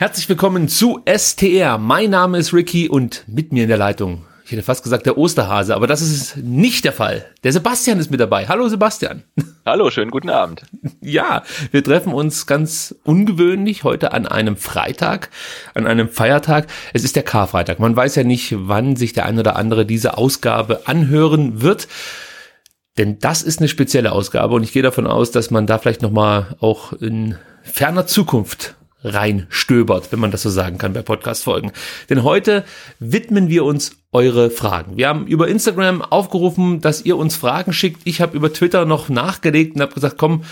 Herzlich willkommen zu STR. Mein Name ist Ricky und mit mir in der Leitung, ich hätte fast gesagt der Osterhase, aber das ist nicht der Fall. Der Sebastian ist mit dabei. Hallo Sebastian. Hallo, schönen guten Abend. Ja, wir treffen uns ganz ungewöhnlich heute an einem Freitag, an einem Feiertag. Es ist der Karfreitag. Man weiß ja nicht, wann sich der ein oder andere diese Ausgabe anhören wird. Denn das ist eine spezielle Ausgabe und ich gehe davon aus, dass man da vielleicht nochmal auch in ferner Zukunft reinstöbert, wenn man das so sagen kann bei Podcast-Folgen. Denn heute widmen wir uns eure Fragen. Wir haben über Instagram aufgerufen, dass ihr uns Fragen schickt. Ich habe über Twitter noch nachgelegt und habe gesagt, komm,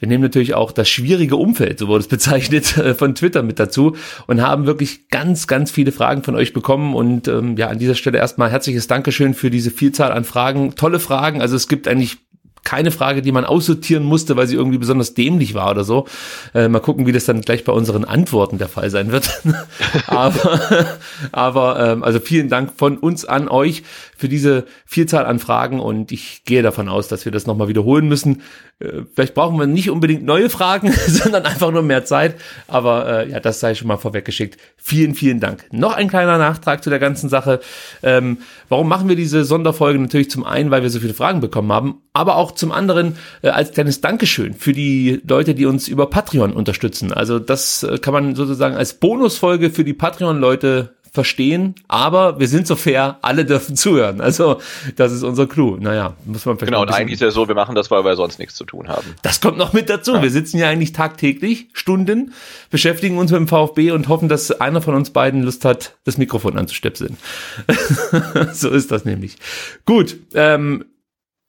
wir nehmen natürlich auch das schwierige Umfeld, so wurde es bezeichnet, von Twitter mit dazu und haben wirklich ganz, ganz viele Fragen von euch bekommen. Und ähm, ja, an dieser Stelle erstmal herzliches Dankeschön für diese Vielzahl an Fragen. Tolle Fragen. Also es gibt eigentlich keine Frage, die man aussortieren musste, weil sie irgendwie besonders dämlich war oder so. Äh, mal gucken, wie das dann gleich bei unseren Antworten der Fall sein wird. aber aber ähm, also vielen Dank von uns an euch für diese Vielzahl an Fragen und ich gehe davon aus, dass wir das nochmal wiederholen müssen. Äh, vielleicht brauchen wir nicht unbedingt neue Fragen, sondern einfach nur mehr Zeit. Aber äh, ja, das sei schon mal vorweggeschickt. Vielen, vielen Dank. Noch ein kleiner Nachtrag zu der ganzen Sache. Ähm, warum machen wir diese Sonderfolge? Natürlich zum einen, weil wir so viele Fragen bekommen haben, aber auch zum anderen äh, als kleines Dankeschön für die Leute, die uns über Patreon unterstützen. Also das äh, kann man sozusagen als Bonusfolge für die Patreon-Leute verstehen, aber wir sind so fair, alle dürfen zuhören. Also das ist unser Clou. Naja, muss man Genau, und eigentlich ist ja so, wir machen das, weil wir sonst nichts zu tun haben. Das kommt noch mit dazu. Ja. Wir sitzen ja eigentlich tagtäglich, Stunden, beschäftigen uns mit dem VfB und hoffen, dass einer von uns beiden Lust hat, das Mikrofon anzustöpseln. so ist das nämlich. Gut, ähm,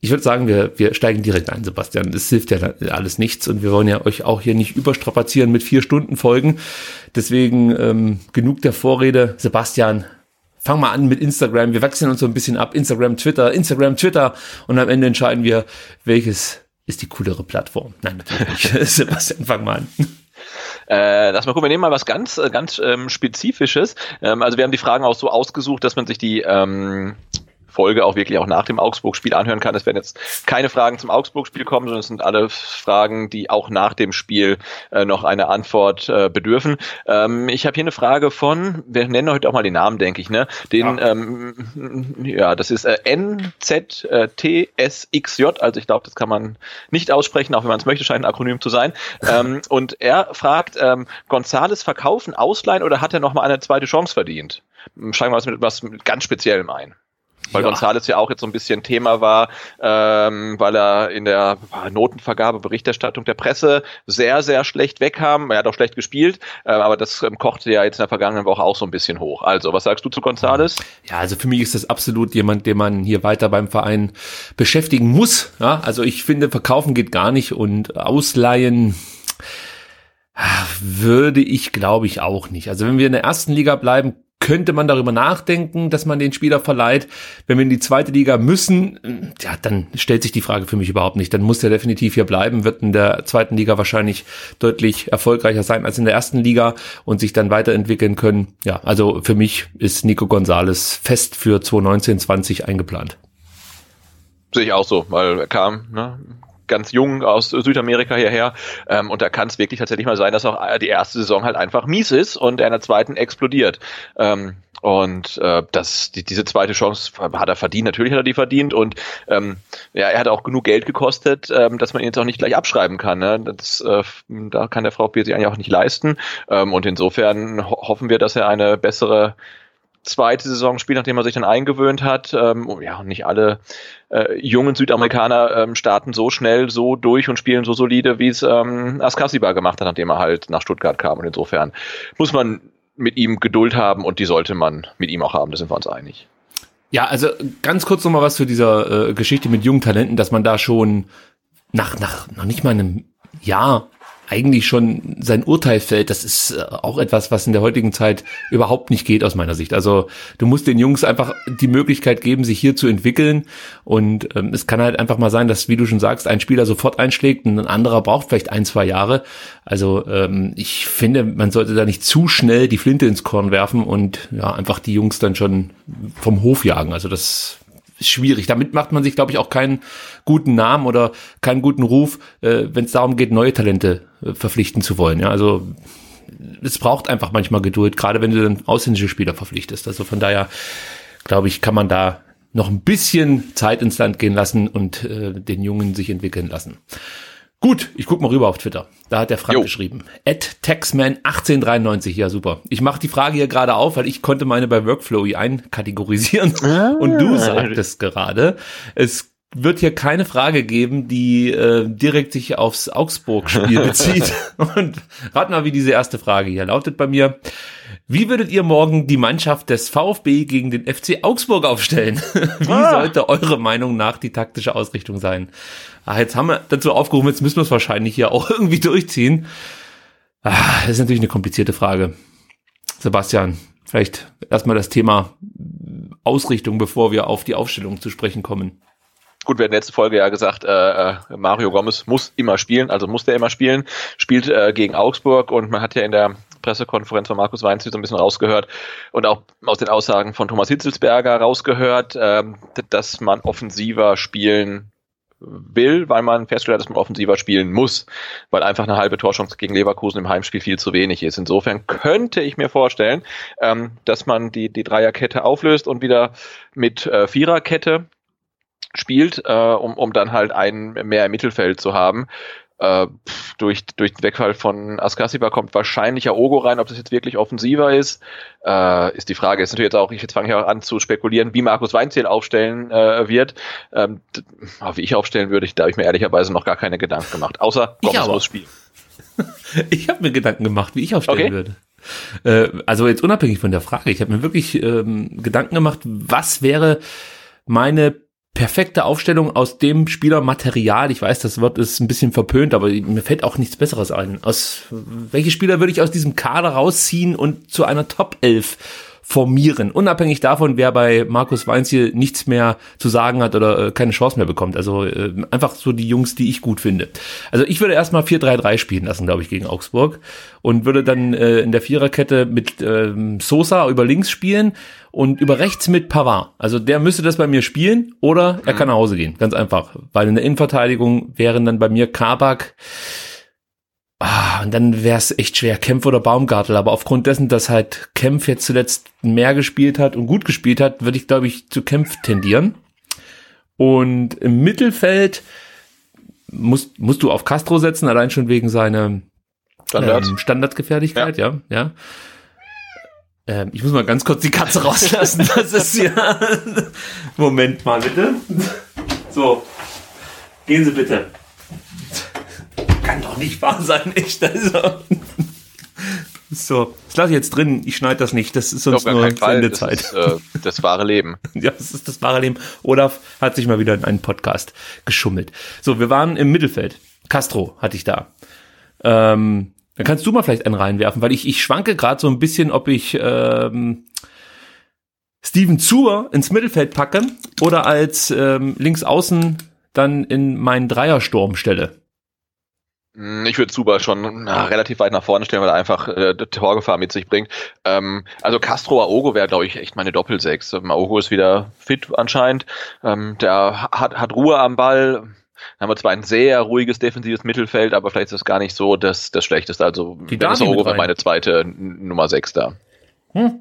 ich würde sagen, wir, wir steigen direkt ein, Sebastian. Es hilft ja alles nichts und wir wollen ja euch auch hier nicht überstrapazieren mit vier Stunden Folgen. Deswegen ähm, genug der Vorrede. Sebastian, fang mal an mit Instagram. Wir wechseln uns so ein bisschen ab. Instagram, Twitter, Instagram, Twitter und am Ende entscheiden wir, welches ist die coolere Plattform. Nein, natürlich nicht. Sebastian, fang mal an. Äh, lass mal gucken, wir nehmen mal was ganz, ganz ähm, Spezifisches. Ähm, also wir haben die Fragen auch so ausgesucht, dass man sich die ähm, Folge auch wirklich auch nach dem Augsburg-Spiel anhören kann. Es werden jetzt keine Fragen zum Augsburg-Spiel kommen, sondern es sind alle Fragen, die auch nach dem Spiel äh, noch eine Antwort äh, bedürfen. Ähm, ich habe hier eine Frage von, wir nennen heute auch mal den Namen, denke ich, ne? Den, ja, ähm, ja das ist äh, NZTSXJ, also ich glaube, das kann man nicht aussprechen, auch wenn man es möchte, scheint ein Akronym zu sein. ähm, und er fragt, ähm, Gonzales verkaufen, ausleihen oder hat er nochmal eine zweite Chance verdient? Steigen wir was mit etwas ganz Speziellem ein weil ja. Gonzales ja auch jetzt so ein bisschen Thema war, ähm, weil er in der Notenvergabe, Berichterstattung der Presse sehr, sehr schlecht wegkam. Er hat auch schlecht gespielt, äh, aber das ähm, kochte ja jetzt in der vergangenen Woche auch so ein bisschen hoch. Also, was sagst du zu Gonzales? Ja, also für mich ist das absolut jemand, den man hier weiter beim Verein beschäftigen muss. Ja, also ich finde, verkaufen geht gar nicht und ausleihen würde ich, glaube ich, auch nicht. Also wenn wir in der ersten Liga bleiben, könnte man darüber nachdenken, dass man den Spieler verleiht. Wenn wir in die zweite Liga müssen, ja, dann stellt sich die Frage für mich überhaupt nicht. Dann muss er definitiv hier bleiben, wird in der zweiten Liga wahrscheinlich deutlich erfolgreicher sein als in der ersten Liga und sich dann weiterentwickeln können. Ja, also für mich ist Nico Gonzales fest für 2019, 20 eingeplant. Sehe ich auch so, weil er kam, ne, ganz jung aus Südamerika hierher. Ähm, und da kann es wirklich tatsächlich mal sein, dass auch die erste Saison halt einfach mies ist und er in der zweiten explodiert. Ähm, und äh, das, die, diese zweite Chance hat er verdient, natürlich hat er die verdient und ähm, ja, er hat auch genug Geld gekostet, ähm, dass man ihn jetzt auch nicht gleich abschreiben kann. Ne? Das, äh, da kann der VfB sich eigentlich auch nicht leisten. Ähm, und insofern ho hoffen wir, dass er eine bessere zweite Saison spielt, nachdem er sich dann eingewöhnt hat. Ähm, oh ja, nicht alle äh, jungen Südamerikaner ähm, starten so schnell, so durch und spielen so solide, wie es ähm, Askasiba gemacht hat, nachdem er halt nach Stuttgart kam. Und insofern muss man mit ihm Geduld haben und die sollte man mit ihm auch haben, da sind wir uns einig. Ja, also ganz kurz nochmal was zu dieser äh, Geschichte mit jungen Talenten, dass man da schon nach, nach noch nicht mal einem Jahr eigentlich schon sein Urteil fällt, das ist äh, auch etwas, was in der heutigen Zeit überhaupt nicht geht aus meiner Sicht. Also du musst den Jungs einfach die Möglichkeit geben, sich hier zu entwickeln und ähm, es kann halt einfach mal sein, dass, wie du schon sagst, ein Spieler sofort einschlägt und ein anderer braucht vielleicht ein, zwei Jahre. Also ähm, ich finde, man sollte da nicht zu schnell die Flinte ins Korn werfen und ja, einfach die Jungs dann schon vom Hof jagen. Also das schwierig. Damit macht man sich, glaube ich, auch keinen guten Namen oder keinen guten Ruf, äh, wenn es darum geht, neue Talente äh, verpflichten zu wollen. Ja, also es braucht einfach manchmal Geduld, gerade wenn du dann ausländische Spieler verpflichtest. Also von daher, glaube ich, kann man da noch ein bisschen Zeit ins Land gehen lassen und äh, den Jungen sich entwickeln lassen. Gut, ich guck mal rüber auf Twitter. Da hat der Frank jo. geschrieben. At Taxman1893. Ja, super. Ich mache die Frage hier gerade auf, weil ich konnte meine bei Workflow einkategorisieren. Ah. Und du sagtest gerade, es wird hier keine Frage geben, die äh, direkt sich aufs Augsburg-Spiel bezieht. Und rat mal, wie diese erste Frage hier lautet bei mir. Wie würdet ihr morgen die Mannschaft des VfB gegen den FC Augsburg aufstellen? Wie ah. sollte eure Meinung nach die taktische Ausrichtung sein? Ach, jetzt haben wir dazu aufgerufen, jetzt müssen wir es wahrscheinlich hier auch irgendwie durchziehen. Ah, das ist natürlich eine komplizierte Frage. Sebastian, vielleicht erstmal das Thema Ausrichtung, bevor wir auf die Aufstellung zu sprechen kommen. Gut, wir hatten letzte Folge ja gesagt, äh, äh, Mario Gomez muss immer spielen, also muss der immer spielen, spielt äh, gegen Augsburg und man hat ja in der Pressekonferenz von Markus Weinz so ein bisschen rausgehört und auch aus den Aussagen von Thomas Hitzelsberger rausgehört, äh, dass man offensiver spielen will, weil man feststellt, dass man offensiver spielen muss, weil einfach eine halbe Torchance gegen Leverkusen im Heimspiel viel zu wenig ist. Insofern könnte ich mir vorstellen, ähm, dass man die, die Dreierkette auflöst und wieder mit äh, Viererkette spielt, äh, um, um dann halt einen mehr im Mittelfeld zu haben. Äh, durch, durch den Wegfall von Askasiba kommt wahrscheinlich Ogo rein. Ob das jetzt wirklich offensiver ist, äh, ist die Frage. Ist natürlich jetzt auch, ich jetzt fange ich auch an zu spekulieren, wie Markus Weinziel aufstellen äh, wird. Ähm, wie ich aufstellen würde, da habe ich mir ehrlicherweise noch gar keine Gedanken gemacht. Außer Gomez muss spielen. ich habe mir Gedanken gemacht, wie ich aufstellen okay. würde. Äh, also jetzt unabhängig von der Frage, ich habe mir wirklich ähm, Gedanken gemacht, was wäre meine perfekte Aufstellung aus dem Spielermaterial. Ich weiß, das Wort ist ein bisschen verpönt, aber mir fällt auch nichts Besseres ein. Aus welche Spieler würde ich aus diesem Kader rausziehen und zu einer Top 11 formieren, unabhängig davon, wer bei Markus Weinz hier nichts mehr zu sagen hat oder äh, keine Chance mehr bekommt. Also äh, einfach so die Jungs, die ich gut finde. Also ich würde erstmal 4-3-3 spielen lassen, glaube ich, gegen Augsburg und würde dann äh, in der Viererkette mit ähm, Sosa über links spielen und über rechts mit Pavard. Also der müsste das bei mir spielen oder er kann nach Hause gehen. Ganz einfach. Weil in der Innenverteidigung wären dann bei mir Kabak, Ah, und dann wäre es echt schwer, Kempf oder Baumgartel. Aber aufgrund dessen, dass halt Kempf jetzt zuletzt mehr gespielt hat und gut gespielt hat, würde ich, glaube ich, zu Kempf tendieren. Und im Mittelfeld musst, musst du auf Castro setzen, allein schon wegen seiner Standard. ähm, Standardgefährlichkeit, ja, ja. ja. Ähm, ich muss mal ganz kurz die Katze rauslassen. Das ist ja. Moment mal, bitte. So. Gehen Sie bitte kann doch nicht wahr sein, echt. Also. So, das lasse ich jetzt drin. Ich schneide das nicht. Das ist sonst nur Sendezeit. Das ist äh, das wahre Leben. ja, das ist das wahre Leben. Olaf hat sich mal wieder in einen Podcast geschummelt. So, wir waren im Mittelfeld. Castro hatte ich da. Ähm, dann kannst du mal vielleicht einen reinwerfen, weil ich, ich schwanke gerade so ein bisschen, ob ich ähm, Steven Zur ins Mittelfeld packe oder als ähm, Linksaußen dann in meinen Dreiersturm stelle. Hm, ich würde Zuba schon na, relativ weit nach vorne stellen, weil er einfach äh, Torgefahr mit sich bringt. Ähm, also Castro Aogo wäre, glaube ich, echt meine Doppelsechs. Ähm, Aogo ist wieder fit anscheinend. Ähm, der hat, hat Ruhe am Ball. Dann haben wir zwar ein sehr ruhiges defensives Mittelfeld, aber vielleicht ist das gar nicht so das, das Schlechteste. Also Aogo wäre meine zweite Nummer sechs da. Hm.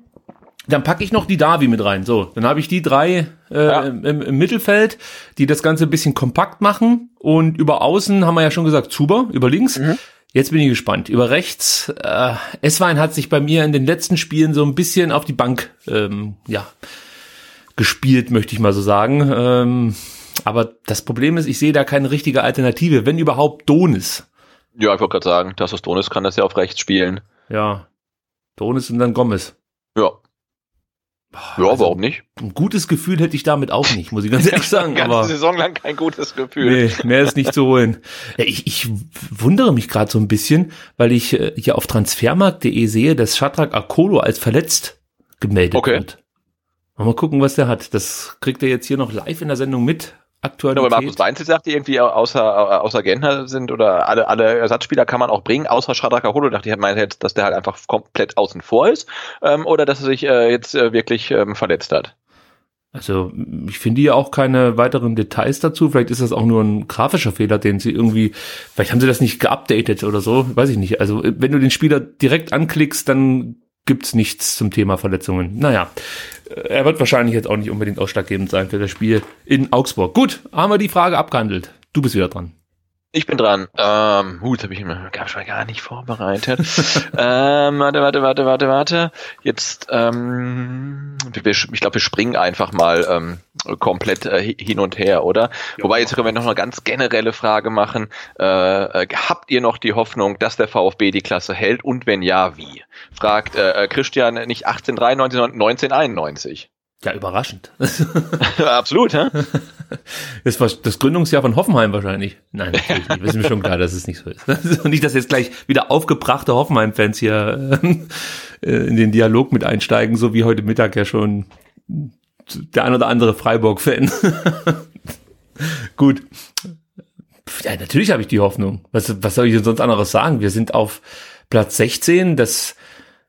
Dann packe ich noch die Davi mit rein. So, dann habe ich die drei äh, ja. im, im, Mittelfeld, die das Ganze ein bisschen kompakt machen. Und über außen haben wir ja schon gesagt, Zuber, über links. Mhm. Jetzt bin ich gespannt. Über rechts, äh, Esswein hat sich bei mir in den letzten Spielen so ein bisschen auf die Bank ähm, ja, gespielt, möchte ich mal so sagen. Ähm, aber das Problem ist, ich sehe da keine richtige Alternative, wenn überhaupt Donis. Ja, ich wollte gerade sagen, das was Donis kann das ja auf rechts spielen. Ja. Donis und dann Gomez. Ja. Ja, also, warum nicht? Ein gutes Gefühl hätte ich damit auch nicht, muss ich ganz ehrlich sagen. Ganze aber Saison lang kein gutes Gefühl. Nee, mehr ist nicht zu holen. Ja, ich, ich wundere mich gerade so ein bisschen, weil ich äh, hier auf transfermarkt.de sehe, dass Shadrach Akolo als verletzt gemeldet okay. wird. Mal gucken, was der hat. Das kriegt er jetzt hier noch live in der Sendung mit. Aktualität. Aber Markus Weinzel sagte irgendwie, außer, außer Gentner sind oder alle, alle Ersatzspieler kann man auch bringen, außer Shadraka Holo. Dachte ich, meinte jetzt, dass der halt einfach komplett außen vor ist, ähm, oder dass er sich äh, jetzt äh, wirklich ähm, verletzt hat. Also ich finde ja auch keine weiteren Details dazu. Vielleicht ist das auch nur ein grafischer Fehler, den sie irgendwie, vielleicht haben sie das nicht geupdatet oder so, weiß ich nicht. Also wenn du den Spieler direkt anklickst, dann gibt's nichts zum Thema Verletzungen. Naja, er wird wahrscheinlich jetzt auch nicht unbedingt ausschlaggebend sein für das Spiel in Augsburg. Gut, haben wir die Frage abgehandelt. Du bist wieder dran. Ich bin dran. Ähm, Hut habe ich mir gar nicht vorbereitet. ähm, warte, warte, warte, warte, warte. Jetzt, ähm, ich glaube, wir springen einfach mal ähm, komplett äh, hin und her, oder? Ja. Wobei jetzt können wir noch eine ganz generelle Frage machen. Äh, äh, habt ihr noch die Hoffnung, dass der VfB die Klasse hält? Und wenn ja, wie? Fragt äh, Christian nicht 1893, sondern 1991. Ja, überraschend. Absolut, hä? Das war das Gründungsjahr von Hoffenheim wahrscheinlich. Nein, natürlich nicht. Wissen wir schon klar, dass es nicht so ist. nicht, dass jetzt gleich wieder aufgebrachte Hoffenheim-Fans hier äh, in den Dialog mit einsteigen, so wie heute Mittag ja schon der ein oder andere Freiburg-Fan. Gut. Ja, natürlich habe ich die Hoffnung. Was, was soll ich denn sonst anderes sagen? Wir sind auf Platz 16. Das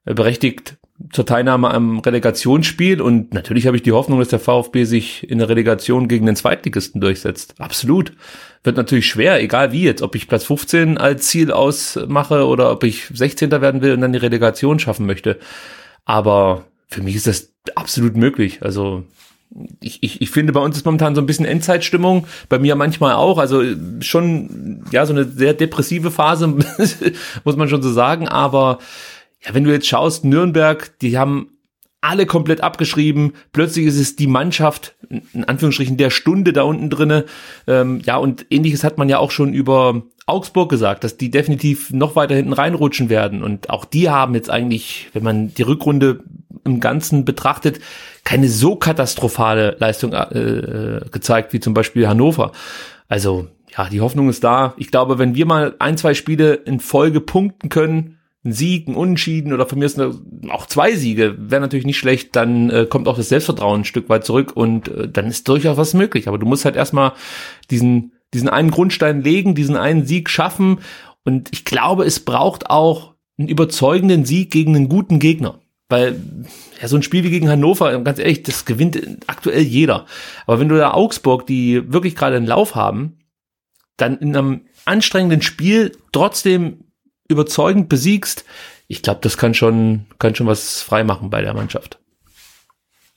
berechtigt zur Teilnahme am Relegationsspiel und natürlich habe ich die Hoffnung, dass der VfB sich in der Relegation gegen den Zweitligisten durchsetzt. Absolut. Wird natürlich schwer, egal wie jetzt, ob ich Platz 15 als Ziel ausmache oder ob ich 16. werden will und dann die Relegation schaffen möchte. Aber für mich ist das absolut möglich. Also ich, ich, ich finde, bei uns ist momentan so ein bisschen Endzeitstimmung, bei mir manchmal auch, also schon, ja, so eine sehr depressive Phase, muss man schon so sagen, aber ja, wenn du jetzt schaust, Nürnberg, die haben alle komplett abgeschrieben. Plötzlich ist es die Mannschaft, in Anführungsstrichen, der Stunde da unten drinne. Ähm, ja, und ähnliches hat man ja auch schon über Augsburg gesagt, dass die definitiv noch weiter hinten reinrutschen werden. Und auch die haben jetzt eigentlich, wenn man die Rückrunde im Ganzen betrachtet, keine so katastrophale Leistung äh, gezeigt wie zum Beispiel Hannover. Also ja, die Hoffnung ist da. Ich glaube, wenn wir mal ein, zwei Spiele in Folge punkten können, ein Sieg, ein Unentschieden oder von mir ist auch zwei Siege, wäre natürlich nicht schlecht, dann äh, kommt auch das Selbstvertrauen ein Stück weit zurück und äh, dann ist durchaus was möglich. Aber du musst halt erstmal diesen, diesen einen Grundstein legen, diesen einen Sieg schaffen und ich glaube, es braucht auch einen überzeugenden Sieg gegen einen guten Gegner. Weil ja, so ein Spiel wie gegen Hannover, ganz ehrlich, das gewinnt aktuell jeder. Aber wenn du da Augsburg, die wirklich gerade einen Lauf haben, dann in einem anstrengenden Spiel trotzdem überzeugend besiegst, ich glaube, das kann schon, kann schon was freimachen bei der Mannschaft.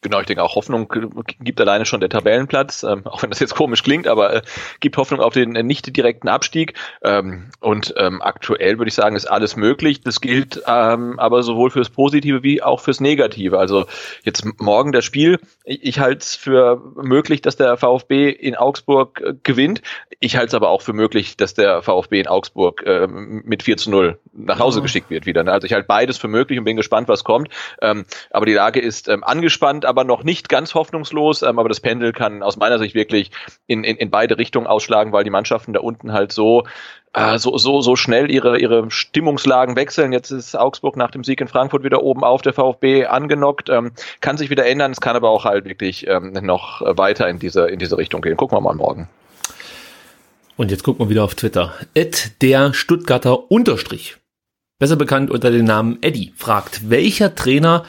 Genau, ich denke auch Hoffnung gibt alleine schon der Tabellenplatz, ähm, auch wenn das jetzt komisch klingt, aber äh, gibt Hoffnung auf den äh, nicht direkten Abstieg. Ähm, und ähm, aktuell würde ich sagen, ist alles möglich. Das gilt ähm, aber sowohl fürs Positive wie auch fürs Negative. Also jetzt morgen das Spiel. Ich, ich halte es für möglich, dass der VfB in Augsburg äh, gewinnt. Ich halte es aber auch für möglich, dass der VfB in Augsburg äh, mit 4 zu 0 nach Hause ja. geschickt wird wieder. Ne? Also ich halte beides für möglich und bin gespannt, was kommt. Ähm, aber die Lage ist ähm, angespannt, aber noch nicht ganz hoffnungslos. Ähm, aber das Pendel kann aus meiner Sicht wirklich in, in, in beide Richtungen ausschlagen, weil die Mannschaften da unten halt so äh, so, so, so schnell ihre, ihre Stimmungslagen wechseln. Jetzt ist Augsburg nach dem Sieg in Frankfurt wieder oben auf, der VfB angenockt, ähm, kann sich wieder ändern. Es kann aber auch halt wirklich ähm, noch weiter in diese, in diese Richtung gehen. Gucken wir mal morgen. Und jetzt gucken wir wieder auf Twitter. Ed der Stuttgarter Unterstrich, besser bekannt unter dem Namen Eddie, fragt, welcher Trainer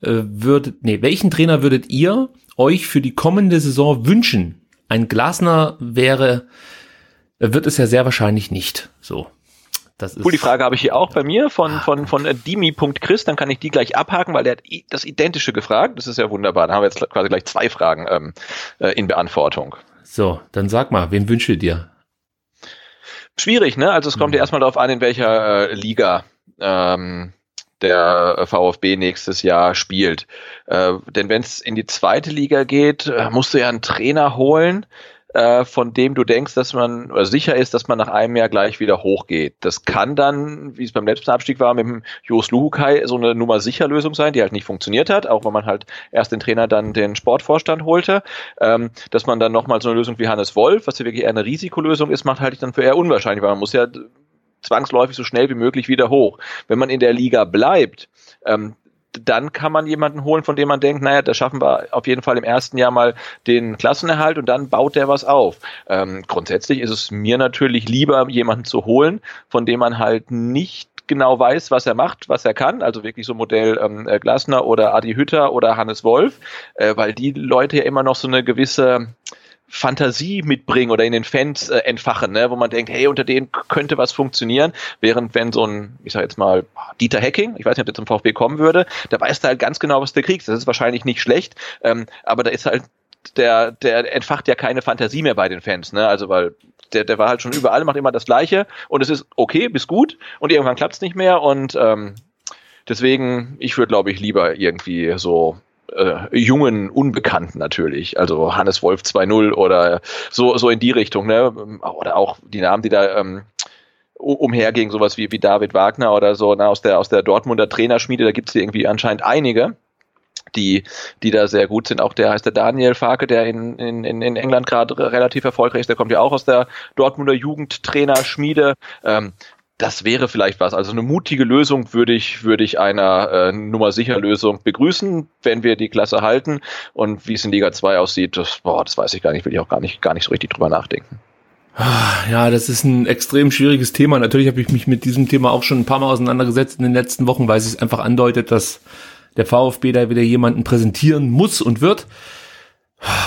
äh, würdet, nee, welchen Trainer würdet ihr euch für die kommende Saison wünschen? Ein Glasner wäre, äh, wird es ja sehr wahrscheinlich nicht. So. Das ist cool, die Frage habe ich hier auch bei mir von, ah, von, von, von dimi.chris, dann kann ich die gleich abhaken, weil der hat das Identische gefragt. Das ist ja wunderbar. Da haben wir jetzt quasi gleich zwei Fragen ähm, äh, in Beantwortung. So, dann sag mal, wen wünsche dir? Schwierig, ne? Also es kommt mhm. ja erstmal darauf an, in welcher äh, Liga ähm, der VfB nächstes Jahr spielt. Äh, denn wenn es in die zweite Liga geht, äh, musst du ja einen Trainer holen, äh, von dem du denkst, dass man oder sicher ist, dass man nach einem Jahr gleich wieder hochgeht. Das kann dann, wie es beim letzten Abstieg war, mit dem Jos Luhukai so eine Nummer sicher Lösung sein, die halt nicht funktioniert hat, auch wenn man halt erst den Trainer, dann den Sportvorstand holte. Ähm, dass man dann nochmal so eine Lösung wie Hannes Wolf, was ja wirklich eher eine Risikolösung ist, macht halte ich dann für eher unwahrscheinlich, weil man muss ja zwangsläufig so schnell wie möglich wieder hoch. Wenn man in der Liga bleibt, ähm, dann kann man jemanden holen, von dem man denkt, naja, da schaffen wir auf jeden Fall im ersten Jahr mal den Klassenerhalt und dann baut der was auf. Ähm, grundsätzlich ist es mir natürlich lieber, jemanden zu holen, von dem man halt nicht genau weiß, was er macht, was er kann, also wirklich so Modell ähm, äh, Glasner oder Adi Hütter oder Hannes Wolf, äh, weil die Leute ja immer noch so eine gewisse Fantasie mitbringen oder in den Fans äh, entfachen, ne? wo man denkt, hey, unter denen könnte was funktionieren, während wenn so ein, ich sag jetzt mal, Dieter Hacking, ich weiß nicht, ob der zum VfB kommen würde, da weiß du halt ganz genau, was du kriegst. Das ist wahrscheinlich nicht schlecht, ähm, aber da ist halt der, der entfacht ja keine Fantasie mehr bei den Fans, ne? Also weil der, der war halt schon überall, macht immer das Gleiche und es ist okay, bis gut und irgendwann klappt es nicht mehr und ähm, deswegen, ich würde glaube ich lieber irgendwie so äh, jungen Unbekannten natürlich, also Hannes Wolf 2.0 oder so, so in die Richtung, ne? Oder auch die Namen, die da ähm, umhergingen, sowas wie, wie David Wagner oder so, ne? aus der, aus der Dortmunder Trainerschmiede, da gibt's irgendwie anscheinend einige die, die da sehr gut sind. Auch der heißt der Daniel Farke, der in, in, in England gerade relativ erfolgreich ist. Der kommt ja auch aus der Dortmunder Jugendtrainerschmiede. Ähm, das wäre vielleicht was. Also eine mutige Lösung würde ich, würde ich einer äh, Nummer sicher Lösung begrüßen, wenn wir die Klasse halten. Und wie es in Liga 2 aussieht, das, boah, das weiß ich gar nicht, will ich auch gar nicht, gar nicht so richtig drüber nachdenken. Ja, das ist ein extrem schwieriges Thema. Natürlich habe ich mich mit diesem Thema auch schon ein paar Mal auseinandergesetzt in den letzten Wochen, weil es einfach andeutet, dass der VfB da wieder jemanden präsentieren muss und wird.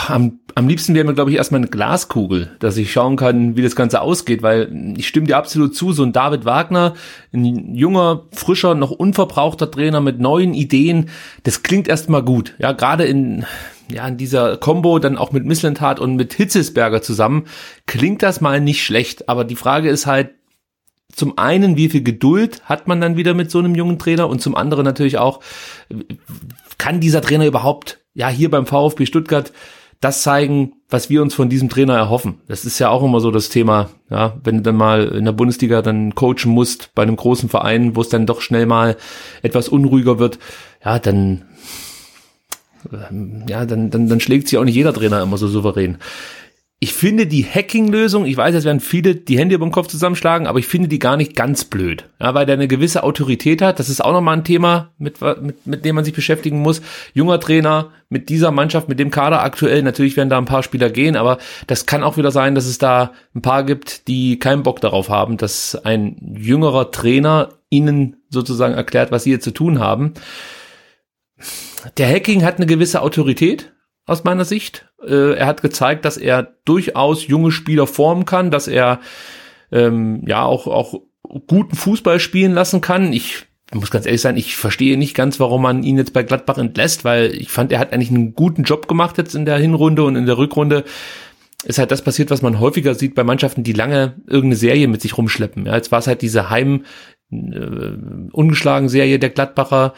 Am, am liebsten wäre mir, glaube ich, erstmal eine Glaskugel, dass ich schauen kann, wie das Ganze ausgeht, weil ich stimme dir absolut zu, so ein David Wagner, ein junger, frischer, noch unverbrauchter Trainer mit neuen Ideen, das klingt erstmal gut. Ja, gerade in, ja, in dieser Combo dann auch mit Misslentat und mit Hitzesberger zusammen, klingt das mal nicht schlecht. Aber die Frage ist halt, zum einen, wie viel Geduld hat man dann wieder mit so einem jungen Trainer und zum anderen natürlich auch, kann dieser Trainer überhaupt, ja, hier beim VfB Stuttgart das zeigen, was wir uns von diesem Trainer erhoffen. Das ist ja auch immer so das Thema, ja, wenn du dann mal in der Bundesliga dann coachen musst bei einem großen Verein, wo es dann doch schnell mal etwas unruhiger wird, ja, dann ja, dann, dann, dann schlägt sich auch nicht jeder Trainer immer so souverän. Ich finde die Hacking-Lösung, ich weiß, es werden viele die Hände über den Kopf zusammenschlagen, aber ich finde die gar nicht ganz blöd. Ja, weil der eine gewisse Autorität hat. Das ist auch nochmal ein Thema, mit, mit, mit dem man sich beschäftigen muss. Junger Trainer mit dieser Mannschaft, mit dem Kader aktuell. Natürlich werden da ein paar Spieler gehen, aber das kann auch wieder sein, dass es da ein paar gibt, die keinen Bock darauf haben, dass ein jüngerer Trainer ihnen sozusagen erklärt, was sie jetzt zu tun haben. Der Hacking hat eine gewisse Autorität aus meiner Sicht. Äh, er hat gezeigt, dass er durchaus junge Spieler formen kann, dass er ähm, ja auch, auch guten Fußball spielen lassen kann. Ich muss ganz ehrlich sein, ich verstehe nicht ganz, warum man ihn jetzt bei Gladbach entlässt, weil ich fand, er hat eigentlich einen guten Job gemacht jetzt in der Hinrunde und in der Rückrunde ist halt das passiert, was man häufiger sieht bei Mannschaften, die lange irgendeine Serie mit sich rumschleppen. Ja, jetzt war es halt diese Heim äh, ungeschlagen Serie der Gladbacher,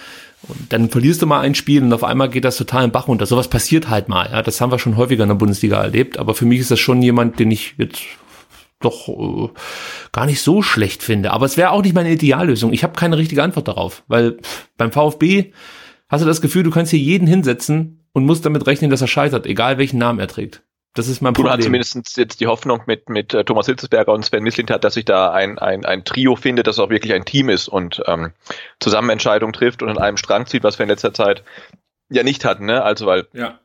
und dann verlierst du mal ein Spiel und auf einmal geht das total im Bach runter. Sowas passiert halt mal. Ja, das haben wir schon häufiger in der Bundesliga erlebt. Aber für mich ist das schon jemand, den ich jetzt doch äh, gar nicht so schlecht finde. Aber es wäre auch nicht meine Ideallösung. Ich habe keine richtige Antwort darauf, weil beim VfB hast du das Gefühl, du kannst hier jeden hinsetzen und musst damit rechnen, dass er scheitert, egal welchen Namen er trägt. Das ist mein Problem. Bruno hat zumindest jetzt die Hoffnung mit, mit äh, Thomas Hitzesberger und Sven Mislintat, dass sich da ein, ein, ein Trio findet, das auch wirklich ein Team ist und ähm, zusammen Entscheidungen trifft und in einem Strang zieht, was wir in letzter Zeit ja nicht hatten. Ne? Also weil ja.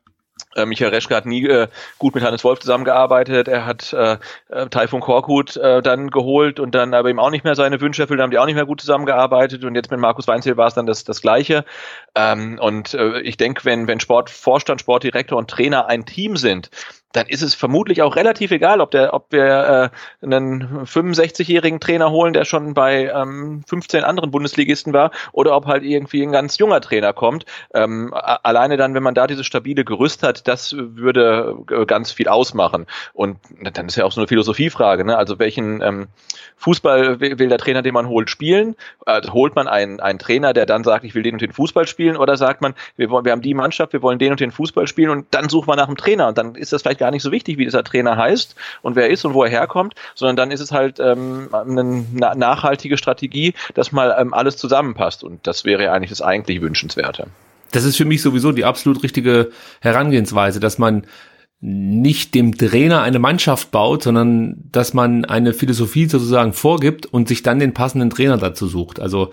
Äh, Michael Reschke hat nie äh, gut mit Hannes Wolf zusammengearbeitet. Er hat äh, äh, Taifun Korkut äh, dann geholt und dann aber ihm auch nicht mehr seine Wünsche erfüllt, haben die auch nicht mehr gut zusammengearbeitet und jetzt mit Markus Weinzel war es dann das, das Gleiche. Ähm, und äh, ich denke, wenn, wenn Sportvorstand, Sportdirektor und Trainer ein Team sind, dann ist es vermutlich auch relativ egal, ob der, ob wir äh, einen 65-jährigen Trainer holen, der schon bei ähm, 15 anderen Bundesligisten war, oder ob halt irgendwie ein ganz junger Trainer kommt. Ähm, alleine dann, wenn man da dieses stabile Gerüst hat, das würde äh, ganz viel ausmachen. Und dann ist ja auch so eine Philosophiefrage, ne? Also welchen ähm, Fußball will, der Trainer, den man holt, spielen? Also holt man einen, einen Trainer, der dann sagt, ich will den und den Fußball spielen, oder sagt man, wir wollen, wir haben die Mannschaft, wir wollen den und den Fußball spielen und dann sucht man nach einem Trainer und dann ist das vielleicht vielleicht gar nicht so wichtig, wie dieser Trainer heißt und wer er ist und wo er herkommt, sondern dann ist es halt ähm, eine nachhaltige Strategie, dass mal ähm, alles zusammenpasst. Und das wäre ja eigentlich das eigentlich Wünschenswerte. Das ist für mich sowieso die absolut richtige Herangehensweise, dass man nicht dem Trainer eine Mannschaft baut, sondern dass man eine Philosophie sozusagen vorgibt und sich dann den passenden Trainer dazu sucht. Also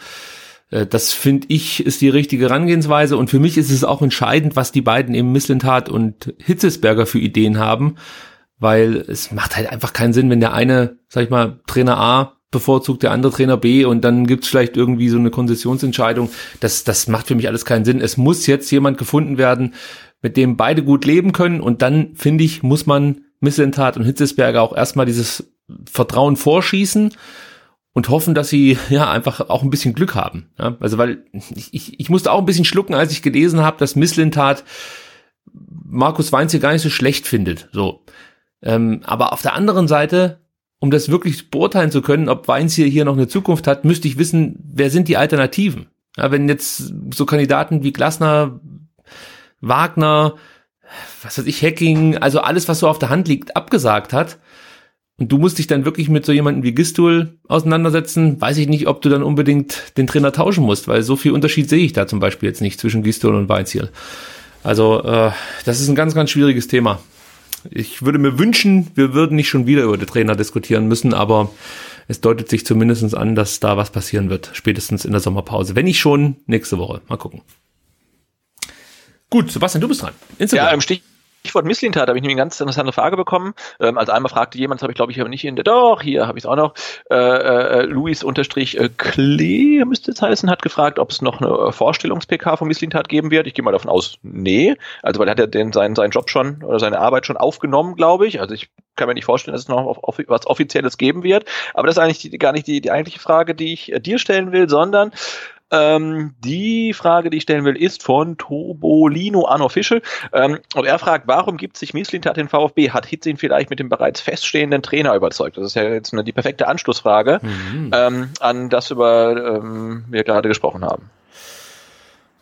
das finde ich ist die richtige Herangehensweise und für mich ist es auch entscheidend, was die beiden eben Misslintat und Hitzesberger für Ideen haben, weil es macht halt einfach keinen Sinn, wenn der eine, sag ich mal, Trainer A bevorzugt der andere Trainer B und dann gibt's vielleicht irgendwie so eine Konzessionsentscheidung. Das, das macht für mich alles keinen Sinn. Es muss jetzt jemand gefunden werden, mit dem beide gut leben können und dann, finde ich, muss man Missentat und Hitzesberger auch erstmal dieses Vertrauen vorschießen und hoffen, dass sie ja einfach auch ein bisschen Glück haben. Ja, also weil ich, ich, ich musste auch ein bisschen schlucken, als ich gelesen habe, dass Misslintat Markus Weinz hier gar nicht so schlecht findet. So, ähm, aber auf der anderen Seite, um das wirklich beurteilen zu können, ob Weinz hier, hier noch eine Zukunft hat, müsste ich wissen, wer sind die Alternativen? Ja, wenn jetzt so Kandidaten wie Glasner, Wagner, was weiß ich, Hacking, also alles, was so auf der Hand liegt, abgesagt hat, und du musst dich dann wirklich mit so jemandem wie Gistul auseinandersetzen, weiß ich nicht, ob du dann unbedingt den Trainer tauschen musst, weil so viel Unterschied sehe ich da zum Beispiel jetzt nicht zwischen Gistul und Weinziel. Also äh, das ist ein ganz, ganz schwieriges Thema. Ich würde mir wünschen, wir würden nicht schon wieder über den Trainer diskutieren müssen, aber es deutet sich zumindest an, dass da was passieren wird, spätestens in der Sommerpause. Wenn nicht schon, nächste Woche. Mal gucken. Gut, Sebastian, du bist dran. Instagram. Ja, im Stich Stichwort Misslintat habe ich nämlich eine ganz interessante Frage bekommen. Ähm, also einmal fragte jemand, das habe ich glaube ich aber nicht in der, doch, hier habe ich es auch noch, äh, äh, Luis unterstrich äh, Klee müsste es heißen, hat gefragt, ob es noch eine äh, Vorstellungs-PK von Misslintat geben wird. Ich gehe mal davon aus, nee. Also weil er hat ja den, seinen, seinen Job schon oder seine Arbeit schon aufgenommen, glaube ich. Also ich kann mir nicht vorstellen, dass es noch auf, auf, was Offizielles geben wird. Aber das ist eigentlich die, gar nicht die, die eigentliche Frage, die ich äh, dir stellen will, sondern ähm, die Frage, die ich stellen will, ist von Tobolino Unofficial. Ähm, und er fragt, warum gibt sich Mislintat den VfB? Hat Hitz ihn vielleicht mit dem bereits feststehenden Trainer überzeugt? Das ist ja jetzt eine, die perfekte Anschlussfrage mhm. ähm, an das, über ähm, wir gerade gesprochen haben.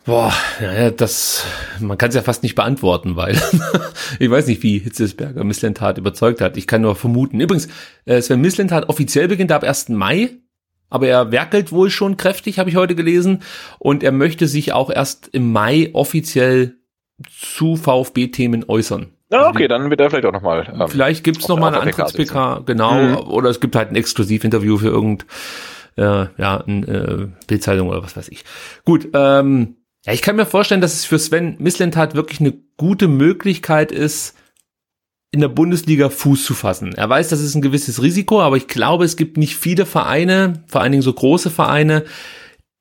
Boah, naja, das, man kann es ja fast nicht beantworten, weil ich weiß nicht, wie Hitzesberger Misslentat überzeugt hat. Ich kann nur vermuten. Übrigens, äh, Sven Misslentat offiziell beginnt ab 1. Mai aber er werkelt wohl schon kräftig, habe ich heute gelesen. Und er möchte sich auch erst im Mai offiziell zu VfB-Themen äußern. Ja, okay, dann wird er vielleicht auch nochmal. Ähm, vielleicht gibt's noch mal eine Antritts-PK, genau. Mhm. Oder es gibt halt ein Exklusivinterview für irgend, äh, ja, ein äh, Bildzeitung oder was weiß ich. Gut, ähm, ja, ich kann mir vorstellen, dass es für Sven Mislentat wirklich eine gute Möglichkeit ist, in der Bundesliga Fuß zu fassen. Er weiß, das ist ein gewisses Risiko, aber ich glaube, es gibt nicht viele Vereine, vor allen Dingen so große Vereine,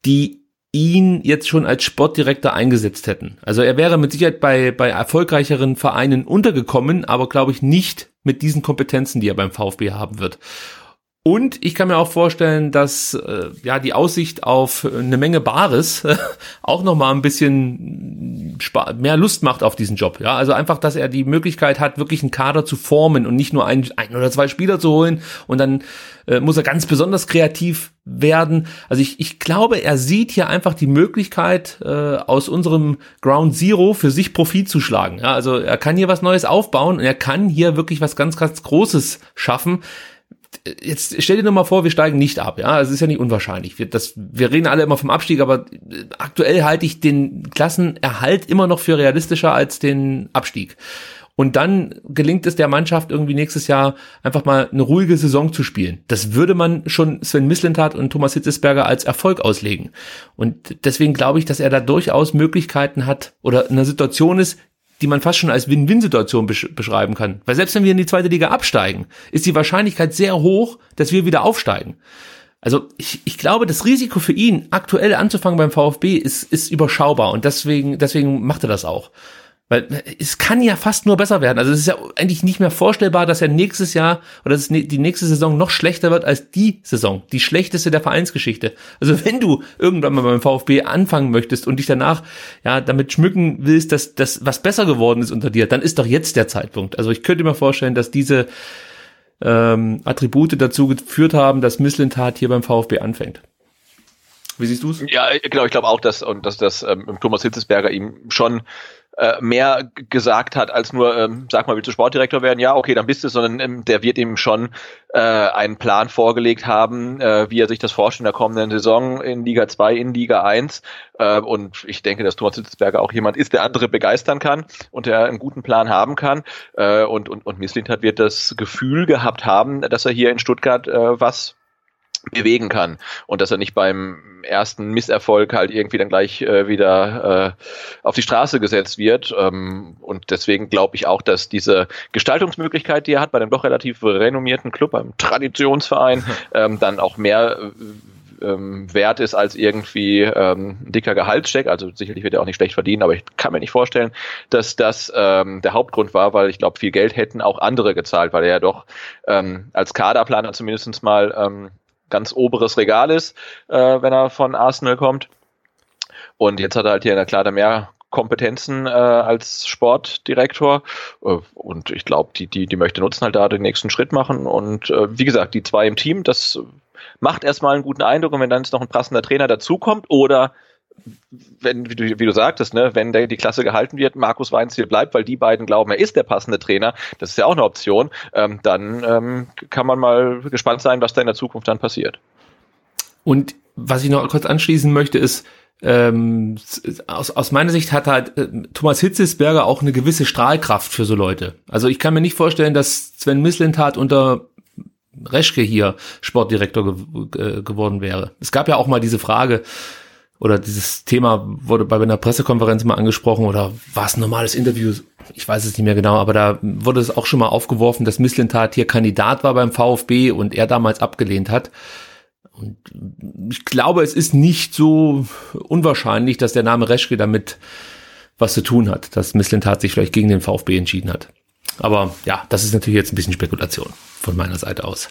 die ihn jetzt schon als Sportdirektor eingesetzt hätten. Also er wäre mit Sicherheit bei, bei erfolgreicheren Vereinen untergekommen, aber glaube ich nicht mit diesen Kompetenzen, die er beim VfB haben wird. Und ich kann mir auch vorstellen, dass äh, ja die Aussicht auf eine Menge Bares auch noch mal ein bisschen mehr Lust macht auf diesen Job. Ja, also einfach, dass er die Möglichkeit hat, wirklich einen Kader zu formen und nicht nur ein, ein oder zwei Spieler zu holen und dann äh, muss er ganz besonders kreativ werden. Also ich, ich glaube, er sieht hier einfach die Möglichkeit, äh, aus unserem Ground Zero für sich Profit zu schlagen. Ja, also er kann hier was Neues aufbauen und er kann hier wirklich was ganz, ganz Großes schaffen jetzt stell dir nur mal vor, wir steigen nicht ab, ja, es ist ja nicht unwahrscheinlich. Wir, das, wir reden alle immer vom Abstieg, aber aktuell halte ich den Klassenerhalt immer noch für realistischer als den Abstieg. Und dann gelingt es der Mannschaft irgendwie nächstes Jahr einfach mal eine ruhige Saison zu spielen. Das würde man schon Sven Mislintat und Thomas Hitzesberger als Erfolg auslegen. Und deswegen glaube ich, dass er da durchaus Möglichkeiten hat oder in einer Situation ist, die man fast schon als Win-Win-Situation besch beschreiben kann. Weil selbst wenn wir in die zweite Liga absteigen, ist die Wahrscheinlichkeit sehr hoch, dass wir wieder aufsteigen. Also ich, ich glaube, das Risiko für ihn, aktuell anzufangen beim VfB, ist, ist überschaubar und deswegen, deswegen macht er das auch. Weil es kann ja fast nur besser werden. Also es ist ja eigentlich nicht mehr vorstellbar, dass er nächstes Jahr oder dass die nächste Saison noch schlechter wird als die Saison, die schlechteste der Vereinsgeschichte. Also wenn du irgendwann mal beim VfB anfangen möchtest und dich danach ja damit schmücken willst, dass das was besser geworden ist unter dir, dann ist doch jetzt der Zeitpunkt. Also ich könnte mir vorstellen, dass diese ähm, Attribute dazu geführt haben, dass Misslintat hier beim VfB anfängt. Wie siehst du es? Ja, genau, ich glaube auch, dass und dass das ähm, Thomas Hitzesberger ihm schon äh, mehr gesagt hat als nur, ähm, sag mal, willst du Sportdirektor werden? Ja, okay, dann bist du, sondern ähm, der wird ihm schon äh, einen Plan vorgelegt haben, äh, wie er sich das vorstellt in der kommenden Saison in Liga 2, in Liga 1. Äh, und ich denke, dass Thomas Hitzberger auch jemand ist, der andere begeistern kann und der einen guten Plan haben kann. Äh, und und, und Misslint hat wird das Gefühl gehabt haben, dass er hier in Stuttgart äh, was bewegen kann und dass er nicht beim ersten Misserfolg halt irgendwie dann gleich äh, wieder äh, auf die Straße gesetzt wird. Ähm, und deswegen glaube ich auch, dass diese Gestaltungsmöglichkeit, die er hat bei einem doch relativ renommierten Club, einem Traditionsverein, ähm, dann auch mehr äh, ähm, wert ist als irgendwie ähm, ein dicker Gehaltscheck. Also sicherlich wird er auch nicht schlecht verdienen, aber ich kann mir nicht vorstellen, dass das ähm, der Hauptgrund war, weil ich glaube, viel Geld hätten auch andere gezahlt, weil er ja doch ähm, als Kaderplaner zumindest mal ähm, ganz oberes Regal ist, äh, wenn er von Arsenal kommt. Und jetzt hat er halt hier na klar mehr Kompetenzen äh, als Sportdirektor. Äh, und ich glaube, die, die, die möchte nutzen halt da den nächsten Schritt machen. Und äh, wie gesagt, die zwei im Team, das macht erstmal einen guten Eindruck. Und wenn dann jetzt noch ein passender Trainer dazukommt oder wenn, wie du, wie du sagtest, ne, wenn der, die Klasse gehalten wird, Markus Weinziel bleibt, weil die beiden glauben, er ist der passende Trainer, das ist ja auch eine Option, ähm, dann ähm, kann man mal gespannt sein, was da in der Zukunft dann passiert. Und was ich noch kurz anschließen möchte, ist, ähm, aus, aus meiner Sicht hat halt äh, Thomas Hitzesberger auch eine gewisse Strahlkraft für so Leute. Also ich kann mir nicht vorstellen, dass Sven Mislintat unter Reschke hier Sportdirektor ge äh, geworden wäre. Es gab ja auch mal diese Frage, oder dieses Thema wurde bei einer Pressekonferenz mal angesprochen oder war es ein normales Interview? Ich weiß es nicht mehr genau, aber da wurde es auch schon mal aufgeworfen, dass Misslintat hier Kandidat war beim VfB und er damals abgelehnt hat. Und ich glaube, es ist nicht so unwahrscheinlich, dass der Name Reschke damit was zu tun hat, dass Misslintat sich vielleicht gegen den VfB entschieden hat. Aber ja, das ist natürlich jetzt ein bisschen Spekulation von meiner Seite aus.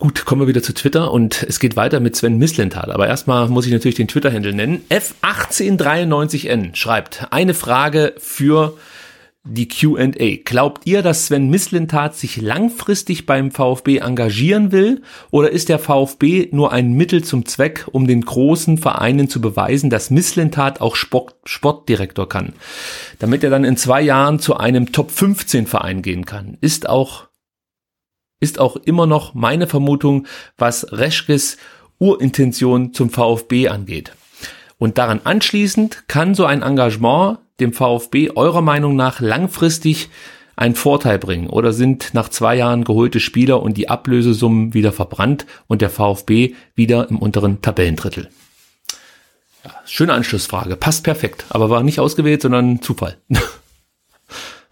Gut, kommen wir wieder zu Twitter und es geht weiter mit Sven Mislenthal. Aber erstmal muss ich natürlich den Twitter-Handle nennen. F1893N schreibt, eine Frage für die Q&A. Glaubt ihr, dass Sven Mislintat sich langfristig beim VfB engagieren will oder ist der VfB nur ein Mittel zum Zweck, um den großen Vereinen zu beweisen, dass Mislintat auch Sport Sportdirektor kann, damit er dann in zwei Jahren zu einem Top 15 Verein gehen kann? Ist auch ist auch immer noch meine Vermutung, was Reschkes Urintention zum VfB angeht. Und daran anschließend kann so ein Engagement dem VfB eurer Meinung nach langfristig einen Vorteil bringen oder sind nach zwei Jahren geholte Spieler und die Ablösesummen wieder verbrannt und der VfB wieder im unteren Tabellendrittel? Ja, schöne Anschlussfrage, passt perfekt, aber war nicht ausgewählt, sondern Zufall.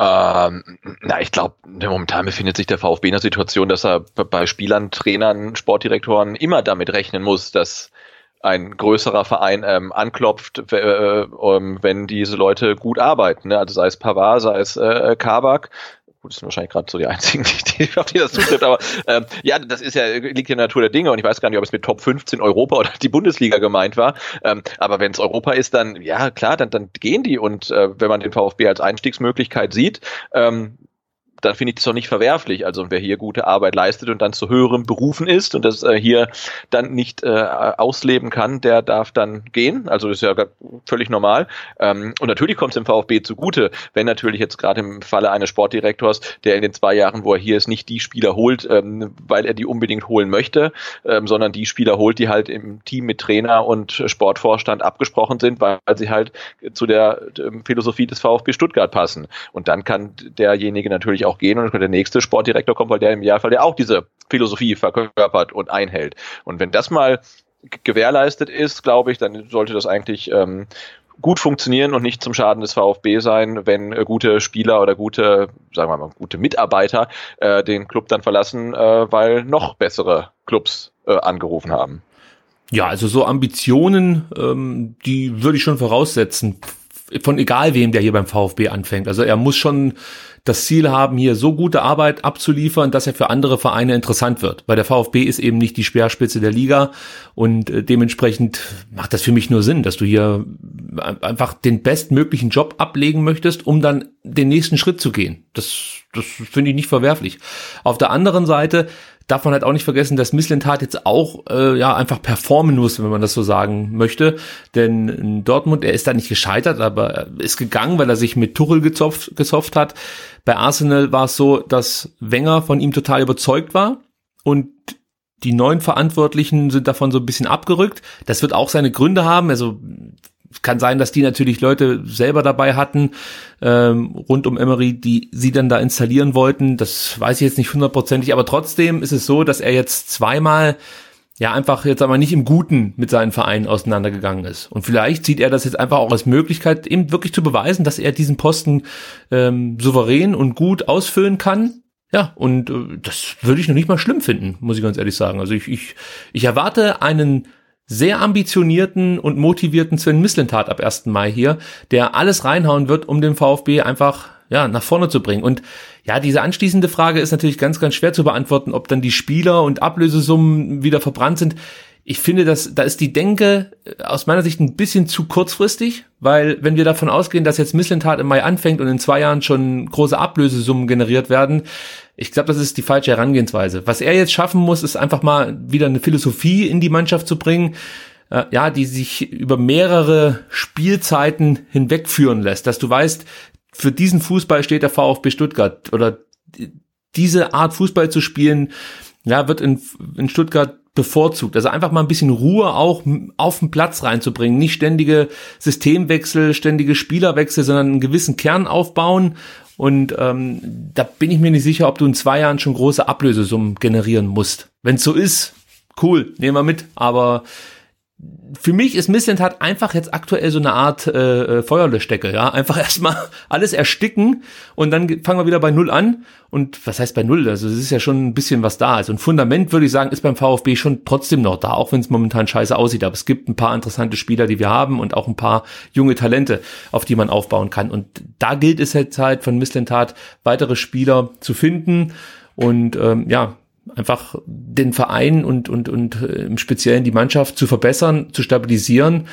Ähm, na, ich glaube, momentan befindet sich der VfB in der Situation, dass er bei Spielern, Trainern, Sportdirektoren immer damit rechnen muss, dass ein größerer Verein ähm, anklopft, äh, ähm, wenn diese Leute gut arbeiten. Ne? Also sei es Pavard, sei es äh, Kabak, gut, das sind wahrscheinlich gerade so die einzigen, die, die, auf die das zutrifft, aber ähm, ja, das ist ja, liegt in der Natur der Dinge und ich weiß gar nicht, ob es mit Top 15 Europa oder die Bundesliga gemeint war. Ähm, aber wenn es Europa ist, dann, ja klar, dann, dann gehen die und äh, wenn man den VfB als Einstiegsmöglichkeit sieht, ähm, dann finde ich das auch nicht verwerflich. Also wer hier gute Arbeit leistet und dann zu höherem berufen ist und das äh, hier dann nicht äh, ausleben kann, der darf dann gehen. Also das ist ja völlig normal. Ähm, und natürlich kommt es dem VfB zugute, wenn natürlich jetzt gerade im Falle eines Sportdirektors, der in den zwei Jahren, wo er hier ist, nicht die Spieler holt, ähm, weil er die unbedingt holen möchte, ähm, sondern die Spieler holt, die halt im Team mit Trainer und Sportvorstand abgesprochen sind, weil sie halt zu der ähm, Philosophie des VfB Stuttgart passen. Und dann kann derjenige natürlich auch gehen und der nächste Sportdirektor kommt, weil der im Idealfall ja auch diese Philosophie verkörpert und einhält. Und wenn das mal gewährleistet ist, glaube ich, dann sollte das eigentlich ähm, gut funktionieren und nicht zum Schaden des VfB sein, wenn äh, gute Spieler oder gute, sagen wir mal, gute Mitarbeiter äh, den Club dann verlassen, äh, weil noch bessere Clubs äh, angerufen haben. Ja, also so Ambitionen, ähm, die würde ich schon voraussetzen von egal wem, der hier beim VfB anfängt. Also er muss schon das Ziel haben, hier so gute Arbeit abzuliefern, dass er für andere Vereine interessant wird. Weil der VfB ist eben nicht die Speerspitze der Liga und äh, dementsprechend macht das für mich nur Sinn, dass du hier einfach den bestmöglichen Job ablegen möchtest, um dann den nächsten Schritt zu gehen. Das, das finde ich nicht verwerflich. Auf der anderen Seite darf man halt auch nicht vergessen, dass Misslintat jetzt auch äh, ja einfach performen muss, wenn man das so sagen möchte. Denn in Dortmund, er ist da nicht gescheitert, aber er ist gegangen, weil er sich mit Tuchel gezopft, gezopft hat. Bei Arsenal war es so, dass Wenger von ihm total überzeugt war und die neuen Verantwortlichen sind davon so ein bisschen abgerückt. Das wird auch seine Gründe haben. Also kann sein, dass die natürlich Leute selber dabei hatten, ähm, rund um Emery, die sie dann da installieren wollten. Das weiß ich jetzt nicht hundertprozentig, aber trotzdem ist es so, dass er jetzt zweimal ja einfach jetzt aber nicht im Guten mit seinen Vereinen auseinandergegangen ist. Und vielleicht sieht er das jetzt einfach auch als Möglichkeit, eben wirklich zu beweisen, dass er diesen Posten ähm, souverän und gut ausfüllen kann. Ja, und äh, das würde ich noch nicht mal schlimm finden, muss ich ganz ehrlich sagen. Also ich, ich, ich erwarte einen sehr ambitionierten und motivierten Sven Mislintat ab 1. Mai hier, der alles reinhauen wird, um den VfB einfach ja, nach vorne zu bringen. Und ja, diese anschließende Frage ist natürlich ganz, ganz schwer zu beantworten, ob dann die Spieler und Ablösesummen wieder verbrannt sind. Ich finde, dass da ist die Denke äh, aus meiner Sicht ein bisschen zu kurzfristig, weil wenn wir davon ausgehen, dass jetzt Misslintat im Mai anfängt und in zwei Jahren schon große Ablösesummen generiert werden, ich glaube, das ist die falsche Herangehensweise. Was er jetzt schaffen muss, ist einfach mal wieder eine Philosophie in die Mannschaft zu bringen, äh, ja, die sich über mehrere Spielzeiten hinwegführen lässt, dass du weißt, für diesen Fußball steht der VfB Stuttgart oder diese Art Fußball zu spielen, ja, wird in, in Stuttgart bevorzugt. Also einfach mal ein bisschen Ruhe auch auf den Platz reinzubringen. Nicht ständige Systemwechsel, ständige Spielerwechsel, sondern einen gewissen Kern aufbauen. Und ähm, da bin ich mir nicht sicher, ob du in zwei Jahren schon große Ablösesummen generieren musst. Wenn es so ist, cool, nehmen wir mit. Aber für mich ist Missland hat einfach jetzt aktuell so eine Art äh, äh Feuerlöschdecke, ja, einfach erstmal alles ersticken und dann fangen wir wieder bei Null an. Und was heißt bei Null, also es ist ja schon ein bisschen was da, also ein Fundament würde ich sagen, ist beim VfB schon trotzdem noch da, auch wenn es momentan scheiße aussieht, aber es gibt ein paar interessante Spieler, die wir haben und auch ein paar junge Talente, auf die man aufbauen kann. Und da gilt es jetzt halt von Misslentat weitere Spieler zu finden. Und ähm, ja, einfach den Verein und, und, und äh, im Speziellen die Mannschaft zu verbessern, zu stabilisieren.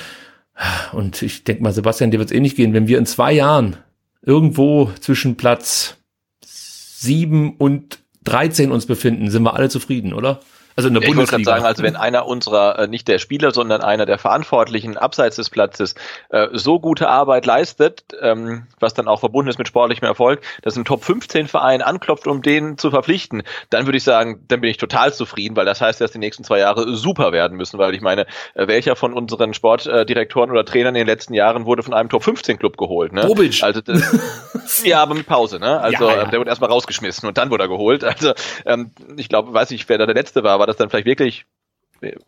Und ich denke mal, Sebastian, dir wird es eh nicht gehen, wenn wir in zwei Jahren irgendwo zwischen Platz sieben und 13 uns befinden, sind wir alle zufrieden, oder? Also in der ja, Bundesliga. Ich wollte sagen, also wenn einer unserer, äh, nicht der Spieler, sondern einer der Verantwortlichen abseits des Platzes äh, so gute Arbeit leistet, ähm, was dann auch verbunden ist mit sportlichem Erfolg, dass ein Top 15 Verein anklopft, um den zu verpflichten, dann würde ich sagen, dann bin ich total zufrieden, weil das heißt, dass die nächsten zwei Jahre super werden müssen, weil ich meine, äh, welcher von unseren Sportdirektoren oder Trainern in den letzten Jahren wurde von einem Top 15 Club geholt, ne? Bobic. Also das, ja, aber mit Pause, ne? Also ja, ja. Der wurde erstmal rausgeschmissen und dann wurde er geholt. Also ähm, ich glaube, weiß ich, wer da der letzte war, war das dann vielleicht wirklich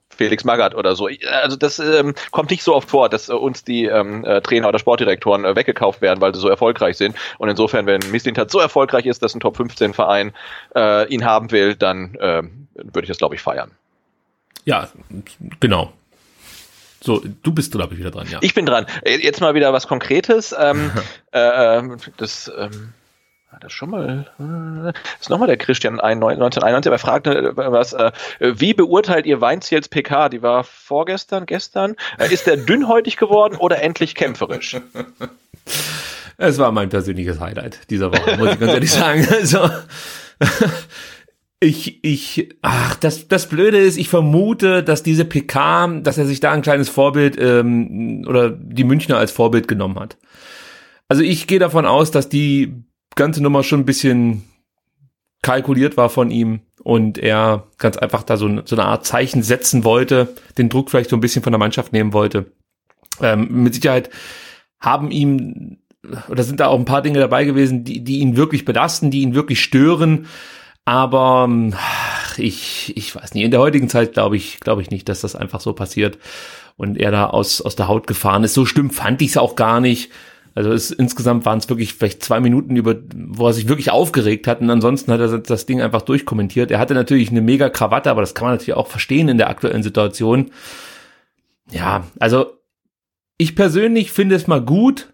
Felix Magath oder so. Also das ähm, kommt nicht so oft vor, dass äh, uns die ähm, äh, Trainer oder Sportdirektoren äh, weggekauft werden, weil sie so erfolgreich sind. Und insofern, wenn Mislintat so erfolgreich ist, dass ein Top 15 Verein äh, ihn haben will, dann äh, würde ich das, glaube ich, feiern. Ja, genau. So, du bist, glaube ich, wieder dran, ja. Ich bin dran. Äh, jetzt mal wieder was Konkretes. Ähm, äh, das ähm, das schon mal, äh, ist nochmal der Christian 1991, aber er fragte äh, was, äh, wie beurteilt ihr Weinziels PK? Die war vorgestern, gestern. Ist der dünnhäutig geworden oder endlich kämpferisch? Es war mein persönliches Highlight dieser Woche, muss ich ganz ehrlich sagen. Also, ich, ich, ach, das, das Blöde ist, ich vermute, dass diese PK, dass er sich da ein kleines Vorbild ähm, oder die Münchner als Vorbild genommen hat. Also ich gehe davon aus, dass die ganze Nummer schon ein bisschen kalkuliert war von ihm und er ganz einfach da so, so eine Art Zeichen setzen wollte, den Druck vielleicht so ein bisschen von der Mannschaft nehmen wollte. Ähm, mit Sicherheit haben ihm oder sind da auch ein paar Dinge dabei gewesen, die, die ihn wirklich belasten, die ihn wirklich stören. Aber ach, ich, ich weiß nicht, in der heutigen Zeit glaube ich, glaube ich nicht, dass das einfach so passiert und er da aus, aus der Haut gefahren ist. So schlimm fand ich es auch gar nicht. Also es, insgesamt waren es wirklich vielleicht zwei Minuten, über, wo er sich wirklich aufgeregt hat und ansonsten hat er das Ding einfach durchkommentiert. Er hatte natürlich eine mega Krawatte, aber das kann man natürlich auch verstehen in der aktuellen Situation. Ja, also ich persönlich finde es mal gut,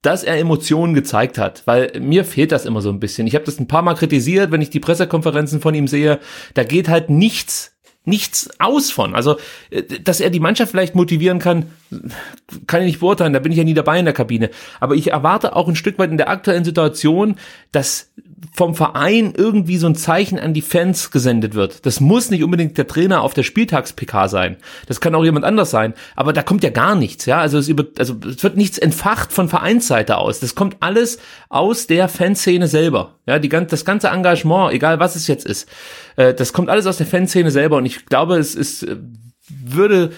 dass er Emotionen gezeigt hat, weil mir fehlt das immer so ein bisschen. Ich habe das ein paar Mal kritisiert, wenn ich die Pressekonferenzen von ihm sehe, da geht halt nichts nichts aus von. Also, äh, dass er die Mannschaft vielleicht motivieren kann, kann ich nicht beurteilen, da bin ich ja nie dabei in der Kabine. Aber ich erwarte auch ein Stück weit in der aktuellen Situation, dass vom Verein irgendwie so ein Zeichen an die Fans gesendet wird. Das muss nicht unbedingt der Trainer auf der Spieltags-PK sein. Das kann auch jemand anders sein. Aber da kommt ja gar nichts, ja. Also es, über, also es wird nichts entfacht von Vereinsseite aus. Das kommt alles aus der Fanszene selber. Ja, die, das ganze Engagement, egal was es jetzt ist, äh, das kommt alles aus der Fanszene selber. Und ich glaube, es ist, äh, würde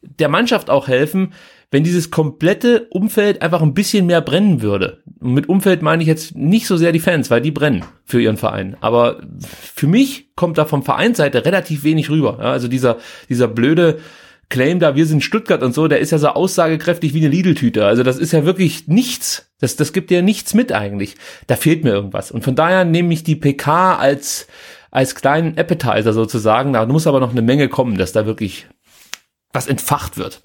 der Mannschaft auch helfen, wenn dieses komplette Umfeld einfach ein bisschen mehr brennen würde. Und mit Umfeld meine ich jetzt nicht so sehr die Fans, weil die brennen für ihren Verein. Aber für mich kommt da vom Vereinsseite relativ wenig rüber. Ja, also dieser, dieser blöde Claim da, wir sind Stuttgart und so, der ist ja so aussagekräftig wie eine Lidl-Tüte. Also das ist ja wirklich nichts. Das, das gibt ja nichts mit eigentlich. Da fehlt mir irgendwas. Und von daher nehme ich die PK als, als kleinen Appetizer sozusagen. Da muss aber noch eine Menge kommen, dass da wirklich was entfacht wird.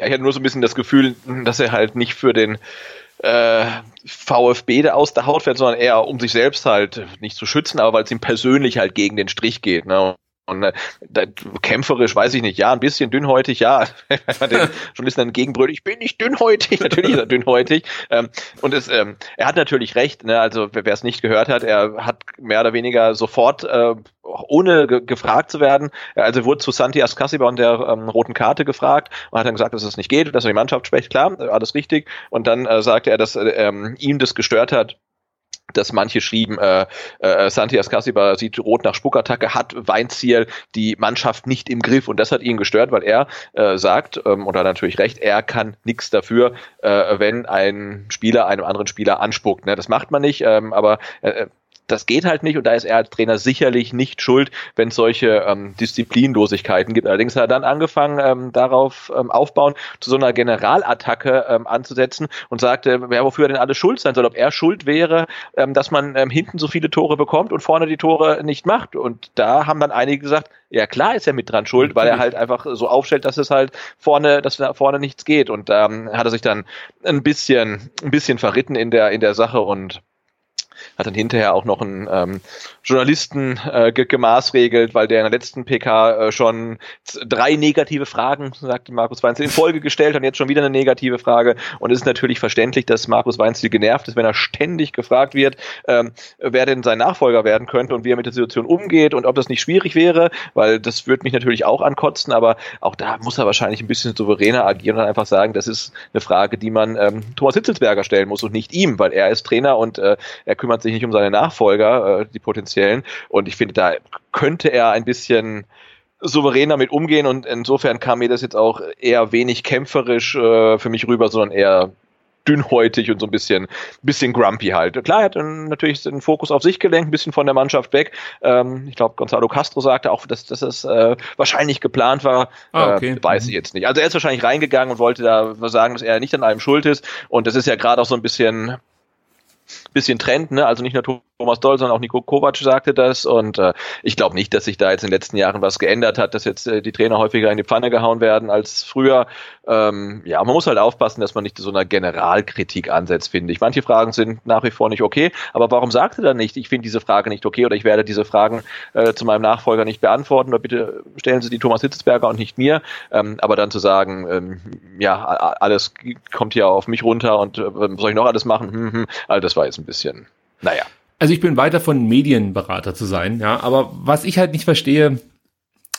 Ja, ich hatte nur so ein bisschen das Gefühl, dass er halt nicht für den äh, VfB da aus der Haut fährt, sondern eher um sich selbst halt nicht zu schützen, aber weil es ihm persönlich halt gegen den Strich geht. Ne? Und äh, kämpferisch, weiß ich nicht, ja, ein bisschen dünnhäutig, ja. Den Journalisten entgegenbrüllt, ich bin nicht dünnhäutig, natürlich ist er dünnhäutig. Ähm, und es, ähm, er hat natürlich recht, ne? also wer es nicht gehört hat, er hat mehr oder weniger sofort, äh, ohne ge gefragt zu werden, also wurde zu Santi Ascasiba und der ähm, roten Karte gefragt und hat dann gesagt, dass es nicht geht, dass er die Mannschaft spricht, klar, alles richtig. Und dann äh, sagte er, dass äh, ähm, ihm das gestört hat, dass manche schrieben, äh, äh, Santi Ascasiba sieht rot nach Spuckattacke, hat Weinziel die Mannschaft nicht im Griff und das hat ihn gestört, weil er äh, sagt, ähm, und hat natürlich recht, er kann nichts dafür, äh, wenn ein Spieler einem anderen Spieler anspuckt. Ne? Das macht man nicht, ähm, aber äh, das geht halt nicht und da ist er als Trainer sicherlich nicht schuld, wenn es solche ähm, Disziplinlosigkeiten gibt. Allerdings hat er dann angefangen, ähm, darauf ähm, aufbauen, zu so einer Generalattacke ähm, anzusetzen und sagte, wer wofür er denn alles schuld sein soll, ob er schuld wäre, ähm, dass man ähm, hinten so viele Tore bekommt und vorne die Tore nicht macht. Und da haben dann einige gesagt, ja klar ist er mit dran schuld, weil er halt einfach so aufstellt, dass es halt vorne, dass da vorne nichts geht. Und da ähm, hat er sich dann ein bisschen, ein bisschen verritten in der, in der Sache und hat dann hinterher auch noch einen ähm, Journalisten äh, gemaßregelt, weil der in der letzten PK äh, schon drei negative Fragen, sagte Markus Weinzel, in Folge gestellt hat und jetzt schon wieder eine negative Frage. Und es ist natürlich verständlich, dass Markus Weinzel genervt ist, wenn er ständig gefragt wird, ähm, wer denn sein Nachfolger werden könnte und wie er mit der Situation umgeht und ob das nicht schwierig wäre, weil das würde mich natürlich auch ankotzen, aber auch da muss er wahrscheinlich ein bisschen souveräner agieren und einfach sagen, das ist eine Frage, die man ähm, Thomas Hitzelsberger stellen muss und nicht ihm, weil er ist Trainer und äh, er kümmert sich nicht um seine Nachfolger, äh, die potenziellen. Und ich finde, da könnte er ein bisschen souverän damit umgehen und insofern kam mir das jetzt auch eher wenig kämpferisch äh, für mich rüber, sondern eher dünnhäutig und so ein bisschen, bisschen grumpy halt. Klar, er hat natürlich den Fokus auf sich gelenkt, ein bisschen von der Mannschaft weg. Ähm, ich glaube, Gonzalo Castro sagte auch, dass, dass es äh, wahrscheinlich geplant war. Ah, okay. äh, weiß ich mhm. jetzt nicht. Also er ist wahrscheinlich reingegangen und wollte da sagen, dass er nicht an allem schuld ist. Und das ist ja gerade auch so ein bisschen bisschen Trend, ne? Also nicht nur Thomas Doll, sondern auch Nico Kovac sagte das. Und äh, ich glaube nicht, dass sich da jetzt in den letzten Jahren was geändert hat, dass jetzt äh, die Trainer häufiger in die Pfanne gehauen werden als früher. Ähm, ja, man muss halt aufpassen, dass man nicht so einer Generalkritik ansetzt, finde ich. Manche Fragen sind nach wie vor nicht okay, aber warum sagt er dann nicht, ich finde diese Frage nicht okay oder ich werde diese Fragen äh, zu meinem Nachfolger nicht beantworten oder bitte stellen Sie die Thomas Hitzberger und nicht mir. Ähm, aber dann zu sagen, ähm, ja, alles kommt hier auf mich runter und äh, soll ich noch alles machen? Hm, hm, also das war jetzt ein bisschen, naja. Also ich bin weiter von Medienberater zu sein, ja, aber was ich halt nicht verstehe,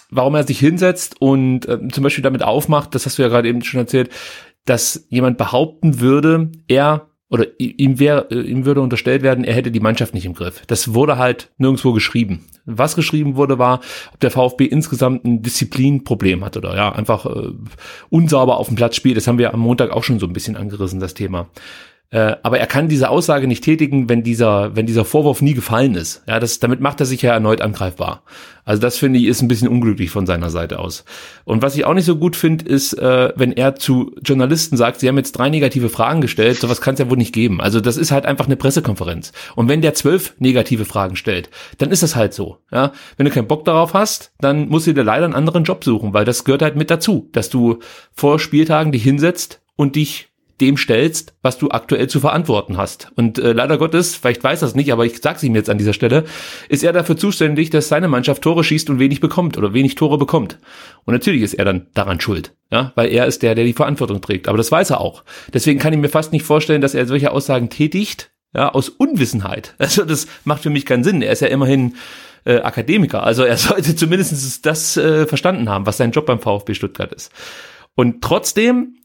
warum er sich hinsetzt und äh, zum Beispiel damit aufmacht, das hast du ja gerade eben schon erzählt, dass jemand behaupten würde, er oder ihm wäre, äh, ihm würde unterstellt werden, er hätte die Mannschaft nicht im Griff. Das wurde halt nirgendwo geschrieben. Was geschrieben wurde, war, ob der VfB insgesamt ein Disziplinproblem hat oder ja, einfach äh, unsauber auf dem Platz spielt. Das haben wir am Montag auch schon so ein bisschen angerissen, das Thema. Äh, aber er kann diese Aussage nicht tätigen, wenn dieser, wenn dieser Vorwurf nie gefallen ist. Ja, das, damit macht er sich ja erneut angreifbar. Also das finde ich ist ein bisschen unglücklich von seiner Seite aus. Und was ich auch nicht so gut finde, ist, äh, wenn er zu Journalisten sagt, sie haben jetzt drei negative Fragen gestellt, sowas kann es ja wohl nicht geben. Also das ist halt einfach eine Pressekonferenz. Und wenn der zwölf negative Fragen stellt, dann ist das halt so. Ja, wenn du keinen Bock darauf hast, dann musst du dir leider einen anderen Job suchen, weil das gehört halt mit dazu, dass du vor Spieltagen dich hinsetzt und dich dem stellst, was du aktuell zu verantworten hast. Und äh, leider Gottes, vielleicht weiß das nicht, aber ich sag's ihm jetzt an dieser Stelle, ist er dafür zuständig, dass seine Mannschaft Tore schießt und wenig bekommt oder wenig Tore bekommt. Und natürlich ist er dann daran schuld, ja, weil er ist der, der die Verantwortung trägt. Aber das weiß er auch. Deswegen kann ich mir fast nicht vorstellen, dass er solche Aussagen tätigt, ja, aus Unwissenheit. Also das macht für mich keinen Sinn. Er ist ja immerhin äh, Akademiker. Also er sollte zumindest das äh, verstanden haben, was sein Job beim VfB Stuttgart ist. Und trotzdem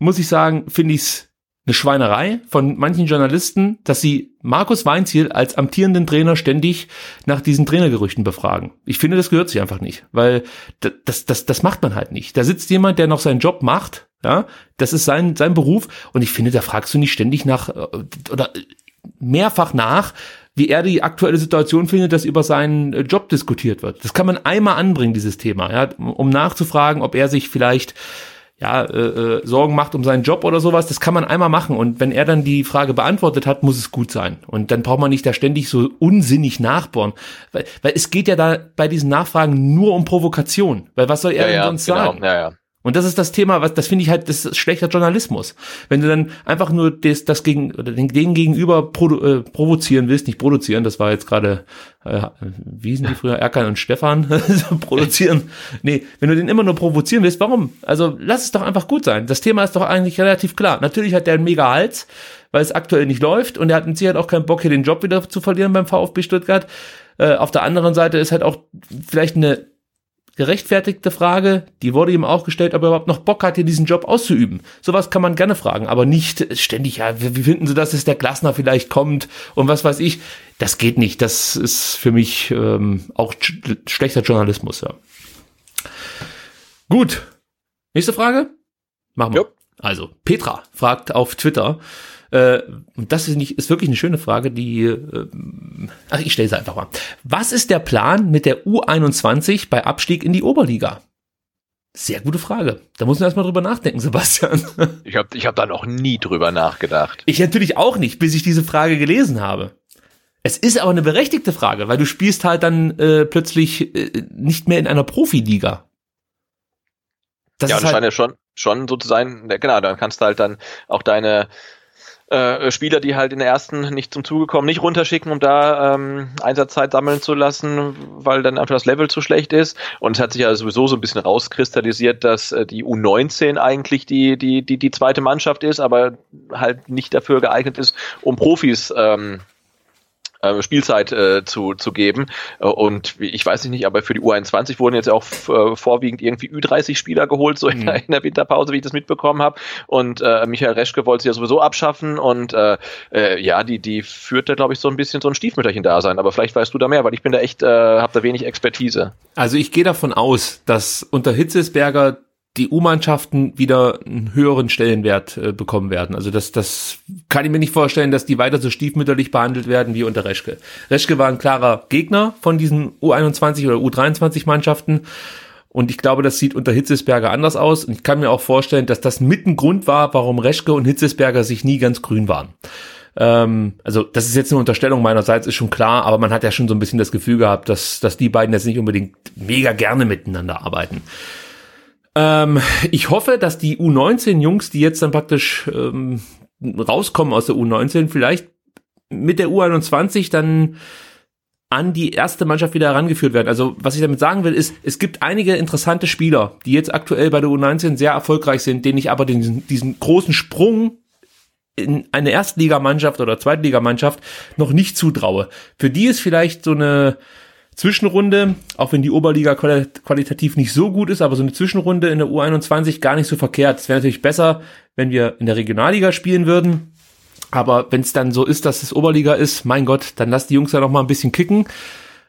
muss ich sagen, finde ich es eine Schweinerei von manchen Journalisten, dass sie Markus Weinziel als amtierenden Trainer ständig nach diesen Trainergerüchten befragen. Ich finde, das gehört sich einfach nicht, weil das, das, das macht man halt nicht. Da sitzt jemand, der noch seinen Job macht, ja, das ist sein, sein Beruf und ich finde, da fragst du nicht ständig nach äh, oder mehrfach nach, wie er die aktuelle Situation findet, dass über seinen äh, Job diskutiert wird. Das kann man einmal anbringen, dieses Thema, ja, um nachzufragen, ob er sich vielleicht ja, äh, äh, Sorgen macht um seinen Job oder sowas, das kann man einmal machen. Und wenn er dann die Frage beantwortet hat, muss es gut sein. Und dann braucht man nicht da ständig so unsinnig nachbohren. Weil, weil es geht ja da bei diesen Nachfragen nur um Provokation. Weil was soll er ja, denn ja, sonst genau. sagen? Ja, ja. Und das ist das Thema, was das finde ich halt, das ist schlechter Journalismus. Wenn du dann einfach nur das, das gegen oder den, den gegenüber produ, äh, provozieren willst, nicht produzieren, das war jetzt gerade, äh, wie sind die früher, Erkan und Stefan produzieren. Nee, wenn du den immer nur provozieren willst, warum? Also lass es doch einfach gut sein. Das Thema ist doch eigentlich relativ klar. Natürlich hat der einen mega Hals, weil es aktuell nicht läuft und er hat mit Sicherheit auch keinen Bock, hier den Job wieder zu verlieren beim VfB Stuttgart. Äh, auf der anderen Seite ist halt auch vielleicht eine gerechtfertigte Frage, die wurde ihm auch gestellt, ob er überhaupt noch Bock hat, hier diesen Job auszuüben. Sowas kann man gerne fragen, aber nicht ständig, ja, wie finden Sie das, dass der Glasner vielleicht kommt und was weiß ich. Das geht nicht. Das ist für mich ähm, auch schlechter Journalismus, ja. Gut. Nächste Frage? Machen wir. Jo. Also, Petra fragt auf Twitter, äh, und das ist, nicht, ist wirklich eine schöne Frage, die, äh, ach, ich stelle sie einfach mal. Was ist der Plan mit der U21 bei Abstieg in die Oberliga? Sehr gute Frage. Da muss man erstmal drüber nachdenken, Sebastian. Ich habe ich hab da noch nie drüber nachgedacht. Ich natürlich auch nicht, bis ich diese Frage gelesen habe. Es ist aber eine berechtigte Frage, weil du spielst halt dann äh, plötzlich äh, nicht mehr in einer Profiliga. Das ja, das halt scheint ja schon, schon so zu sein, genau, dann kannst du halt dann auch deine äh, Spieler, die halt in der ersten nicht zum Zuge kommen, nicht runterschicken, um da ähm, Einsatzzeit sammeln zu lassen, weil dann einfach das Level zu schlecht ist. Und es hat sich ja sowieso so ein bisschen rauskristallisiert, dass äh, die U19 eigentlich die, die, die, die zweite Mannschaft ist, aber halt nicht dafür geeignet ist, um Profis ähm, äh, Spielzeit äh, zu, zu geben. Äh, und ich weiß nicht, aber für die U21 wurden jetzt auch äh, vorwiegend irgendwie Ü30-Spieler geholt, so in, mhm. in, der Winterpause, wie ich das mitbekommen habe. Und äh, Michael Reschke wollte sie ja sowieso abschaffen. Und äh, äh, ja, die, die führte, glaube ich, so ein bisschen so ein Stiefmütterchen da sein. Aber vielleicht weißt du da mehr, weil ich bin da echt, äh, habe da wenig Expertise. Also ich gehe davon aus, dass unter Hitzesberger die U-Mannschaften wieder einen höheren Stellenwert äh, bekommen werden. Also das, das kann ich mir nicht vorstellen, dass die weiter so stiefmütterlich behandelt werden wie unter Reschke. Reschke war ein klarer Gegner von diesen U21 oder U23 Mannschaften. Und ich glaube, das sieht unter Hitzesberger anders aus. Und ich kann mir auch vorstellen, dass das mit ein Grund war, warum Reschke und Hitzesberger sich nie ganz grün waren. Ähm, also das ist jetzt eine Unterstellung meinerseits, ist schon klar, aber man hat ja schon so ein bisschen das Gefühl gehabt, dass, dass die beiden jetzt nicht unbedingt mega gerne miteinander arbeiten. Ähm, ich hoffe, dass die U19-Jungs, die jetzt dann praktisch ähm, rauskommen aus der U19, vielleicht mit der U21 dann an die erste Mannschaft wieder herangeführt werden. Also was ich damit sagen will, ist, es gibt einige interessante Spieler, die jetzt aktuell bei der U19 sehr erfolgreich sind, denen ich aber diesen, diesen großen Sprung in eine Erstligamannschaft oder Zweitligamannschaft noch nicht zutraue. Für die ist vielleicht so eine Zwischenrunde, auch wenn die Oberliga qualitativ nicht so gut ist, aber so eine Zwischenrunde in der U21 gar nicht so verkehrt. Es wäre natürlich besser, wenn wir in der Regionalliga spielen würden. Aber wenn es dann so ist, dass es Oberliga ist, mein Gott, dann lass die Jungs ja noch mal ein bisschen kicken,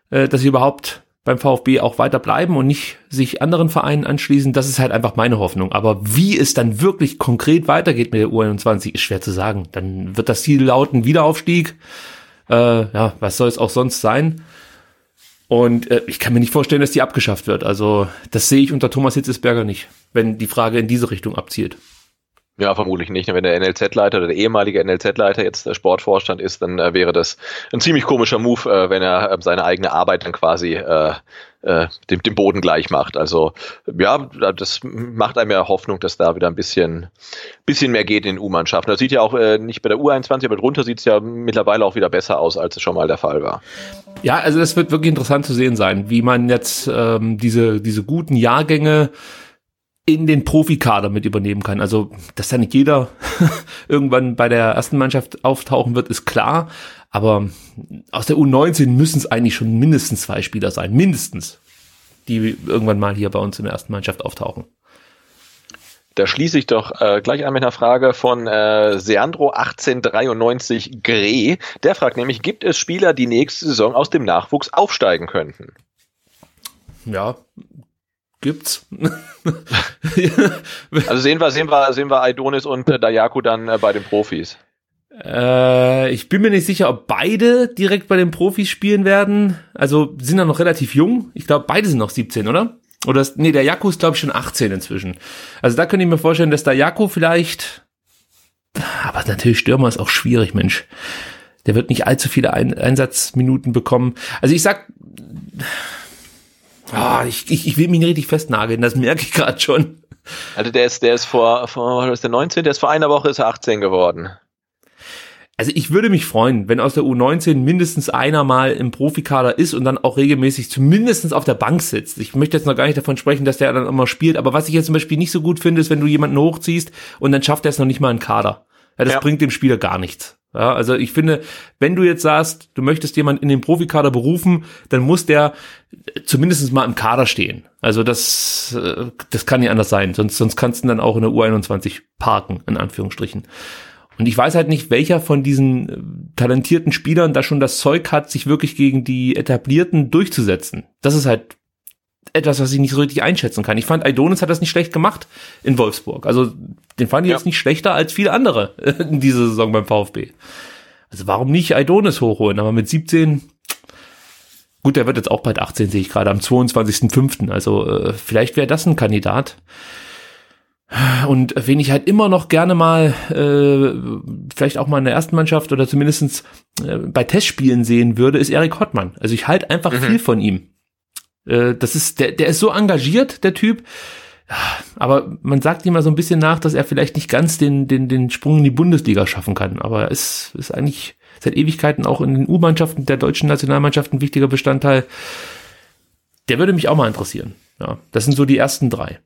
äh, dass sie überhaupt beim VfB auch weiter bleiben und nicht sich anderen Vereinen anschließen. Das ist halt einfach meine Hoffnung. Aber wie es dann wirklich konkret weitergeht mit der U21, ist schwer zu sagen. Dann wird das Ziel lauten Wiederaufstieg. Äh, ja, was soll es auch sonst sein? Und äh, ich kann mir nicht vorstellen, dass die abgeschafft wird. Also das sehe ich unter Thomas Hitzesberger nicht, wenn die Frage in diese Richtung abzielt. Ja, vermutlich nicht. Wenn der NLZ-Leiter oder der ehemalige NLZ-Leiter jetzt der Sportvorstand ist, dann äh, wäre das ein ziemlich komischer Move, äh, wenn er äh, seine eigene Arbeit dann quasi äh, äh, dem, dem Boden gleich macht. Also ja, das macht einem ja Hoffnung, dass da wieder ein bisschen, bisschen mehr geht in den U-Mannschaften. Das sieht ja auch äh, nicht bei der U21, aber drunter sieht es ja mittlerweile auch wieder besser aus, als es schon mal der Fall war. Ja, also das wird wirklich interessant zu sehen sein, wie man jetzt ähm, diese, diese guten Jahrgänge in den Profikader mit übernehmen kann. Also, dass da nicht jeder irgendwann bei der ersten Mannschaft auftauchen wird, ist klar. Aber aus der U19 müssen es eigentlich schon mindestens zwei Spieler sein. Mindestens. Die irgendwann mal hier bei uns in der ersten Mannschaft auftauchen Da schließe ich doch äh, gleich an mit einer Frage von äh, Seandro 1893 Gre. Der fragt nämlich, gibt es Spieler, die nächste Saison aus dem Nachwuchs aufsteigen könnten? Ja, gibt's. also sehen wir, sehen wir, sehen wir Aidonis und äh, Dayaku dann äh, bei den Profis. Äh, ich bin mir nicht sicher, ob beide direkt bei den Profis spielen werden. Also sind ja noch relativ jung. Ich glaube, beide sind noch 17, oder? Oder ist, nee, der Jaku ist glaube ich schon 18 inzwischen. Also da könnte ich mir vorstellen, dass der Jaku vielleicht aber natürlich Stürmer ist auch schwierig, Mensch. Der wird nicht allzu viele Ein Einsatzminuten bekommen. Also ich sag, oh, ich, ich, ich will mich nicht richtig festnageln, das merke ich gerade schon. Also der ist, der ist vor, vor was ist der 19, der ist vor einer Woche ist er 18 geworden. Also ich würde mich freuen, wenn aus der U19 mindestens einer mal im Profikader ist und dann auch regelmäßig zumindest auf der Bank sitzt. Ich möchte jetzt noch gar nicht davon sprechen, dass der dann immer spielt, aber was ich jetzt zum Beispiel nicht so gut finde, ist, wenn du jemanden hochziehst und dann schafft er es noch nicht mal in Kader. Ja, das ja. bringt dem Spieler gar nichts. Ja, also ich finde, wenn du jetzt sagst, du möchtest jemanden in den Profikader berufen, dann muss der zumindest mal im Kader stehen. Also das, äh, das kann nicht anders sein. Sonst, sonst kannst du dann auch in der U21 parken, in Anführungsstrichen. Und ich weiß halt nicht, welcher von diesen äh, talentierten Spielern da schon das Zeug hat, sich wirklich gegen die etablierten durchzusetzen. Das ist halt etwas, was ich nicht so richtig einschätzen kann. Ich fand, Aidonis hat das nicht schlecht gemacht in Wolfsburg. Also den fand ich ja. jetzt nicht schlechter als viele andere in dieser Saison beim VfB. Also warum nicht Aidonis hochholen? Aber mit 17, gut, der wird jetzt auch bald 18, sehe ich gerade, am 22.05. Also äh, vielleicht wäre das ein Kandidat. Und wen ich halt immer noch gerne mal, äh, vielleicht auch mal in der ersten Mannschaft oder zumindestens äh, bei Testspielen sehen würde, ist Erik Hottmann. Also ich halte einfach mhm. viel von ihm. Äh, das ist, der, der ist so engagiert, der Typ. Aber man sagt ihm mal so ein bisschen nach, dass er vielleicht nicht ganz den, den, den Sprung in die Bundesliga schaffen kann. Aber er ist, ist eigentlich seit Ewigkeiten auch in den U-Mannschaften der deutschen Nationalmannschaft ein wichtiger Bestandteil. Der würde mich auch mal interessieren. Ja, das sind so die ersten drei.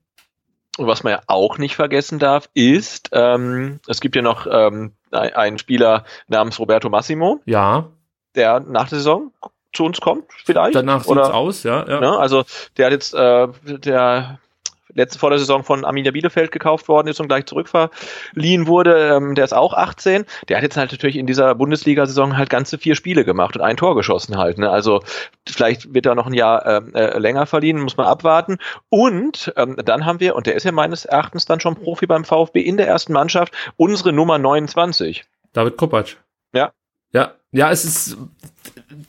Und was man ja auch nicht vergessen darf, ist, ähm, es gibt ja noch ähm, einen Spieler namens Roberto Massimo. Ja. Der nach der Saison zu uns kommt, vielleicht. Danach sieht's Oder, aus, ja. ja. Ne, also der hat jetzt, äh, der letzte vor der Saison von Arminia Bielefeld gekauft worden ist und gleich zurückverliehen wurde. Ähm, der ist auch 18. Der hat jetzt halt natürlich in dieser Bundesliga-Saison halt ganze vier Spiele gemacht und ein Tor geschossen halt. Ne? Also vielleicht wird er noch ein Jahr ähm, äh, länger verliehen, muss man abwarten. Und ähm, dann haben wir, und der ist ja meines Erachtens dann schon Profi beim VfB in der ersten Mannschaft, unsere Nummer 29. David Kopacz. Ja. Ja, ja, es ist,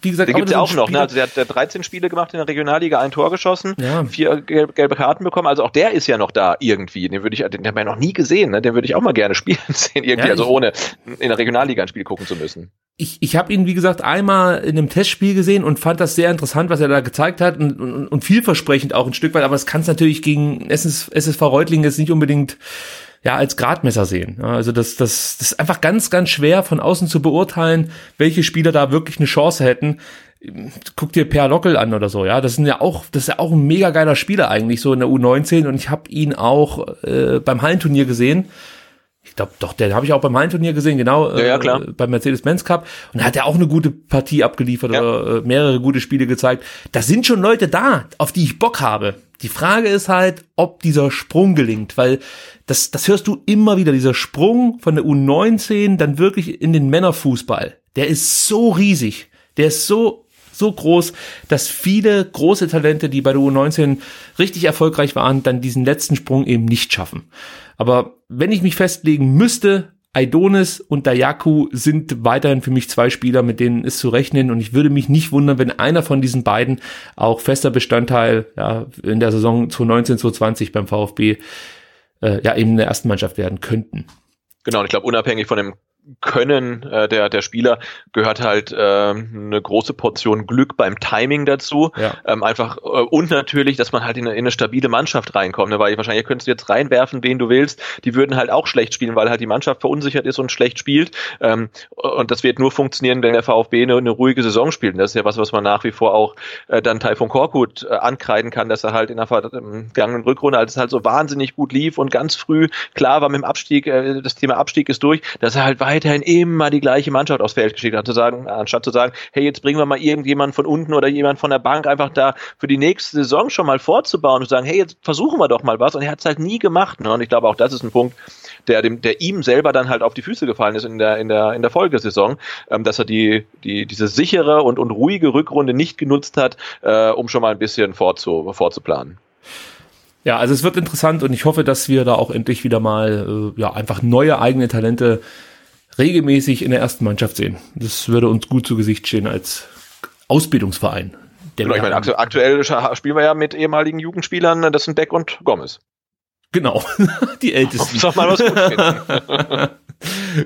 wie gesagt, den gibt es ja auch noch. Ne? Also der hat, der 13 Spiele gemacht in der Regionalliga, ein Tor geschossen, ja. vier gelbe, gelbe Karten bekommen. Also auch der ist ja noch da irgendwie. Den würde ich, den haben wir ja noch nie gesehen. Ne? Den würde ich auch mal gerne spielen sehen irgendwie. Ja, also ohne in der Regionalliga ein Spiel gucken zu müssen. Ich, ich habe ihn wie gesagt einmal in einem Testspiel gesehen und fand das sehr interessant, was er da gezeigt hat und, und, und vielversprechend auch ein Stück weit. Aber es kann es natürlich gegen SS, SSV Reutlingen jetzt nicht unbedingt ja, als Gradmesser sehen. Also das, das, das ist einfach ganz, ganz schwer von außen zu beurteilen, welche Spieler da wirklich eine Chance hätten. Guck dir Per Lockel an oder so, ja. Das sind ja auch, das ist ja auch ein mega geiler Spieler eigentlich, so in der U19 und ich habe ihn auch äh, beim Hallenturnier gesehen. Ich glaube, doch, der habe ich auch beim Hallenturnier gesehen, genau, ja, ja, klar. Äh, beim Mercedes-Benz Cup. Und da hat er auch eine gute Partie abgeliefert ja. oder äh, mehrere gute Spiele gezeigt. Da sind schon Leute da, auf die ich Bock habe. Die Frage ist halt, ob dieser Sprung gelingt, weil das, das hörst du immer wieder, dieser Sprung von der U19 dann wirklich in den Männerfußball. Der ist so riesig, der ist so so groß, dass viele große Talente, die bei der U19 richtig erfolgreich waren, dann diesen letzten Sprung eben nicht schaffen. Aber wenn ich mich festlegen müsste, Aidonis und Dayaku sind weiterhin für mich zwei Spieler, mit denen ist zu rechnen und ich würde mich nicht wundern, wenn einer von diesen beiden auch fester Bestandteil ja, in der Saison 2019, 2020 beim VfB äh, ja eben in der ersten Mannschaft werden könnten. Genau, und ich glaube, unabhängig von dem können äh, der, der Spieler gehört halt äh, eine große Portion Glück beim Timing dazu. Ja. Ähm, einfach äh, und natürlich, dass man halt in eine, in eine stabile Mannschaft reinkommt, ne? weil wahrscheinlich könntest du jetzt reinwerfen, wen du willst. Die würden halt auch schlecht spielen, weil halt die Mannschaft verunsichert ist und schlecht spielt. Ähm, und das wird nur funktionieren, wenn der VfB eine, eine ruhige Saison spielt. Und das ist ja was, was man nach wie vor auch äh, dann Taifun Korkut äh, ankreiden kann, dass er halt in der vergangenen Rückrunde, als es halt so wahnsinnig gut lief und ganz früh klar war mit dem Abstieg, äh, das Thema Abstieg ist durch, dass er halt weit weiterhin immer die gleiche Mannschaft aufs Feld geschickt hat, zu sagen, anstatt zu sagen, hey, jetzt bringen wir mal irgendjemand von unten oder jemand von der Bank einfach da für die nächste Saison schon mal vorzubauen und zu sagen, hey, jetzt versuchen wir doch mal was. Und er hat es halt nie gemacht. Ne? Und ich glaube, auch das ist ein Punkt, der dem, der ihm selber dann halt auf die Füße gefallen ist in der, in der, in der Folgesaison, ähm, dass er die, die, diese sichere und, und ruhige Rückrunde nicht genutzt hat, äh, um schon mal ein bisschen vorzu, vorzuplanen. Ja, also es wird interessant und ich hoffe, dass wir da auch endlich wieder mal äh, ja einfach neue eigene Talente regelmäßig in der ersten Mannschaft sehen. Das würde uns gut zu Gesicht stehen als Ausbildungsverein. Genau, ich meine, aktuell spielen wir ja mit ehemaligen Jugendspielern, das sind Beck und Gomez. Genau, die Ältesten. Sag mal was gut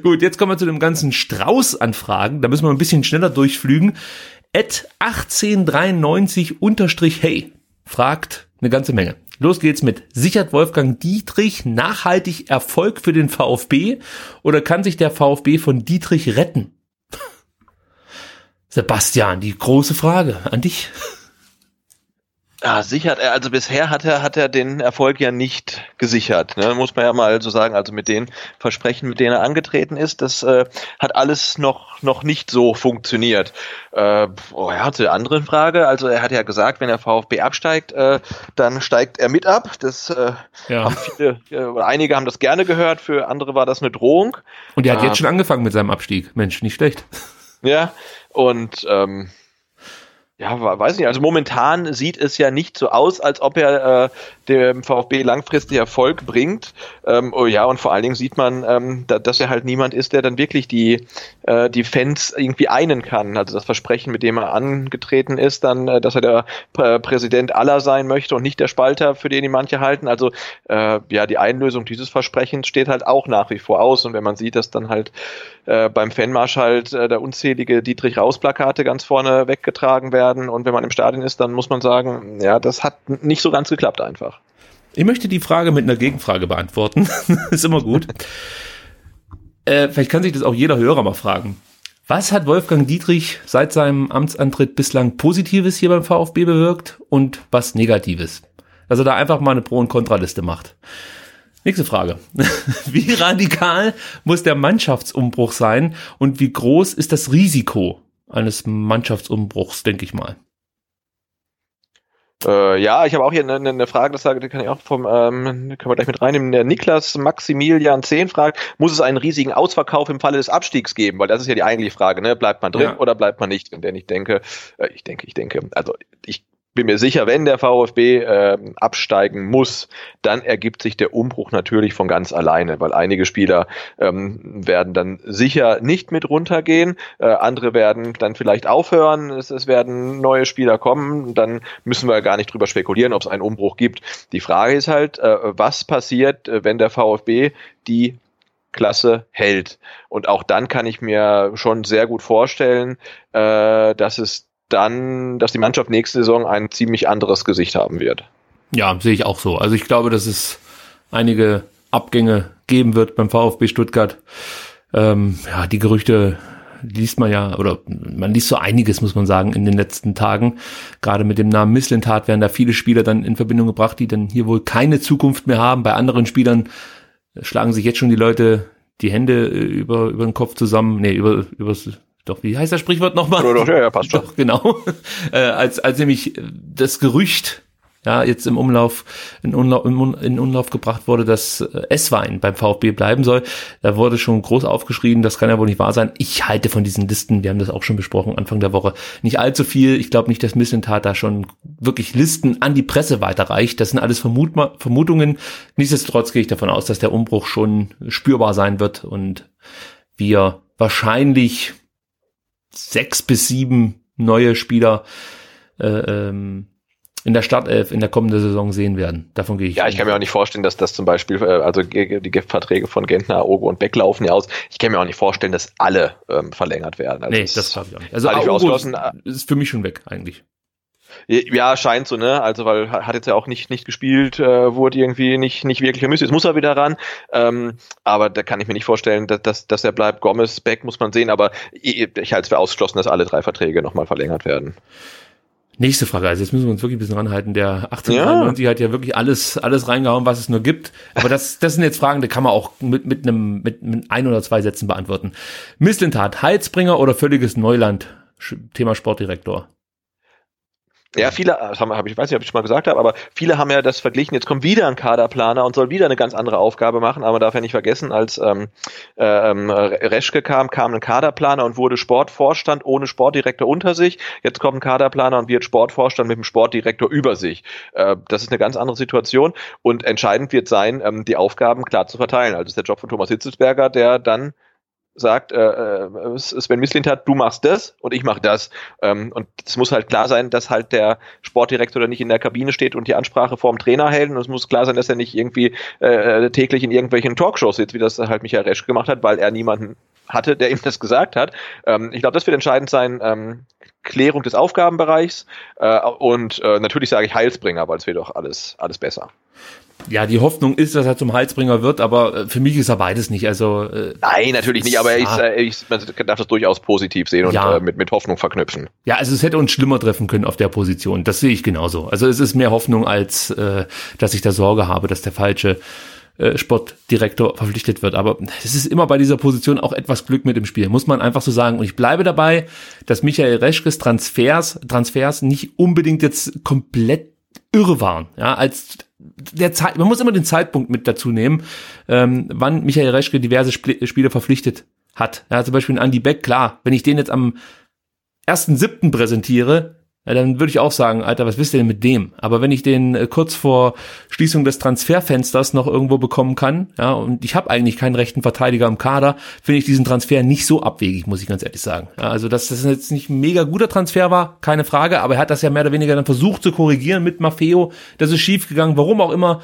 Gut, jetzt kommen wir zu dem ganzen Strauß-Anfragen. Da müssen wir ein bisschen schneller durchflügen. At 1893 unterstrich hey fragt eine ganze Menge. Los geht's mit. Sichert Wolfgang Dietrich nachhaltig Erfolg für den VfB oder kann sich der VfB von Dietrich retten? Sebastian, die große Frage an dich. Ja, sichert er, also bisher hat er, hat er den Erfolg ja nicht gesichert, ne? muss man ja mal so sagen. Also mit den Versprechen, mit denen er angetreten ist, das äh, hat alles noch, noch nicht so funktioniert. Äh, oh ja, zu der anderen Frage, also er hat ja gesagt, wenn der VfB absteigt, äh, dann steigt er mit ab. Das äh, ja. haben viele, äh, einige haben das gerne gehört, für andere war das eine Drohung. Und er hat jetzt äh, schon angefangen mit seinem Abstieg. Mensch, nicht schlecht. Ja, und ähm, ja, weiß nicht. Also momentan sieht es ja nicht so aus, als ob er äh, dem VfB langfristig Erfolg bringt. Ähm, oh ja, und vor allen Dingen sieht man, ähm, da, dass er halt niemand ist, der dann wirklich die, äh, die Fans irgendwie einen kann. Also das Versprechen, mit dem er angetreten ist, dann, äh, dass er der P Präsident aller sein möchte und nicht der Spalter, für den die manche halten. Also äh, ja, die Einlösung dieses Versprechens steht halt auch nach wie vor aus. Und wenn man sieht, dass dann halt äh, beim Fanmarsch halt äh, der unzählige Dietrich Raus-Plakate ganz vorne weggetragen werden, werden und wenn man im Stadion ist, dann muss man sagen, ja, das hat nicht so ganz geklappt einfach. Ich möchte die Frage mit einer Gegenfrage beantworten. ist immer gut. äh, vielleicht kann sich das auch jeder Hörer mal fragen. Was hat Wolfgang Dietrich seit seinem Amtsantritt bislang Positives hier beim VfB bewirkt und was Negatives? Dass er da einfach mal eine Pro- und Kontraliste macht. Nächste Frage. Wie radikal muss der Mannschaftsumbruch sein und wie groß ist das Risiko? Eines Mannschaftsumbruchs, denke ich mal. Äh, ja, ich habe auch hier eine, eine Frage, das sage, die kann ich auch vom, ähm, können wir gleich mit reinnehmen. Der Niklas Maximilian 10 fragt, muss es einen riesigen Ausverkauf im Falle des Abstiegs geben? Weil das ist ja die eigentliche Frage, ne? Bleibt man drin ja. oder bleibt man nicht drin? Denn ich denke, äh, ich denke, ich denke, also ich bin mir sicher, wenn der VfB äh, absteigen muss, dann ergibt sich der Umbruch natürlich von ganz alleine, weil einige Spieler ähm, werden dann sicher nicht mit runtergehen, äh, andere werden dann vielleicht aufhören, es, es werden neue Spieler kommen, dann müssen wir gar nicht drüber spekulieren, ob es einen Umbruch gibt. Die Frage ist halt, äh, was passiert, äh, wenn der VfB die Klasse hält. Und auch dann kann ich mir schon sehr gut vorstellen, äh, dass es dann, dass die Mannschaft nächste Saison ein ziemlich anderes Gesicht haben wird. Ja, sehe ich auch so. Also ich glaube, dass es einige Abgänge geben wird beim VfB Stuttgart. Ähm, ja, die Gerüchte liest man ja, oder man liest so einiges, muss man sagen, in den letzten Tagen. Gerade mit dem Namen Misslintat werden da viele Spieler dann in Verbindung gebracht, die dann hier wohl keine Zukunft mehr haben. Bei anderen Spielern schlagen sich jetzt schon die Leute die Hände äh, über, über den Kopf zusammen, nee, über, übers doch, wie heißt das Sprichwort nochmal? Doch, doch, ja, ja, passt schon. Doch, genau. äh, als, als nämlich das Gerücht ja, jetzt im Umlauf, in Umlauf, in Umlauf gebracht wurde, dass äh, S-Wein beim VfB bleiben soll. Da wurde schon groß aufgeschrieben, das kann ja wohl nicht wahr sein. Ich halte von diesen Listen, wir haben das auch schon besprochen, Anfang der Woche, nicht allzu viel. Ich glaube nicht, dass Missentat da schon wirklich Listen an die Presse weiterreicht. Das sind alles Vermut Vermutungen. Nichtsdestotrotz gehe ich davon aus, dass der Umbruch schon spürbar sein wird und wir wahrscheinlich sechs bis sieben neue Spieler äh, ähm, in der Startelf in der kommenden Saison sehen werden. Davon gehe ich. Ja, ich kann mir auch nicht vorstellen, dass das zum Beispiel, äh, also die Verträge von Gentner, Ogo und Beck laufen ja aus. Ich kann mir auch nicht vorstellen, dass alle ähm, verlängert werden. Also nee, das, das habe ich auch nicht. Also Ogo ist für mich schon weg eigentlich. Ja, scheint so, ne? Also, weil hat jetzt ja auch nicht, nicht gespielt, äh, wurde irgendwie nicht, nicht wirklich vermisst. Jetzt muss er wieder ran. Ähm, aber da kann ich mir nicht vorstellen, dass, dass, dass er bleibt. Gomez, Beck muss man sehen, aber ich, ich halte es für ausgeschlossen, dass alle drei Verträge nochmal verlängert werden. Nächste Frage, also jetzt müssen wir uns wirklich ein bisschen ranhalten. Der 1893 ja. hat ja wirklich alles, alles reingehauen, was es nur gibt. Aber das, das sind jetzt Fragen, die kann man auch mit, mit einem, mit, mit ein oder zwei Sätzen beantworten. Misslintat, Heilsbringer oder völliges Neuland? Thema Sportdirektor. Ja, viele, das haben, hab ich weiß nicht, ob ich schon mal gesagt habe, aber viele haben ja das verglichen, jetzt kommt wieder ein Kaderplaner und soll wieder eine ganz andere Aufgabe machen, aber man darf ja nicht vergessen, als ähm, ähm, Reschke kam, kam ein Kaderplaner und wurde Sportvorstand ohne Sportdirektor unter sich. Jetzt kommt ein Kaderplaner und wird Sportvorstand mit dem Sportdirektor über sich. Äh, das ist eine ganz andere Situation und entscheidend wird sein, ähm, die Aufgaben klar zu verteilen. Also das ist der Job von Thomas Hitzelsberger, der dann sagt, äh, äh, Sven Mislint hat, du machst das und ich mach das. Ähm, und es muss halt klar sein, dass halt der Sportdirektor nicht in der Kabine steht und die Ansprache vorm Trainer hält. Und es muss klar sein, dass er nicht irgendwie äh, täglich in irgendwelchen Talkshows sitzt, wie das halt Michael Resch gemacht hat, weil er niemanden hatte, der ihm das gesagt hat. Ähm, ich glaube, das wird entscheidend sein, ähm, Klärung des Aufgabenbereichs äh, und äh, natürlich sage ich Heilsbringer, weil es wird doch alles, alles besser ja, die Hoffnung ist, dass er zum Heilsbringer wird, aber äh, für mich ist er beides nicht. Also äh, Nein, natürlich nicht, aber ich, ich, man darf das durchaus positiv sehen und ja. äh, mit, mit Hoffnung verknüpfen. Ja, also es hätte uns schlimmer treffen können auf der Position. Das sehe ich genauso. Also es ist mehr Hoffnung, als äh, dass ich da Sorge habe, dass der falsche äh, Sportdirektor verpflichtet wird. Aber es ist immer bei dieser Position auch etwas Glück mit im Spiel, muss man einfach so sagen. Und ich bleibe dabei, dass Michael Reschkes Transfers, Transfers nicht unbedingt jetzt komplett irre waren. Ja, als der Zeit, man muss immer den Zeitpunkt mit dazu nehmen, ähm, wann Michael Reschke diverse Sp Spiele verpflichtet hat. Ja, zum Beispiel Andy Beck, klar, wenn ich den jetzt am 1.7. präsentiere, ja, dann würde ich auch sagen, Alter, was wisst ihr denn mit dem? Aber wenn ich den äh, kurz vor Schließung des Transferfensters noch irgendwo bekommen kann, ja, und ich habe eigentlich keinen rechten Verteidiger im Kader, finde ich diesen Transfer nicht so abwegig, muss ich ganz ehrlich sagen. Ja, also, dass das jetzt nicht ein mega guter Transfer war, keine Frage, aber er hat das ja mehr oder weniger dann versucht zu korrigieren mit Maffeo. Das ist schief gegangen, warum auch immer.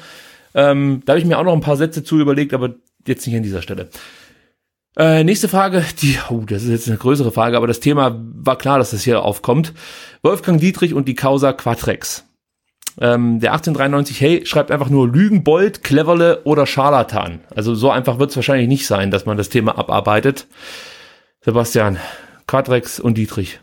Ähm, da habe ich mir auch noch ein paar Sätze zu überlegt, aber jetzt nicht an dieser Stelle. Äh, nächste Frage, die, oh, das ist jetzt eine größere Frage, aber das Thema war klar, dass das hier aufkommt. Wolfgang Dietrich und die Causa Quatrex. Ähm, der 1893, hey, schreibt einfach nur Lügenbold, Cleverle oder Scharlatan. Also so einfach wird es wahrscheinlich nicht sein, dass man das Thema abarbeitet. Sebastian, Quatrex und Dietrich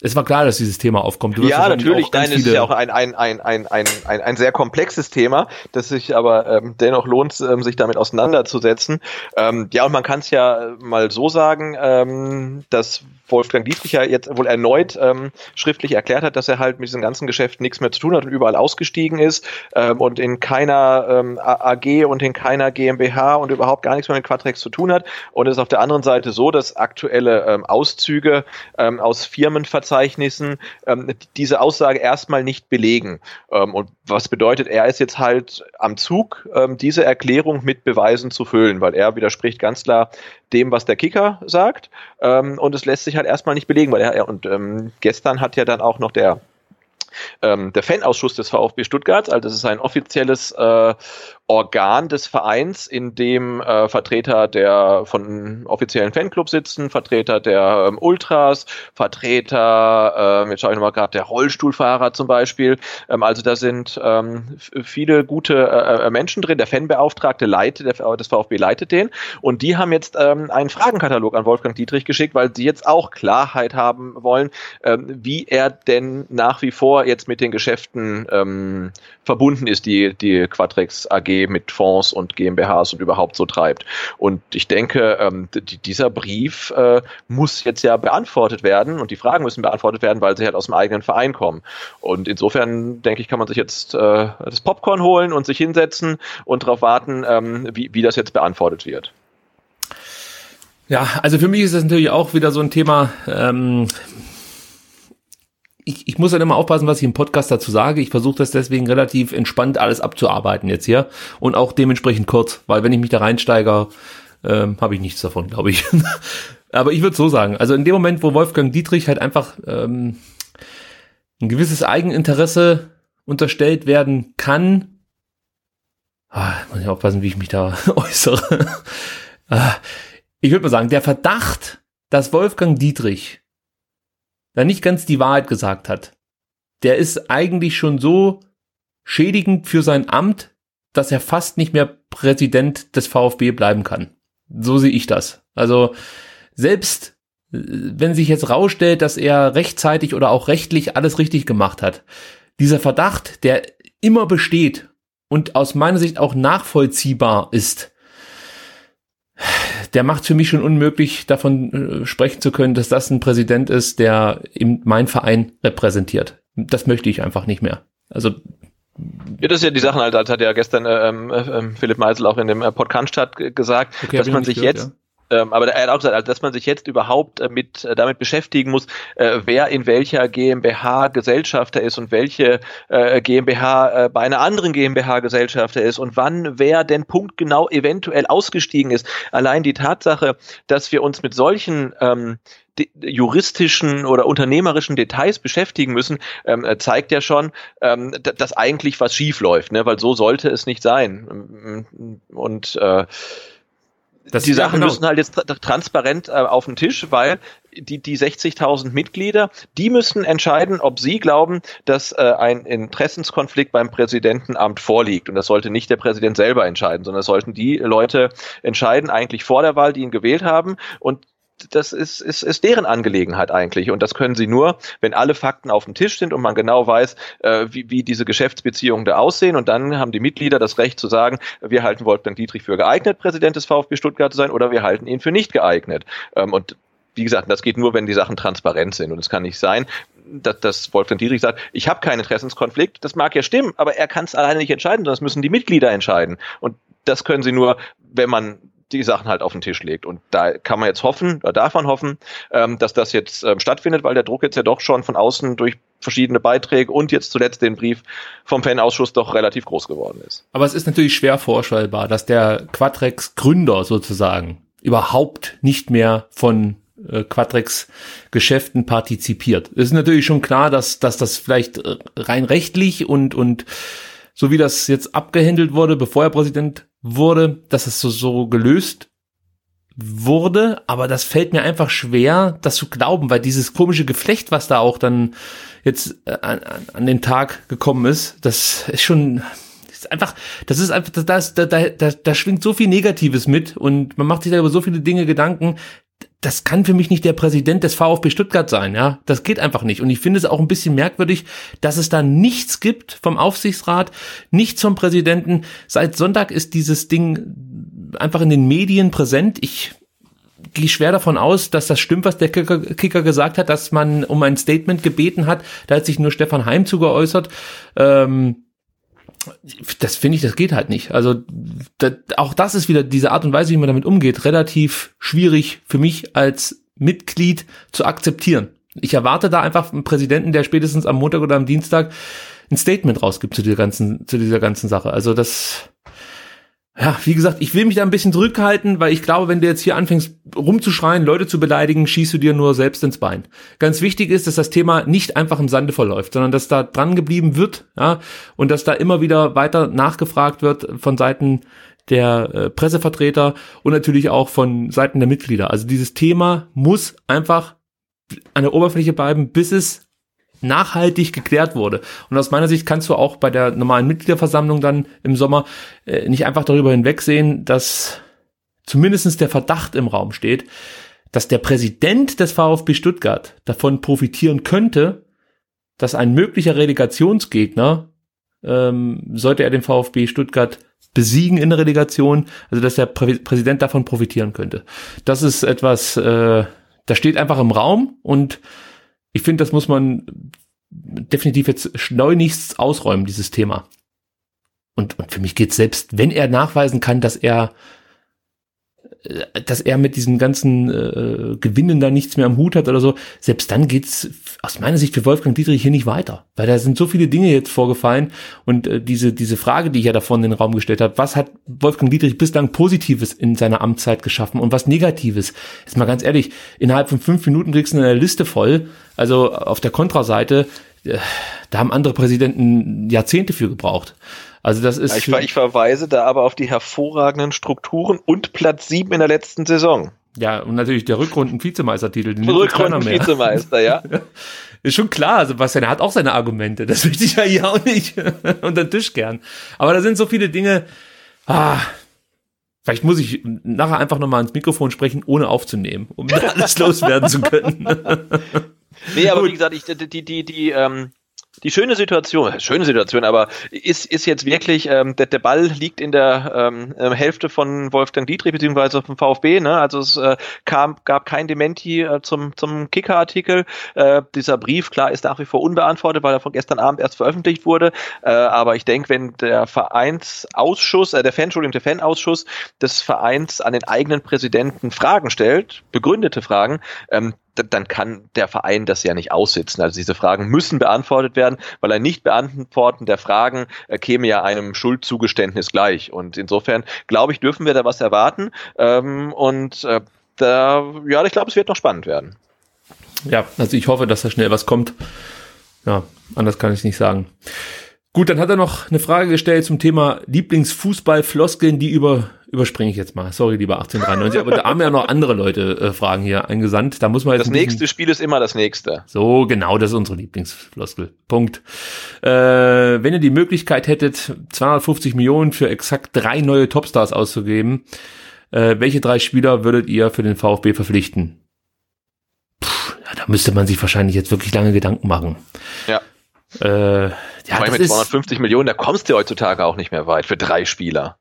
es war klar, dass dieses Thema aufkommt. ja, natürlich. Nein, es ist ja auch ein, ein, ein, ein, ein, ein, ein sehr komplexes Thema, das sich aber ähm, dennoch lohnt, ähm, sich damit auseinanderzusetzen. Ähm, ja, und man kann es ja mal so sagen, ähm, dass Wolfgang Dietrich ja jetzt wohl erneut ähm, schriftlich erklärt hat, dass er halt mit diesem ganzen Geschäft nichts mehr zu tun hat und überall ausgestiegen ist ähm, und in keiner ähm, AG und in keiner GmbH und überhaupt gar nichts mehr mit Quatrex zu tun hat. Und es ist auf der anderen Seite so, dass aktuelle ähm, Auszüge ähm, aus Firmenverzeichnissen ähm, diese Aussage erstmal nicht belegen. Ähm, und was bedeutet, er ist jetzt halt am Zug, ähm, diese Erklärung mit Beweisen zu füllen, weil er widerspricht ganz klar dem, was der Kicker sagt. Ähm, und es lässt sich halt erstmal nicht belegen, weil er, und ähm, gestern hat ja dann auch noch der ähm, der Fanausschuss des VfB Stuttgart, also das ist ein offizielles äh, Organ des Vereins, in dem äh, Vertreter der von offiziellen Fanclubs sitzen, Vertreter der ähm, Ultras, Vertreter, äh, jetzt schaue ich nochmal gerade, der Rollstuhlfahrer zum Beispiel. Ähm, also da sind ähm, viele gute äh, äh, Menschen drin. Der Fanbeauftragte leitet, der, des VfB leitet den. Und die haben jetzt ähm, einen Fragenkatalog an Wolfgang Dietrich geschickt, weil sie jetzt auch Klarheit haben wollen, ähm, wie er denn nach wie vor jetzt mit den Geschäften ähm, verbunden ist, die die Quadrex AG mit Fonds und GmbHs und überhaupt so treibt. Und ich denke, ähm, dieser Brief äh, muss jetzt ja beantwortet werden und die Fragen müssen beantwortet werden, weil sie halt aus dem eigenen Verein kommen. Und insofern denke ich, kann man sich jetzt äh, das Popcorn holen und sich hinsetzen und darauf warten, ähm, wie, wie das jetzt beantwortet wird. Ja, also für mich ist das natürlich auch wieder so ein Thema. Ähm, ich, ich muss dann immer aufpassen, was ich im Podcast dazu sage. Ich versuche das deswegen relativ entspannt alles abzuarbeiten jetzt hier und auch dementsprechend kurz, weil wenn ich mich da reinsteige, ähm, habe ich nichts davon, glaube ich. Aber ich würde so sagen, also in dem Moment, wo Wolfgang Dietrich halt einfach ähm, ein gewisses Eigeninteresse unterstellt werden kann, ah, muss ich aufpassen, wie ich mich da äußere. ah, ich würde mal sagen, der Verdacht, dass Wolfgang Dietrich da nicht ganz die Wahrheit gesagt hat, der ist eigentlich schon so schädigend für sein Amt, dass er fast nicht mehr Präsident des VfB bleiben kann. So sehe ich das. Also selbst wenn sich jetzt rausstellt, dass er rechtzeitig oder auch rechtlich alles richtig gemacht hat, dieser Verdacht, der immer besteht und aus meiner Sicht auch nachvollziehbar ist, der macht für mich schon unmöglich, davon äh, sprechen zu können, dass das ein Präsident ist, der eben mein Verein repräsentiert. Das möchte ich einfach nicht mehr. Also ja, das ist ja die Sachen halt, das hat ja gestern äh, ähm, äh, Philipp Meisel auch in dem äh, Podcast gesagt, okay, dass man sich gehört, jetzt, ja ähm, aber er hat auch gesagt, also, dass man sich jetzt überhaupt äh, mit, äh, damit beschäftigen muss, äh, wer in welcher GmbH Gesellschafter ist und welche äh, GmbH äh, bei einer anderen GmbH Gesellschafter ist und wann wer denn punktgenau eventuell ausgestiegen ist. Allein die Tatsache, dass wir uns mit solchen ähm, juristischen oder unternehmerischen Details beschäftigen müssen, ähm, äh, zeigt ja schon, ähm, dass eigentlich was schief läuft, ne? weil so sollte es nicht sein. Und äh, das die Sachen genau. müssen halt jetzt tra transparent äh, auf den Tisch, weil die, die 60.000 Mitglieder, die müssen entscheiden, ob sie glauben, dass äh, ein Interessenskonflikt beim Präsidentenamt vorliegt. Und das sollte nicht der Präsident selber entscheiden, sondern das sollten die Leute entscheiden, eigentlich vor der Wahl, die ihn gewählt haben. Und das ist, ist, ist deren Angelegenheit eigentlich. Und das können sie nur, wenn alle Fakten auf dem Tisch sind und man genau weiß, äh, wie, wie diese Geschäftsbeziehungen da aussehen. Und dann haben die Mitglieder das Recht zu sagen, wir halten Wolfgang Dietrich für geeignet, Präsident des VfB Stuttgart zu sein, oder wir halten ihn für nicht geeignet. Ähm, und wie gesagt, das geht nur, wenn die Sachen transparent sind. Und es kann nicht sein, dass, dass Wolfgang Dietrich sagt, ich habe keinen Interessenskonflikt. Das mag ja stimmen, aber er kann es alleine nicht entscheiden, sondern das müssen die Mitglieder entscheiden. Und das können sie nur, wenn man die Sachen halt auf den Tisch legt. Und da kann man jetzt hoffen, da darf man hoffen, ähm, dass das jetzt ähm, stattfindet, weil der Druck jetzt ja doch schon von außen durch verschiedene Beiträge und jetzt zuletzt den Brief vom Fanausschuss doch relativ groß geworden ist. Aber es ist natürlich schwer vorstellbar, dass der Quadrex Gründer sozusagen überhaupt nicht mehr von äh, Quadrex Geschäften partizipiert. Es ist natürlich schon klar, dass, dass das vielleicht äh, rein rechtlich und, und so wie das jetzt abgehandelt wurde, bevor er Präsident wurde, dass es so, so gelöst wurde, aber das fällt mir einfach schwer, das zu glauben, weil dieses komische Geflecht, was da auch dann jetzt äh, an, an den Tag gekommen ist, das ist schon ist einfach, das ist einfach, da, da, da, da, da schwingt so viel Negatives mit und man macht sich da über so viele Dinge Gedanken, das kann für mich nicht der Präsident des VfB Stuttgart sein, ja. Das geht einfach nicht. Und ich finde es auch ein bisschen merkwürdig, dass es da nichts gibt vom Aufsichtsrat, nichts vom Präsidenten. Seit Sonntag ist dieses Ding einfach in den Medien präsent. Ich gehe schwer davon aus, dass das stimmt, was der Kicker, gesagt hat, dass man um ein Statement gebeten hat. Da hat sich nur Stefan Heim zugeäußert. Ähm, das finde ich, das geht halt nicht. Also da, auch das ist wieder diese Art und Weise, wie man damit umgeht, relativ schwierig für mich als Mitglied zu akzeptieren. Ich erwarte da einfach einen Präsidenten, der spätestens am Montag oder am Dienstag ein Statement rausgibt zu dieser ganzen, zu dieser ganzen Sache. Also das, ja, wie gesagt, ich will mich da ein bisschen zurückhalten, weil ich glaube, wenn du jetzt hier anfängst rumzuschreien, Leute zu beleidigen, schießt du dir nur selbst ins Bein. Ganz wichtig ist, dass das Thema nicht einfach im Sande verläuft, sondern dass da dran geblieben wird, ja, und dass da immer wieder weiter nachgefragt wird von Seiten der äh, Pressevertreter und natürlich auch von Seiten der Mitglieder. Also dieses Thema muss einfach an der Oberfläche bleiben, bis es nachhaltig geklärt wurde. Und aus meiner Sicht kannst du auch bei der normalen Mitgliederversammlung dann im Sommer äh, nicht einfach darüber hinwegsehen, dass zumindestens der Verdacht im Raum steht, dass der Präsident des VfB Stuttgart davon profitieren könnte, dass ein möglicher Relegationsgegner, ähm, sollte er den VfB Stuttgart besiegen in der Relegation, also dass der Prä Präsident davon profitieren könnte. Das ist etwas, äh, das steht einfach im Raum und ich finde, das muss man definitiv jetzt schleunigst ausräumen, dieses Thema. Und, und für mich geht selbst, wenn er nachweisen kann, dass er dass er mit diesen ganzen äh, Gewinnen da nichts mehr am Hut hat oder so, selbst dann geht's aus meiner Sicht für Wolfgang Dietrich hier nicht weiter, weil da sind so viele Dinge jetzt vorgefallen und äh, diese diese Frage, die ich ja davon in den Raum gestellt habe, was hat Wolfgang Dietrich bislang Positives in seiner Amtszeit geschaffen und was Negatives? Jetzt mal ganz ehrlich, innerhalb von fünf Minuten kriegst du eine Liste voll, also auf der Kontraseite, äh, da haben andere Präsidenten Jahrzehnte für gebraucht. Also das ist. Ich, ich verweise da aber auf die hervorragenden Strukturen und Platz sieben in der letzten Saison. Ja, und natürlich der Rückrunden-Vizemeistertitel. Rückrunden-Vizemeister, ja. Ist schon klar, Sebastian, er hat auch seine Argumente. Das möchte ich ja hier auch nicht unter den Tisch gern. Aber da sind so viele Dinge, ah, Vielleicht muss ich nachher einfach nochmal ins Mikrofon sprechen, ohne aufzunehmen, um alles loswerden zu können. nee, aber Gut. wie gesagt, ich, die, die, die, die, ähm, die schöne Situation, schöne Situation, aber ist, ist jetzt wirklich, ähm, der, der Ball liegt in der ähm, ähm Hälfte von Wolfgang Dietrich beziehungsweise vom VfB. Ne? Also es äh, kam, gab kein Dementi äh, zum, zum Kicker-Artikel. Äh, dieser Brief, klar, ist nach wie vor unbeantwortet, weil er von gestern Abend erst veröffentlicht wurde. Äh, aber ich denke, wenn der Vereinsausschuss, äh, der Fan, Entschuldigung, der Fanausschuss des Vereins an den eigenen Präsidenten Fragen stellt, begründete Fragen, ähm, dann kann der Verein das ja nicht aussitzen. Also diese Fragen müssen beantwortet werden, weil ein Nicht-Beantworten der Fragen äh, käme ja einem Schuldzugeständnis gleich. Und insofern, glaube ich, dürfen wir da was erwarten. Ähm, und äh, da, ja, ich glaube, es wird noch spannend werden. Ja, also ich hoffe, dass da schnell was kommt. Ja, anders kann ich nicht sagen. Gut, dann hat er noch eine Frage gestellt zum Thema Lieblingsfußballfloskeln, die über überspringe ich jetzt mal. Sorry, lieber 1893, aber da haben ja noch andere Leute äh, Fragen hier eingesandt. Da muss man jetzt Das nächste Spiel ist immer das nächste. So, genau, das ist unsere Lieblingsfloskel. Punkt. Äh, wenn ihr die Möglichkeit hättet, 250 Millionen für exakt drei neue Topstars auszugeben, äh, welche drei Spieler würdet ihr für den VfB verpflichten? Puh, ja, da müsste man sich wahrscheinlich jetzt wirklich lange Gedanken machen. Ja. Äh, ja, das mit 250 Millionen, da kommst du heutzutage auch nicht mehr weit für drei Spieler.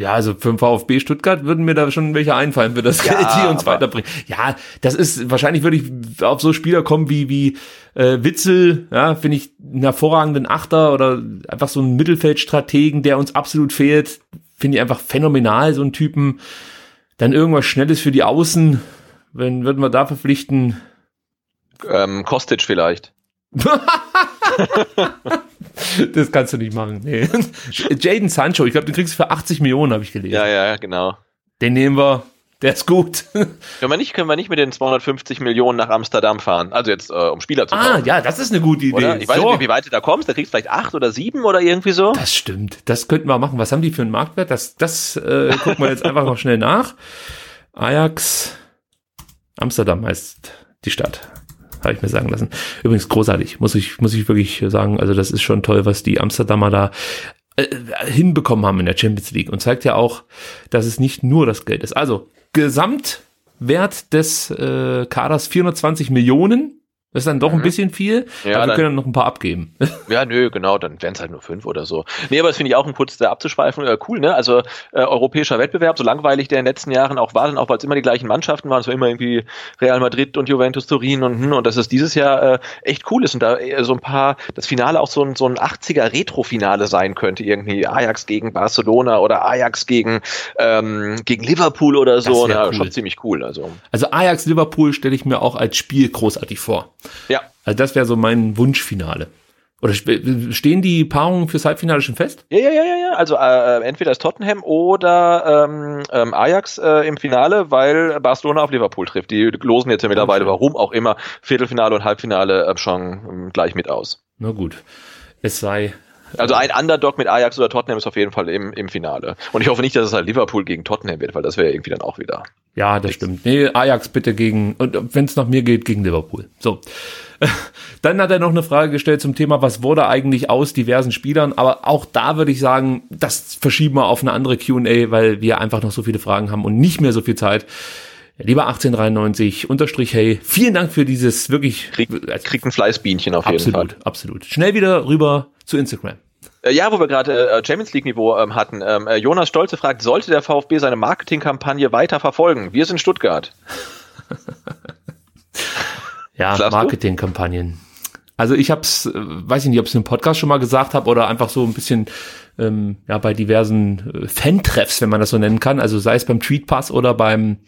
Ja, also für den VfB Stuttgart würden mir da schon welche einfallen für das ja, die uns weiterbringen. Ja, das ist, wahrscheinlich würde ich auf so Spieler kommen wie, wie äh, Witzel, ja, finde ich einen hervorragenden Achter oder einfach so einen Mittelfeldstrategen, der uns absolut fehlt. Finde ich einfach phänomenal, so einen Typen. Dann irgendwas Schnelles für die Außen, wenn würden wir da verpflichten. Ähm, Kostic vielleicht. das kannst du nicht machen. Nee. Jaden Sancho, ich glaube, den kriegst du für 80 Millionen, habe ich gelesen. Ja, ja, genau. Den nehmen wir. Der ist gut. Können wir nicht, können wir nicht mit den 250 Millionen nach Amsterdam fahren? Also jetzt, äh, um Spieler zu ah, kaufen. Ah, ja, das ist eine gute Idee. Oder? Ich weiß so. nicht, wie weit du da kommst. Da kriegst du vielleicht acht oder sieben oder irgendwie so. Das stimmt. Das könnten wir machen. Was haben die für einen Marktwert? Das, das äh, gucken wir jetzt einfach noch schnell nach. Ajax Amsterdam heißt die Stadt habe ich mir sagen lassen. Übrigens großartig, muss ich, muss ich wirklich sagen. Also das ist schon toll, was die Amsterdamer da äh, hinbekommen haben in der Champions League und zeigt ja auch, dass es nicht nur das Geld ist. Also Gesamtwert des äh, Kaders 420 Millionen das ist dann doch mhm. ein bisschen viel, ja, aber wir dann, können noch ein paar abgeben. Ja, nö, genau, dann wären es halt nur fünf oder so. Nee, aber das finde ich auch ein kurz da abzuschweifen, äh, cool, ne? Also äh, europäischer Wettbewerb, so langweilig der in den letzten Jahren auch war, dann auch weil es immer die gleichen Mannschaften waren, es war immer irgendwie Real Madrid und Juventus Turin und hm, und dass es dieses Jahr äh, echt cool ist und da äh, so ein paar, das Finale auch so ein, so ein 80er Retro-Finale sein könnte, irgendwie Ajax gegen Barcelona oder Ajax gegen, ähm, gegen Liverpool oder so. Ja, cool. schon ziemlich cool. Also, also Ajax Liverpool stelle ich mir auch als Spiel großartig vor. Ja. Also das wäre so mein Wunschfinale. Oder stehen die Paarungen fürs Halbfinale schon fest? Ja, ja, ja, ja, ja. Also äh, entweder ist Tottenham oder ähm, ähm, Ajax äh, im Finale, weil Barcelona auf Liverpool trifft. Die losen jetzt ja mittlerweile, okay. warum auch immer, Viertelfinale und Halbfinale äh, schon äh, gleich mit aus. Na gut. Es sei also ein Underdog mit Ajax oder Tottenham ist auf jeden Fall im, im Finale. Und ich hoffe nicht, dass es halt Liverpool gegen Tottenham wird, weil das wäre irgendwie dann auch wieder. Ja, das stimmt. Nee, Ajax bitte gegen, und wenn es nach mir geht, gegen Liverpool. So. Dann hat er noch eine Frage gestellt zum Thema, was wurde eigentlich aus diversen Spielern? Aber auch da würde ich sagen, das verschieben wir auf eine andere Q&A, weil wir einfach noch so viele Fragen haben und nicht mehr so viel Zeit. Lieber 1893 unterstrich hey, vielen Dank für dieses wirklich kriegt krieg ein Fleißbienchen auf absolut, jeden Fall. Absolut, absolut. Schnell wieder rüber zu Instagram. Äh, ja, wo wir gerade äh, Champions League Niveau ähm, hatten. Ähm, äh, Jonas Stolze fragt, sollte der VfB seine Marketingkampagne weiter verfolgen? Wir sind Stuttgart. ja, Marketingkampagnen. Also ich habe es, äh, weiß ich nicht, ob ich es im Podcast schon mal gesagt habe oder einfach so ein bisschen ähm, ja bei diversen äh, Fan-Treffs, wenn man das so nennen kann. Also sei es beim Tweetpass oder beim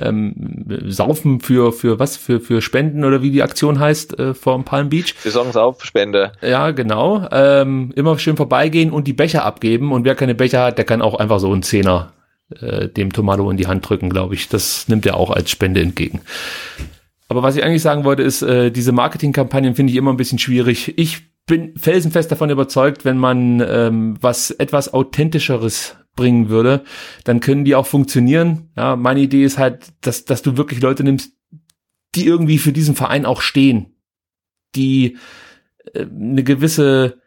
ähm, Saufen für für was für für Spenden oder wie die Aktion heißt äh, vom Palm Beach. Saisonsaufspende. Ja, genau. Ähm, immer schön vorbeigehen und die Becher abgeben und wer keine Becher hat, der kann auch einfach so einen Zehner äh, dem Tomado in die Hand drücken, glaube ich. Das nimmt er auch als Spende entgegen. Aber was ich eigentlich sagen wollte, ist, äh, diese Marketingkampagnen finde ich immer ein bisschen schwierig. Ich bin felsenfest davon überzeugt, wenn man ähm, was etwas authentischeres bringen würde, dann können die auch funktionieren. Ja, meine Idee ist halt, dass, dass du wirklich Leute nimmst, die irgendwie für diesen Verein auch stehen, die äh, eine gewisse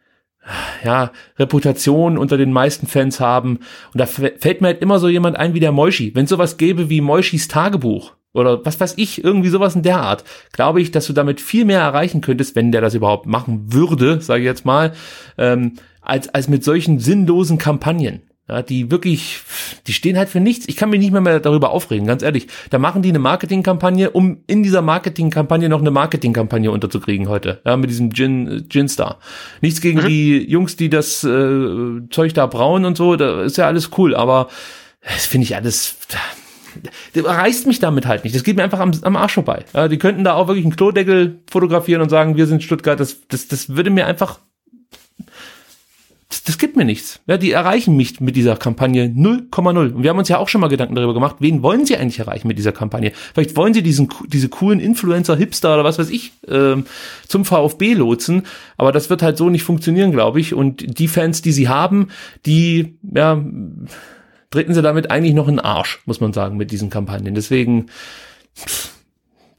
ja, Reputation unter den meisten Fans haben. Und da fällt mir halt immer so jemand ein wie der Moishi. Wenn sowas gäbe wie Moishis Tagebuch oder was weiß ich, irgendwie sowas in der Art, glaube ich, dass du damit viel mehr erreichen könntest, wenn der das überhaupt machen würde, sage ich jetzt mal, ähm, als, als mit solchen sinnlosen Kampagnen. Ja, die wirklich, die stehen halt für nichts. Ich kann mich nicht mehr, mehr darüber aufregen, ganz ehrlich. Da machen die eine Marketingkampagne, um in dieser Marketingkampagne noch eine Marketingkampagne unterzukriegen heute. Ja, mit diesem Gin, Gin Star. Nichts gegen mhm. die Jungs, die das äh, Zeug da brauen und so, da ist ja alles cool, aber das finde ich alles, das reißt mich damit halt nicht. Das geht mir einfach am, am Arsch vorbei. Ja, die könnten da auch wirklich einen Klodeckel fotografieren und sagen, wir sind Stuttgart. Das, das, das würde mir einfach das, das gibt mir nichts. Ja, die erreichen mich mit dieser Kampagne 0,0. Und wir haben uns ja auch schon mal Gedanken darüber gemacht, wen wollen sie eigentlich erreichen mit dieser Kampagne? Vielleicht wollen sie diesen, diese coolen Influencer, Hipster oder was weiß ich, ähm, zum VfB lotsen. Aber das wird halt so nicht funktionieren, glaube ich. Und die Fans, die sie haben, die, ja, treten sie damit eigentlich noch in den Arsch, muss man sagen, mit diesen Kampagnen. Deswegen, pff,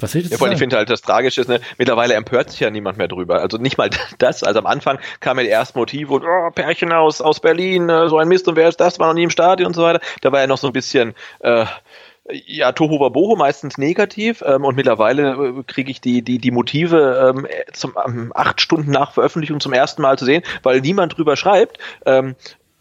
was ich, ja, ich finde halt das Tragische ist, ne, mittlerweile empört sich ja niemand mehr drüber. Also nicht mal das. Also am Anfang kam ja die ersten Motive und oh, Pärchen aus, aus Berlin, äh, so ein Mist und wer ist das, war noch nie im Stadion und so weiter. Da war ja noch so ein bisschen äh, ja, Toho Boho meistens negativ ähm, und mittlerweile äh, kriege ich die, die, die Motive ähm, zum ähm, acht Stunden nach Veröffentlichung zum ersten Mal zu sehen, weil niemand drüber schreibt. Ähm,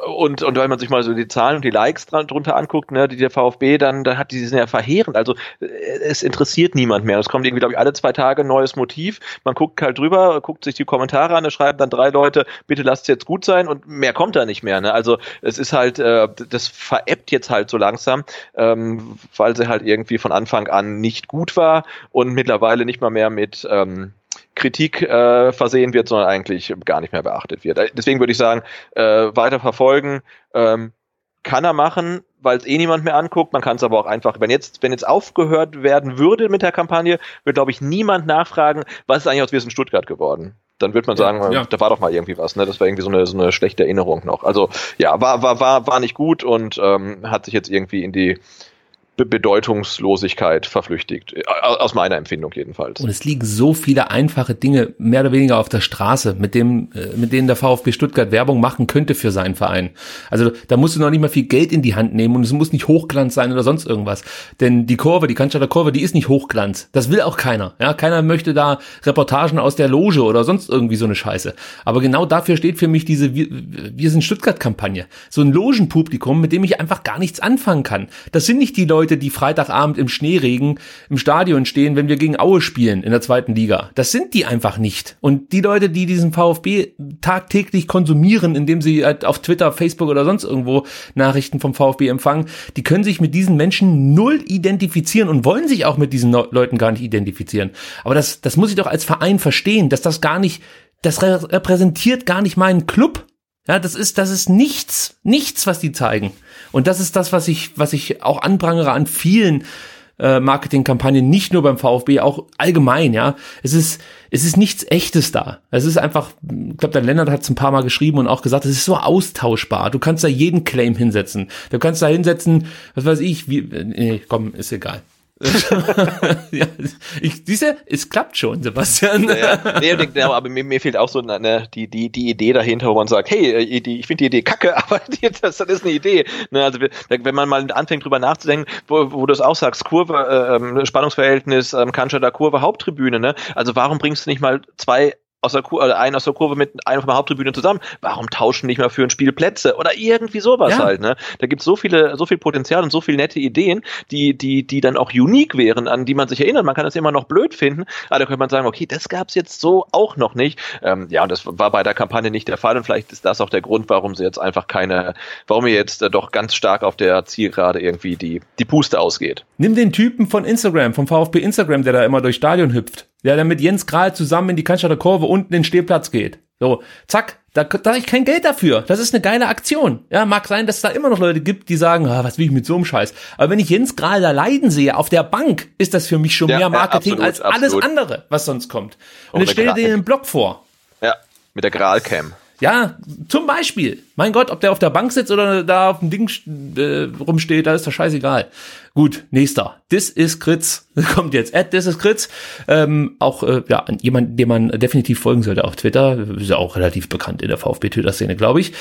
und, und wenn man sich mal so die Zahlen und die Likes dran, drunter anguckt, ne, die der VfB dann, da hat die sind ja verheerend. Also äh, es interessiert niemand mehr. Es kommt irgendwie, glaube ich, alle zwei Tage ein neues Motiv. Man guckt halt drüber, guckt sich die Kommentare an, da schreiben dann drei Leute, bitte lasst es jetzt gut sein und mehr kommt da nicht mehr. Ne? Also es ist halt, äh, das veräppt jetzt halt so langsam, ähm, weil sie halt irgendwie von Anfang an nicht gut war und mittlerweile nicht mal mehr mit ähm, Kritik äh, versehen wird, sondern eigentlich gar nicht mehr beachtet wird. Deswegen würde ich sagen, äh, weiter verfolgen. Ähm, kann er machen, weil es eh niemand mehr anguckt. Man kann es aber auch einfach, wenn jetzt, wenn jetzt aufgehört werden würde mit der Kampagne, wird, glaube ich, niemand nachfragen, was ist eigentlich aus Wir sind Stuttgart geworden. Dann wird man sagen, ja, ja. da war doch mal irgendwie was, ne? Das war irgendwie so eine, so eine schlechte Erinnerung noch. Also ja, war, war, war, war nicht gut und ähm, hat sich jetzt irgendwie in die Bedeutungslosigkeit verflüchtigt. Aus meiner Empfindung jedenfalls. Und es liegen so viele einfache Dinge mehr oder weniger auf der Straße, mit dem, äh, mit denen der VfB Stuttgart Werbung machen könnte für seinen Verein. Also da musst du noch nicht mal viel Geld in die Hand nehmen und es muss nicht Hochglanz sein oder sonst irgendwas. Denn die Kurve, die Cannstatter Kurve, die ist nicht Hochglanz. Das will auch keiner. Ja, keiner möchte da Reportagen aus der Loge oder sonst irgendwie so eine Scheiße. Aber genau dafür steht für mich diese Wir, sind Stuttgart Kampagne. So ein Logenpublikum, mit dem ich einfach gar nichts anfangen kann. Das sind nicht die Leute, Leute, die Freitagabend im Schneeregen im Stadion stehen, wenn wir gegen Aue spielen in der zweiten Liga. Das sind die einfach nicht. Und die Leute, die diesen VfB tagtäglich konsumieren, indem sie halt auf Twitter, Facebook oder sonst irgendwo Nachrichten vom VfB empfangen, die können sich mit diesen Menschen null identifizieren und wollen sich auch mit diesen Leuten gar nicht identifizieren. Aber das, das muss ich doch als Verein verstehen, dass das gar nicht, das repräsentiert gar nicht meinen Club. Ja, das ist, das ist nichts, nichts, was die zeigen. Und das ist das, was ich, was ich auch anprangere an vielen äh, Marketingkampagnen, nicht nur beim VfB, auch allgemein, ja. Es ist, es ist nichts echtes da. Es ist einfach, ich glaube, der Lennart hat es ein paar Mal geschrieben und auch gesagt, es ist so austauschbar. Du kannst da jeden Claim hinsetzen. Du kannst da hinsetzen, was weiß ich, wie, nee, komm, ist egal. ja, ich, diese, es klappt schon, Sebastian. Ja, nee, aber mir, mir fehlt auch so eine, die, die, die Idee dahinter, wo man sagt, hey, äh, ich finde die Idee kacke, aber die, das, das ist eine Idee. Ne, also wenn man mal anfängt drüber nachzudenken, wo, wo du es auch sagst, Kurve, äh, ähm, Spannungsverhältnis, ähm, Kanschada Kurve, Haupttribüne, ne? Also warum bringst du nicht mal zwei aus der Kurve, einen aus der Kurve mit einem von der Haupttribüne zusammen. Warum tauschen nicht mal für ein Spiel Plätze oder irgendwie sowas ja. halt, ne? Da gibt's so viele, so viel Potenzial und so viele nette Ideen, die, die, die dann auch unique wären, an die man sich erinnert. Man kann das immer noch blöd finden, aber da könnte man sagen, okay, das gab's jetzt so auch noch nicht. Ähm, ja, und das war bei der Kampagne nicht der Fall und vielleicht ist das auch der Grund, warum sie jetzt einfach keine, warum ihr jetzt äh, doch ganz stark auf der Zielgerade irgendwie die, die Puste ausgeht. Nimm den Typen von Instagram, vom VfB Instagram, der da immer durch Stadion hüpft der dann mit Jens Kral zusammen in die Cannstatter Kurve unten in den Stehplatz geht. So, zack, da, da habe ich kein Geld dafür. Das ist eine geile Aktion. Ja, mag sein, dass es da immer noch Leute gibt, die sagen, ah, was will ich mit so einem Scheiß. Aber wenn ich Jens Kral da leiden sehe, auf der Bank, ist das für mich schon ja, mehr Marketing ja, absolut, als alles absolut. andere, was sonst kommt. Und jetzt stell dir den Blog vor. Ja, mit der Gralcam. Ja, zum Beispiel. Mein Gott, ob der auf der Bank sitzt oder da auf dem Ding äh, rumsteht, da ist doch scheißegal. Gut, nächster. This is Kritz. Kommt jetzt. At This is Kritz. Ähm, auch äh, ja, jemand, dem man definitiv folgen sollte auf Twitter. Ist ja auch relativ bekannt in der VfB-Twitter-Szene, glaube ich.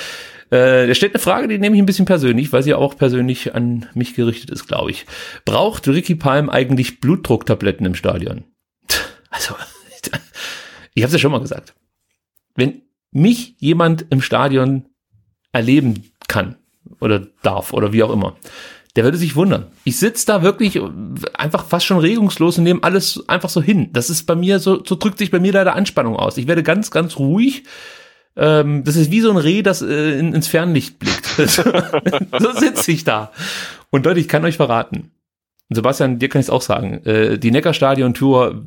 Äh, da steht eine Frage, die nehme ich ein bisschen persönlich, weil sie auch persönlich an mich gerichtet ist, glaube ich. Braucht Ricky Palm eigentlich Blutdrucktabletten im Stadion? Also, ich habe es ja schon mal gesagt. Wenn mich jemand im Stadion erleben kann oder darf oder wie auch immer, der würde sich wundern. Ich sitze da wirklich einfach fast schon regungslos und nehme alles einfach so hin. Das ist bei mir so, so drückt sich bei mir leider Anspannung aus. Ich werde ganz, ganz ruhig. Ähm, das ist wie so ein Reh, das äh, in, ins Fernlicht blickt. so sitze ich da. Und Leute, ich kann euch verraten. Sebastian, dir kann ich es auch sagen. Äh, die Neckarstadion-Tour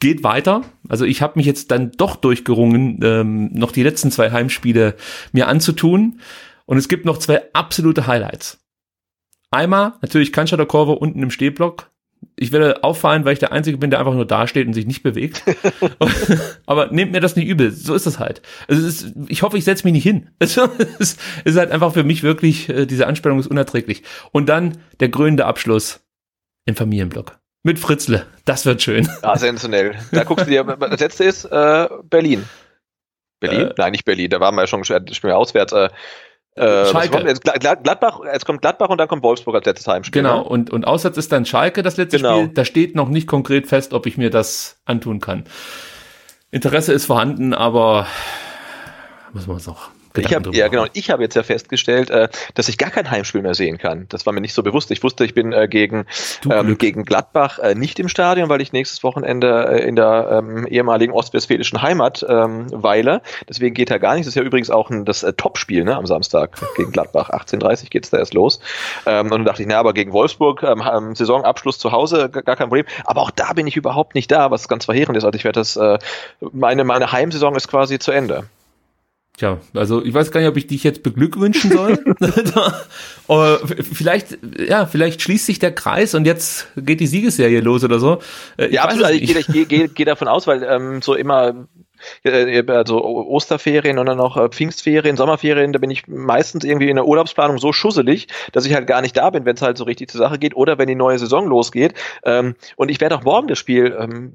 geht weiter. Also ich habe mich jetzt dann doch durchgerungen, ähm, noch die letzten zwei Heimspiele mir anzutun. Und es gibt noch zwei absolute Highlights. Einmal natürlich Cannstatter Kurve unten im Stehblock. Ich werde auffallen, weil ich der Einzige bin, der einfach nur dasteht und sich nicht bewegt. Aber nehmt mir das nicht übel. So ist es halt. Also ist, ich hoffe, ich setze mich nicht hin. Es ist halt einfach für mich wirklich, äh, diese Anspannung ist unerträglich. Und dann der grünende Abschluss im Familienblock. Mit Fritzle. Das wird schön. Ah, sensationell. Da guckst du dir, das letzte ist äh, Berlin. Berlin? Äh, Nein, nicht Berlin. Da waren wir ja schon, schon auswärts. Äh, äh, Schalke. Jetzt, Gladbach, jetzt kommt Gladbach und dann kommt Wolfsburg als letztes Heimspiel. Genau, ne? und, und auswärts ist dann Schalke das letzte genau. Spiel. Da steht noch nicht konkret fest, ob ich mir das antun kann. Interesse ist vorhanden, aber muss man es noch ich hab, ja, genau. Ich habe jetzt ja festgestellt, äh, dass ich gar kein Heimspiel mehr sehen kann. Das war mir nicht so bewusst. Ich wusste, ich bin äh, gegen, ähm, gegen Gladbach äh, nicht im Stadion, weil ich nächstes Wochenende äh, in der ähm, ehemaligen ostwestfälischen Heimat ähm, weile. Deswegen geht da gar nichts. Das ist ja übrigens auch ein, das äh, Topspiel ne, am Samstag gegen Gladbach. 18.30 geht's da erst los. Ähm, und dann dachte ich, na, aber gegen Wolfsburg, ähm, Saisonabschluss zu Hause, gar kein Problem. Aber auch da bin ich überhaupt nicht da, was ganz verheerend ist. Also ich werde das, äh, meine, meine Heimsaison ist quasi zu Ende. Tja, also ich weiß gar nicht, ob ich dich jetzt beglückwünschen soll. vielleicht, ja, vielleicht schließt sich der Kreis und jetzt geht die Siegesserie los oder so. Äh, ich ja, absolut. Also ich gehe, gehe, gehe, gehe davon aus, weil ähm, so immer äh, also Osterferien und dann noch äh, Pfingstferien, Sommerferien, da bin ich meistens irgendwie in der Urlaubsplanung so schusselig, dass ich halt gar nicht da bin, wenn es halt so richtig zur Sache geht oder wenn die neue Saison losgeht. Ähm, und ich werde auch morgen das Spiel ähm,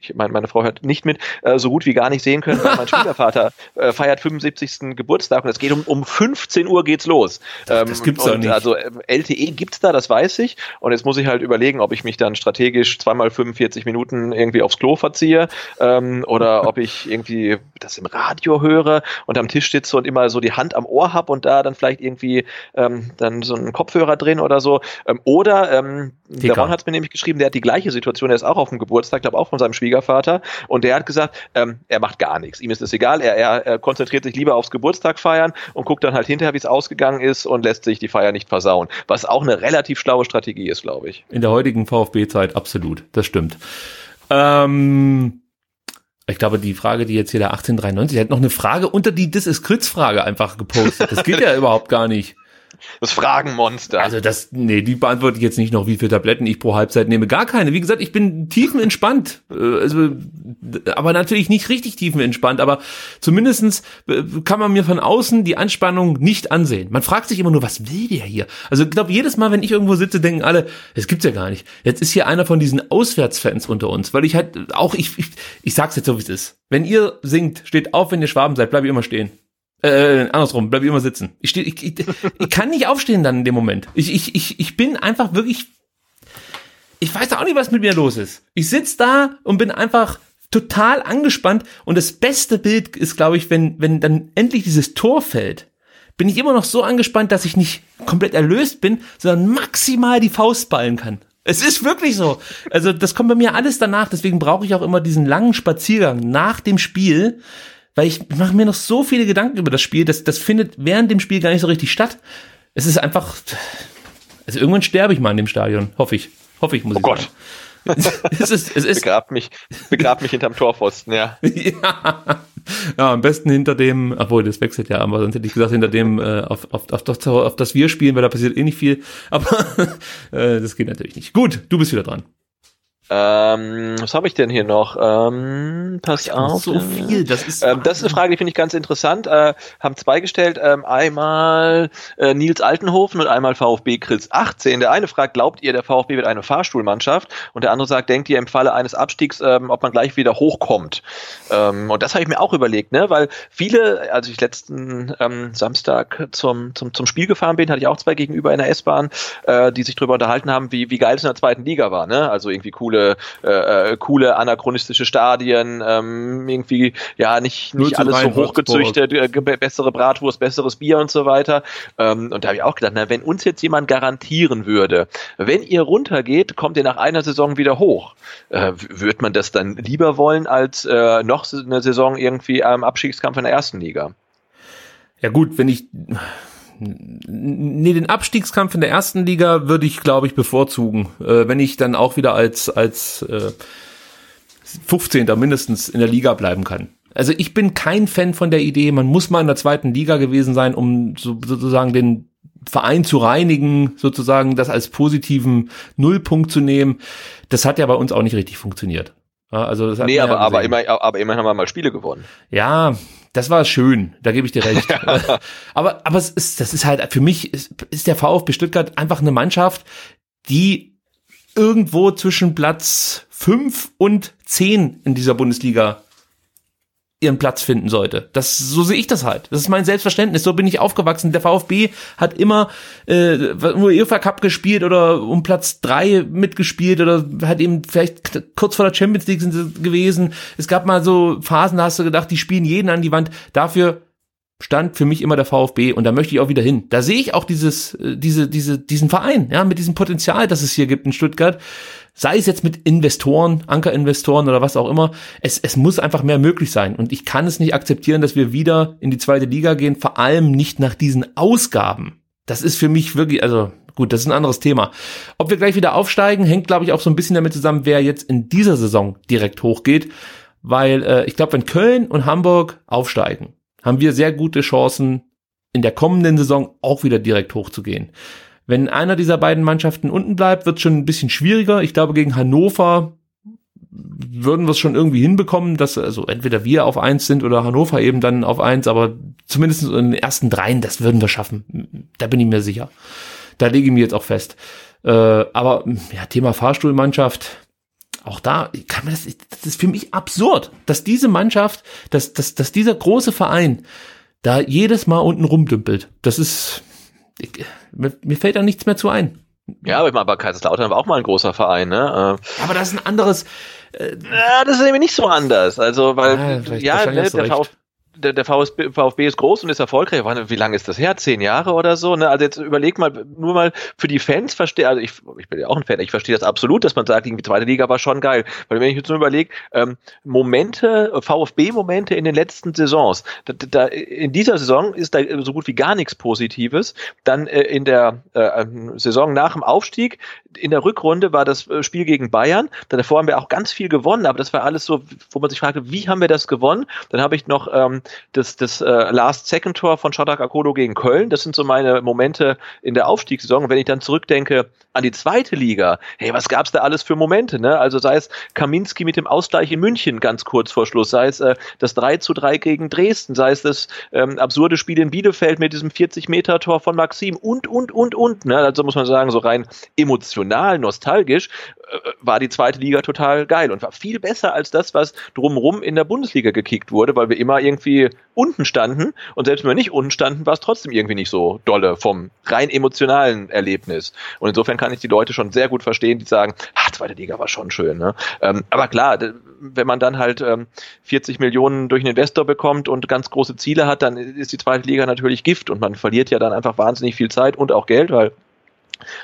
ich meine, meine Frau hört nicht mit, äh, so gut wie gar nicht sehen können, weil mein Schwiegervater äh, feiert 75. Geburtstag und es geht um, um 15 Uhr geht's los. Ähm, das gibt's doch nicht. Also äh, LTE gibt's da, das weiß ich. Und jetzt muss ich halt überlegen, ob ich mich dann strategisch zweimal 45 Minuten irgendwie aufs Klo verziehe ähm, oder ob ich irgendwie das im Radio höre und am Tisch sitze und immer so die Hand am Ohr hab und da dann vielleicht irgendwie ähm, dann so einen Kopfhörer drin oder so. Ähm, oder ähm, der Ron hat es mir nämlich geschrieben, der hat die gleiche Situation, der ist auch auf dem Geburtstag, glaube auch von seinem Schwiegervater und der hat gesagt, ähm, er macht gar nichts. Ihm ist es egal, er, er, er konzentriert sich lieber aufs Geburtstag feiern und guckt dann halt hinterher, wie es ausgegangen ist und lässt sich die Feier nicht versauen. Was auch eine relativ schlaue Strategie ist, glaube ich. In der heutigen VfB-Zeit absolut, das stimmt. Ähm, ich glaube, die Frage, die jetzt hier der 1893 hat noch eine Frage unter die This is Kritz Frage einfach gepostet. Das geht ja überhaupt gar nicht. Das Fragenmonster. Also das, nee, die beantworte ich jetzt nicht noch, wie viele Tabletten ich pro Halbzeit nehme. Gar keine. Wie gesagt, ich bin tiefenentspannt. Äh, also, aber natürlich nicht richtig tiefenentspannt. Aber zumindestens äh, kann man mir von außen die Anspannung nicht ansehen. Man fragt sich immer nur, was will der hier? Also ich glaube, jedes Mal, wenn ich irgendwo sitze, denken alle, das gibt's ja gar nicht. Jetzt ist hier einer von diesen Auswärtsfans unter uns, weil ich halt auch, ich, ich, ich sag's jetzt so, wie es ist. Wenn ihr singt, steht auf, wenn ihr Schwaben seid, bleib ich immer stehen. Äh, andersrum, bleib immer sitzen. Ich, steh, ich, ich, ich kann nicht aufstehen dann in dem Moment. Ich, ich, ich, ich bin einfach wirklich. Ich weiß auch nicht, was mit mir los ist. Ich sitz da und bin einfach total angespannt. Und das beste Bild ist, glaube ich, wenn, wenn dann endlich dieses Tor fällt, bin ich immer noch so angespannt, dass ich nicht komplett erlöst bin, sondern maximal die Faust ballen kann. Es ist wirklich so. Also das kommt bei mir alles danach. Deswegen brauche ich auch immer diesen langen Spaziergang nach dem Spiel, weil ich mache mir noch so viele Gedanken über das Spiel, das, das findet während dem Spiel gar nicht so richtig statt. Es ist einfach, also irgendwann sterbe ich mal in dem Stadion, hoffe ich. Hoffe ich, muss oh ich Gott. sagen. es ist, es ist, begrab mich, begrab mich hinterm Torpfosten, ja. ja. Ja, am besten hinter dem, obwohl das wechselt ja, aber sonst hätte ich gesagt, hinter dem, äh, auf, auf, auf, das, auf das wir spielen, weil da passiert eh nicht viel. Aber äh, das geht natürlich nicht. Gut, du bist wieder dran. Ähm, was habe ich denn hier noch? Ähm, pass Ich auf. So viel, das ist. Ähm, das ist eine Frage, die finde ich ganz interessant. Äh, haben zwei gestellt. Ähm, einmal äh, Nils Altenhofen und einmal VfB Chris 18. Der eine fragt, glaubt ihr, der VfB wird eine Fahrstuhlmannschaft? Und der andere sagt, denkt ihr im Falle eines Abstiegs, ähm, ob man gleich wieder hochkommt? Ähm, und das habe ich mir auch überlegt, ne? weil viele, als ich letzten ähm, Samstag zum, zum, zum Spiel gefahren bin, hatte ich auch zwei gegenüber in der S-Bahn, äh, die sich darüber unterhalten haben, wie, wie geil es in der zweiten Liga war. Ne? Also irgendwie coole, äh, äh, coole anachronistische Stadien, ähm, irgendwie ja nicht, 0 nicht alles 3 so hochgezüchtet, äh, bessere Bratwurst, besseres Bier und so weiter. Ähm, und da habe ich auch gedacht, na, wenn uns jetzt jemand garantieren würde, wenn ihr runtergeht, kommt ihr nach einer Saison wieder hoch. Äh, w- wird man das dann lieber wollen als äh, noch eine Saison irgendwie am Abstiegskampf in der ersten Liga? Ja gut, wenn ich nee, den Abstiegskampf in der ersten Liga würde ich, glaube ich, bevorzugen, äh, wenn ich dann auch wieder als als äh, 15. mindestens in der Liga bleiben kann. Also ich bin kein Fan von der Idee, man muss mal in der zweiten Liga gewesen sein, um so, sozusagen den Verein zu reinigen, sozusagen das als positiven Nullpunkt zu nehmen. Das hat ja bei uns auch nicht richtig funktioniert. Also das Nee, aber, aber, immer, aber immerhin haben wir mal Spiele gewonnen. Ja, das war schön, da gebe ich dir recht. aber, aber es ist, das ist halt, für mich ist, ist der VfB Stuttgart einfach eine Mannschaft, die irgendwo zwischen Platz fünf und zehn in dieser Bundesliga ihren Platz finden sollte. Das, so sehe ich das halt. Das ist mein Selbstverständnis. So bin ich aufgewachsen. Der VfB hat immer äh, UEFA Cup gespielt oder um Platz drei mitgespielt oder hat eben vielleicht kurz vor der Champions League sind gewesen. Es gab mal so Phasen, da hast du gedacht, die spielen jeden an die Wand. Dafür stand für mich immer der VfB und da möchte ich auch wieder hin. Da sehe ich auch dieses, äh, diese, diese, diesen Verein, ja, mit diesem Potenzial, das es hier gibt in Stuttgart. Sei es jetzt mit Investoren, Ankerinvestoren oder was auch immer. Es, es muss einfach mehr möglich sein. Und ich kann es nicht akzeptieren, dass wir wieder in die zweite Liga gehen, vor allem nicht nach diesen Ausgaben. Das ist für mich wirklich, also gut, das ist ein anderes Thema. Ob wir gleich wieder aufsteigen, hängt, glaube ich, auch so ein bisschen damit zusammen, wer jetzt in dieser Saison direkt hochgeht. Weil äh, ich glaube, wenn Köln und Hamburg aufsteigen, haben wir sehr gute Chancen, in der kommenden Saison auch wieder direkt hochzugehen. Wenn einer dieser beiden Mannschaften unten bleibt, wird es schon ein bisschen schwieriger. Ich glaube, gegen Hannover würden wir es schon irgendwie hinbekommen, dass also entweder wir auf eins sind oder Hannover eben dann auf eins, aber zumindest in den ersten dreien, das würden wir schaffen. Da bin ich mir sicher. Da lege ich mir jetzt auch fest. Äh, aber ja, Thema Fahrstuhlmannschaft, auch da kann man das, das ist für mich absurd, dass diese Mannschaft, dass, dass, dass dieser große Verein da jedes Mal unten rumdümpelt. Das ist, ich, mir, mir fällt da nichts mehr zu ein. Ja, aber, ich meine, Kaiserslautern war auch mal ein großer Verein, ne? Äh, Aber das ist ein anderes, Ja, das ist nämlich nicht so anders. Also, weil, vielleicht- ja, ne, der, recht. Der, der VfB, VfB ist groß und ist erfolgreich. Wie lange ist das her? Zehn Jahre oder so? Ne? Also jetzt überleg mal, nur mal für die Fans verstehe, also ich, ich bin ja auch ein Fan, ich verstehe das absolut, dass man sagt, irgendwie zweite Liga war schon geil. Weil wenn ich jetzt nur überlege, ähm, Momente, VfB-Momente in den letzten Saisons, da, da, in dieser Saison ist da so gut wie gar nichts Positives. Dann äh, in der äh, Saison nach dem Aufstieg, in der Rückrunde war das äh, Spiel gegen Bayern. Davor haben wir auch ganz viel gewonnen, aber das war alles so, wo man sich fragte, wie haben wir das gewonnen? Dann habe ich noch ähm, das, das äh, Last-Second-Tor von Shadak Akodo gegen Köln. Das sind so meine Momente in der Aufstiegssaison. Wenn ich dann zurückdenke an die zweite Liga, hey, was gab's da alles für Momente? Ne? Also sei es Kaminski mit dem Ausgleich in München ganz kurz vor Schluss, sei es äh, das 3 zu 3 gegen Dresden, sei es das ähm, absurde Spiel in Bielefeld mit diesem 40-Meter-Tor von Maxim und, und, und, und. Ne? Also muss man sagen, so rein emotional, nostalgisch äh, war die zweite Liga total geil und war viel besser als das, was drumrum in der Bundesliga gekickt wurde, weil wir immer irgendwie unten standen und selbst wenn wir nicht unten standen, war es trotzdem irgendwie nicht so dolle vom rein emotionalen Erlebnis. Und insofern kann ich die Leute schon sehr gut verstehen, die sagen, ach, zweite Liga war schon schön. Ne? Ähm, aber klar, wenn man dann halt ähm, 40 Millionen durch einen Investor bekommt und ganz große Ziele hat, dann ist die zweite Liga natürlich Gift und man verliert ja dann einfach wahnsinnig viel Zeit und auch Geld, weil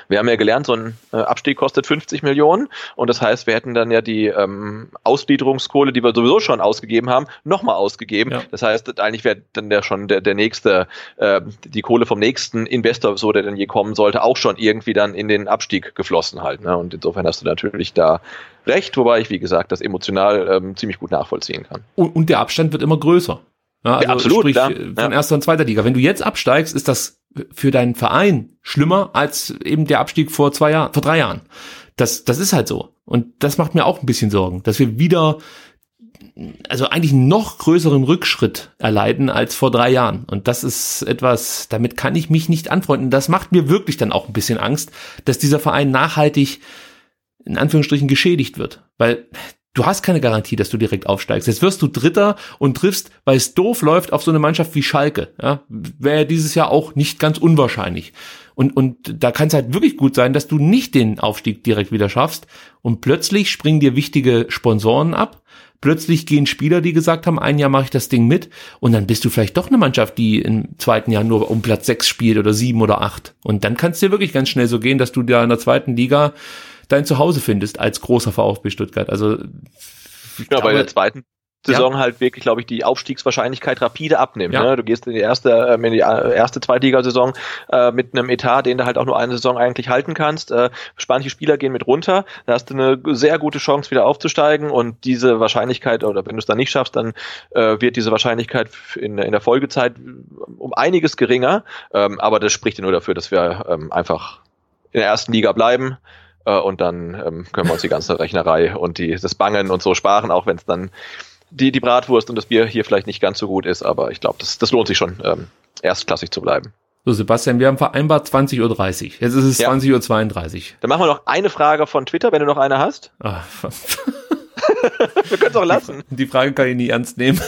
wir haben ja gelernt, so ein äh, Abstieg kostet 50 Millionen und das heißt, wir hätten dann ja die ähm, Ausgliederungskohle, die wir sowieso schon ausgegeben haben, nochmal ausgegeben. Ja. Das heißt, eigentlich wäre dann ja schon der, der nächste, äh, die Kohle vom nächsten Investor, so der dann je kommen sollte, auch schon irgendwie dann in den Abstieg geflossen halt. Ne? Und insofern hast du natürlich da recht, wobei ich, wie gesagt, das emotional ähm, ziemlich gut nachvollziehen kann. und, und der Abstand wird immer größer. Ja, also Ja, absolut, sprich, klar. äh, Ja. von erster und zweiter Liga. Wenn du jetzt absteigst, ist das für deinen Verein schlimmer als eben der Abstieg vor zwei Jahren, vor drei Jahren. Das, das ist halt so. Und das macht mir auch ein bisschen Sorgen, dass wir wieder also eigentlich noch größeren Rückschritt erleiden als vor drei Jahren. Und das ist etwas, damit kann ich mich nicht anfreunden. Das macht mir wirklich dann auch ein bisschen Angst, dass dieser Verein nachhaltig in Anführungsstrichen geschädigt wird. Weil du hast keine Garantie, dass du direkt aufsteigst. Jetzt wirst du Dritter und triffst, weil es doof läuft, auf so eine Mannschaft wie Schalke. Ja, Wäre dieses Jahr auch nicht ganz unwahrscheinlich. Und, und da kann es halt wirklich gut sein, dass du nicht den Aufstieg direkt wieder schaffst und plötzlich springen dir wichtige Sponsoren ab. Plötzlich gehen Spieler, die gesagt haben, ein Jahr mache ich das Ding mit und dann bist du vielleicht doch eine Mannschaft, die im zweiten Jahr nur um Platz sechs spielt oder sieben oder acht. Und dann kann es dir wirklich ganz schnell so gehen, dass du da in der zweiten Liga dein Zuhause findest als großer VfB Stuttgart. Also ja, glaube, bei der zweiten Saison ja. halt wirklich, glaube ich, die Aufstiegswahrscheinlichkeit rapide abnimmt. Ja. Ne? Du gehst in die erste, ähm, in die äh, erste Zweitligasaison äh, mit einem Etat, den du halt auch nur eine Saison eigentlich halten kannst. Äh, spanische Spieler gehen mit runter. Da hast du eine sehr gute Chance, wieder aufzusteigen und diese Wahrscheinlichkeit, oder wenn du es dann nicht schaffst, dann äh, wird diese Wahrscheinlichkeit in, in der Folgezeit um einiges geringer. Ähm, aber das spricht ja nur dafür, dass wir ähm, einfach in der ersten Liga bleiben äh, und dann ähm, können wir uns die ganze Rechnerei und die, das Bangen und so sparen, auch wenn es dann die, die Bratwurst und das Bier hier vielleicht nicht ganz so gut ist, aber ich glaube, das, das lohnt sich schon, ähm, erstklassig zu bleiben. So, Sebastian, wir haben vereinbart 20.30 Uhr. Jetzt ist es ja. 20.32 Uhr. Dann machen wir noch eine Frage von Twitter, wenn du noch eine hast. Ach, Wir können es auch lassen. Die Frage kann ich nie ernst nehmen.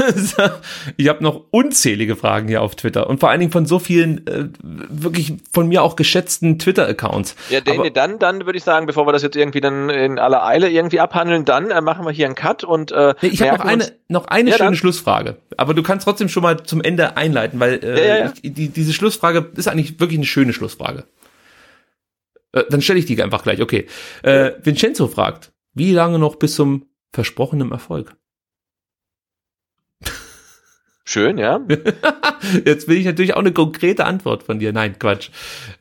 ich habe noch unzählige Fragen hier auf Twitter und vor allen Dingen von so vielen äh, wirklich von mir auch geschätzten Twitter-Accounts. Ja, Daniel, dann, dann würde ich sagen, bevor wir das jetzt irgendwie dann in aller Eile irgendwie abhandeln, dann äh, machen wir hier einen Cut und äh, nee, ich habe noch eine, noch eine ja, schöne dann. Schlussfrage. Aber du kannst trotzdem schon mal zum Ende einleiten, weil äh, ja, ja, ich, die, diese Schlussfrage ist eigentlich wirklich eine schöne Schlussfrage. Äh, dann stelle ich die einfach gleich. Okay. Äh, Vincenzo fragt, wie lange noch bis zum versprochenem Erfolg. Schön, ja. Jetzt will ich natürlich auch eine konkrete Antwort von dir. Nein, Quatsch.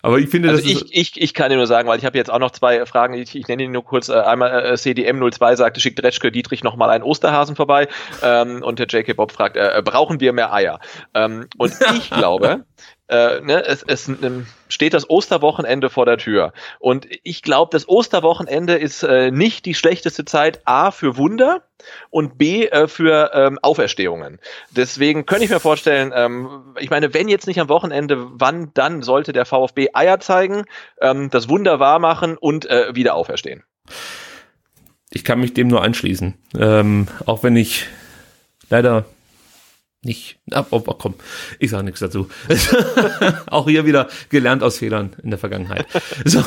Aber ich finde, also das ich, ich, ich kann dir nur sagen, weil ich habe jetzt auch noch zwei Fragen. Ich, ich nenne die nur kurz. Äh, einmal äh, CDM02 sagte, schickt Retschke Dietrich noch mal einen Osterhasen vorbei. Ähm, und der JK Bob fragt, äh, brauchen wir mehr Eier? Ähm, und ich glaube, äh, ne, es, es ähm, steht das Osterwochenende vor der Tür. Und ich glaube, das Osterwochenende ist äh, nicht die schlechteste Zeit, A, für Wunder und B, äh, für ähm, Auferstehungen. Deswegen könnte ich mir vorstellen, ähm, ich meine, wenn jetzt nicht am Wochenende, wann dann sollte der VfB Eier zeigen, ähm, das Wunder wahr machen und äh, wieder auferstehen? Ich kann mich dem nur anschließen. Ähm, auch wenn ich leider nicht. Ah, oh, oh, komm, ich sage nichts dazu. auch hier wieder gelernt aus Fehlern in der Vergangenheit. So,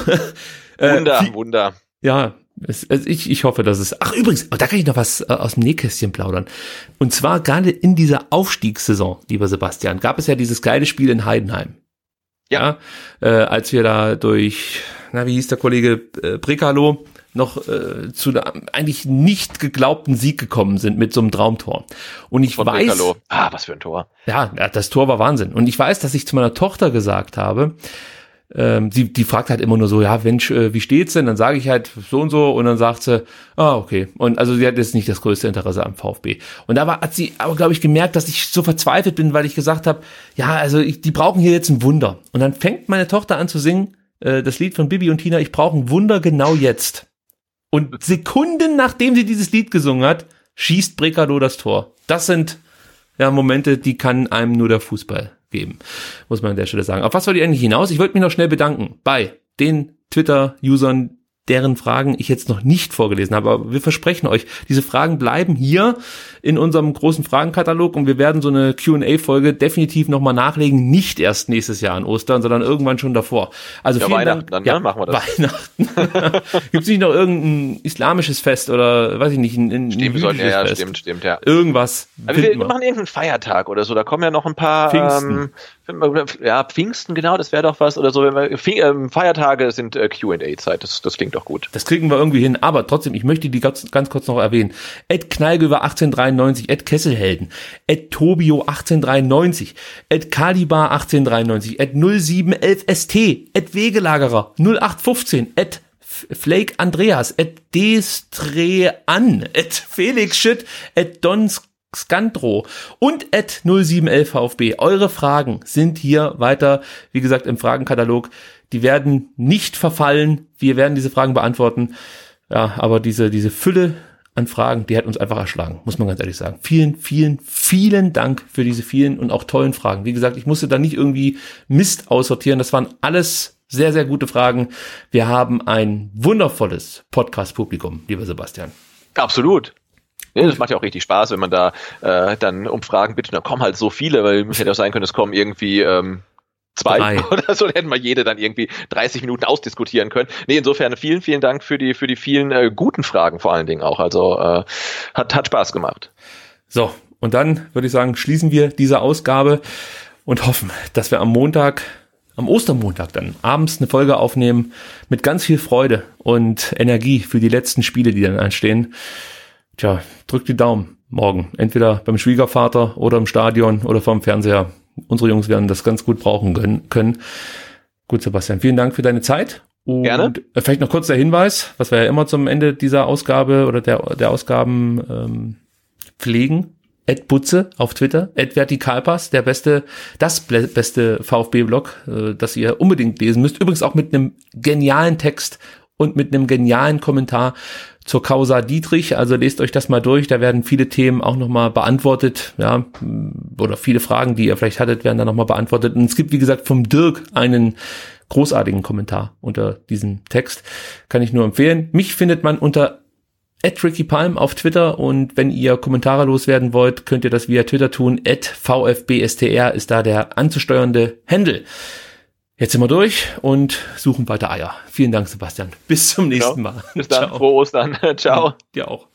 äh, Wunder, wie, Wunder. Ja, es, es, ich, ich hoffe, dass es. Ach, übrigens, da kann ich noch was äh, aus dem Nähkästchen plaudern. Und zwar gerade in dieser Aufstiegssaison, lieber Sebastian, gab es ja dieses geile Spiel in Heidenheim. Ja. äh, als wir da durch, na, wie hieß der Kollege äh, Brekalo, noch äh, zu einem eigentlich nicht geglaubten Sieg gekommen sind mit so einem Traumtor. Und ich Von weiß, Brekalo. ah, was für ein Tor. Ja, das Tor war Wahnsinn. Und ich weiß, dass ich zu meiner Tochter gesagt habe, ähm, sie, die fragt halt immer nur so, ja, Mensch, äh, wie steht's denn? Dann sage ich halt so und so und dann sagt sie, ah, okay. Und also sie hat jetzt nicht das größte Interesse am VfB. Und da war, hat sie aber, glaube ich, gemerkt, dass ich so verzweifelt bin, weil ich gesagt habe, ja, also ich, die brauchen hier jetzt ein Wunder. Und dann fängt meine Tochter an zu singen, äh, das Lied von Bibi und Tina, ich brauche ein Wunder genau jetzt. Und Sekunden nachdem sie dieses Lied gesungen hat, schießt Brekalo das Tor. Das sind ja Momente, die kann einem nur der Fußball geben, muss man an der Stelle sagen. Auf was soll ich eigentlich hinaus? Ich wollte mich noch schnell bedanken bei den Twitter-Usern, deren Fragen ich jetzt noch nicht vorgelesen habe. Aber wir versprechen euch, diese Fragen bleiben hier in unserem großen Fragenkatalog und wir werden so eine Q&A-Folge definitiv nochmal nachlegen. Nicht erst nächstes Jahr an Ostern, sondern irgendwann schon davor. Also ja, vielen Weihnachten Dank. dann, ja, ne? machen wir das. Weihnachten. Gibt es nicht noch irgendein islamisches Fest oder weiß ich nicht, ein, ein stimmt, sollten, ja, Fest? stimmt, stimmt, ja. Irgendwas. Aber wir, wir machen irgendeinen Feiertag oder so, da kommen ja noch ein paar ähm, ja, Pfingsten, genau, das wäre doch was. Oder so, wenn wir, ähm, Feiertage sind äh, QA-Zeit, das, das klingt doch gut. Das kriegen wir irgendwie hin, aber trotzdem, ich möchte die ganz, ganz kurz noch erwähnen. Ed Knallgöwer 1893, Ed Kesselhelden, Ed Tobio 1893, Ed Kalibar 1893, Ed 0711 ST, Ed Wegelagerer 0815, Ed Flake Andreas, Ed Destrean, Ed Felix Schütt, Ed Donsk Scantro und at 0711 VfB. Eure Fragen sind hier weiter, wie gesagt, im Fragenkatalog. die werden nicht verfallen. Wir werden diese Fragen beantworten. Ja, aber diese, diese Fülle an Fragen, die hat uns einfach erschlagen, muss man ganz ehrlich sagen. Vielen, vielen, vielen Dank für diese vielen und auch tollen Fragen. Wie gesagt, ich musste da nicht irgendwie Mist aussortieren. Das waren alles sehr, sehr gute Fragen. Wir haben ein wundervolles Podcast-Publikum, lieber Sebastian. Absolut. Ja, das macht ja auch richtig Spaß, wenn man da äh, dann um Fragen bittet. Da kommen halt so viele, weil es hätte auch sein können, es kommen irgendwie ähm, zwei Drei. oder so, dann hätten wir jede dann irgendwie 30 Minuten ausdiskutieren können. Nee, insofern vielen, vielen Dank für die, für die vielen äh, guten Fragen vor allen Dingen auch. Also äh, hat, hat Spaß gemacht. So, und dann würde ich sagen, schließen wir diese Ausgabe und hoffen, dass wir am Montag, am Ostermontag dann abends eine Folge aufnehmen mit ganz viel Freude und Energie für die letzten Spiele, die dann anstehen. Tja, drückt die Daumen morgen. Entweder beim Schwiegervater oder im Stadion oder vorm Fernseher unsere Jungs werden das ganz gut brauchen können. können. Gut, Sebastian, vielen Dank für deine Zeit. Und Gerne. Vielleicht noch kurz der Hinweis, was wir ja immer zum Ende dieser Ausgabe oder der, der Ausgaben ähm, pflegen. Ed Butze auf Twitter, Ed Vertikalpass, der beste, das beste VfB-Blog, äh, das ihr unbedingt lesen müsst. Übrigens auch mit einem genialen Text und mit einem genialen Kommentar zur Causa Dietrich. Also lest euch das mal durch. Da werden viele Themen auch nochmal beantwortet. Ja, oder viele Fragen, die ihr vielleicht hattet, werden dann nochmal beantwortet. Und es gibt, wie gesagt, vom Dirk einen großartigen Kommentar unter diesem Text. Kann ich nur empfehlen. Mich findet man unter Ricky Palm auf Twitter und wenn ihr Kommentare loswerden wollt, könnt ihr das via Twitter tun. VfBSTR ist da der anzusteuernde Handle. Jetzt sind wir durch und suchen weiter Eier. Vielen Dank, Sebastian. Bis zum nächsten Mal. Bis dann. Ciao. Frohe Ostern. Ciao. Dir auch.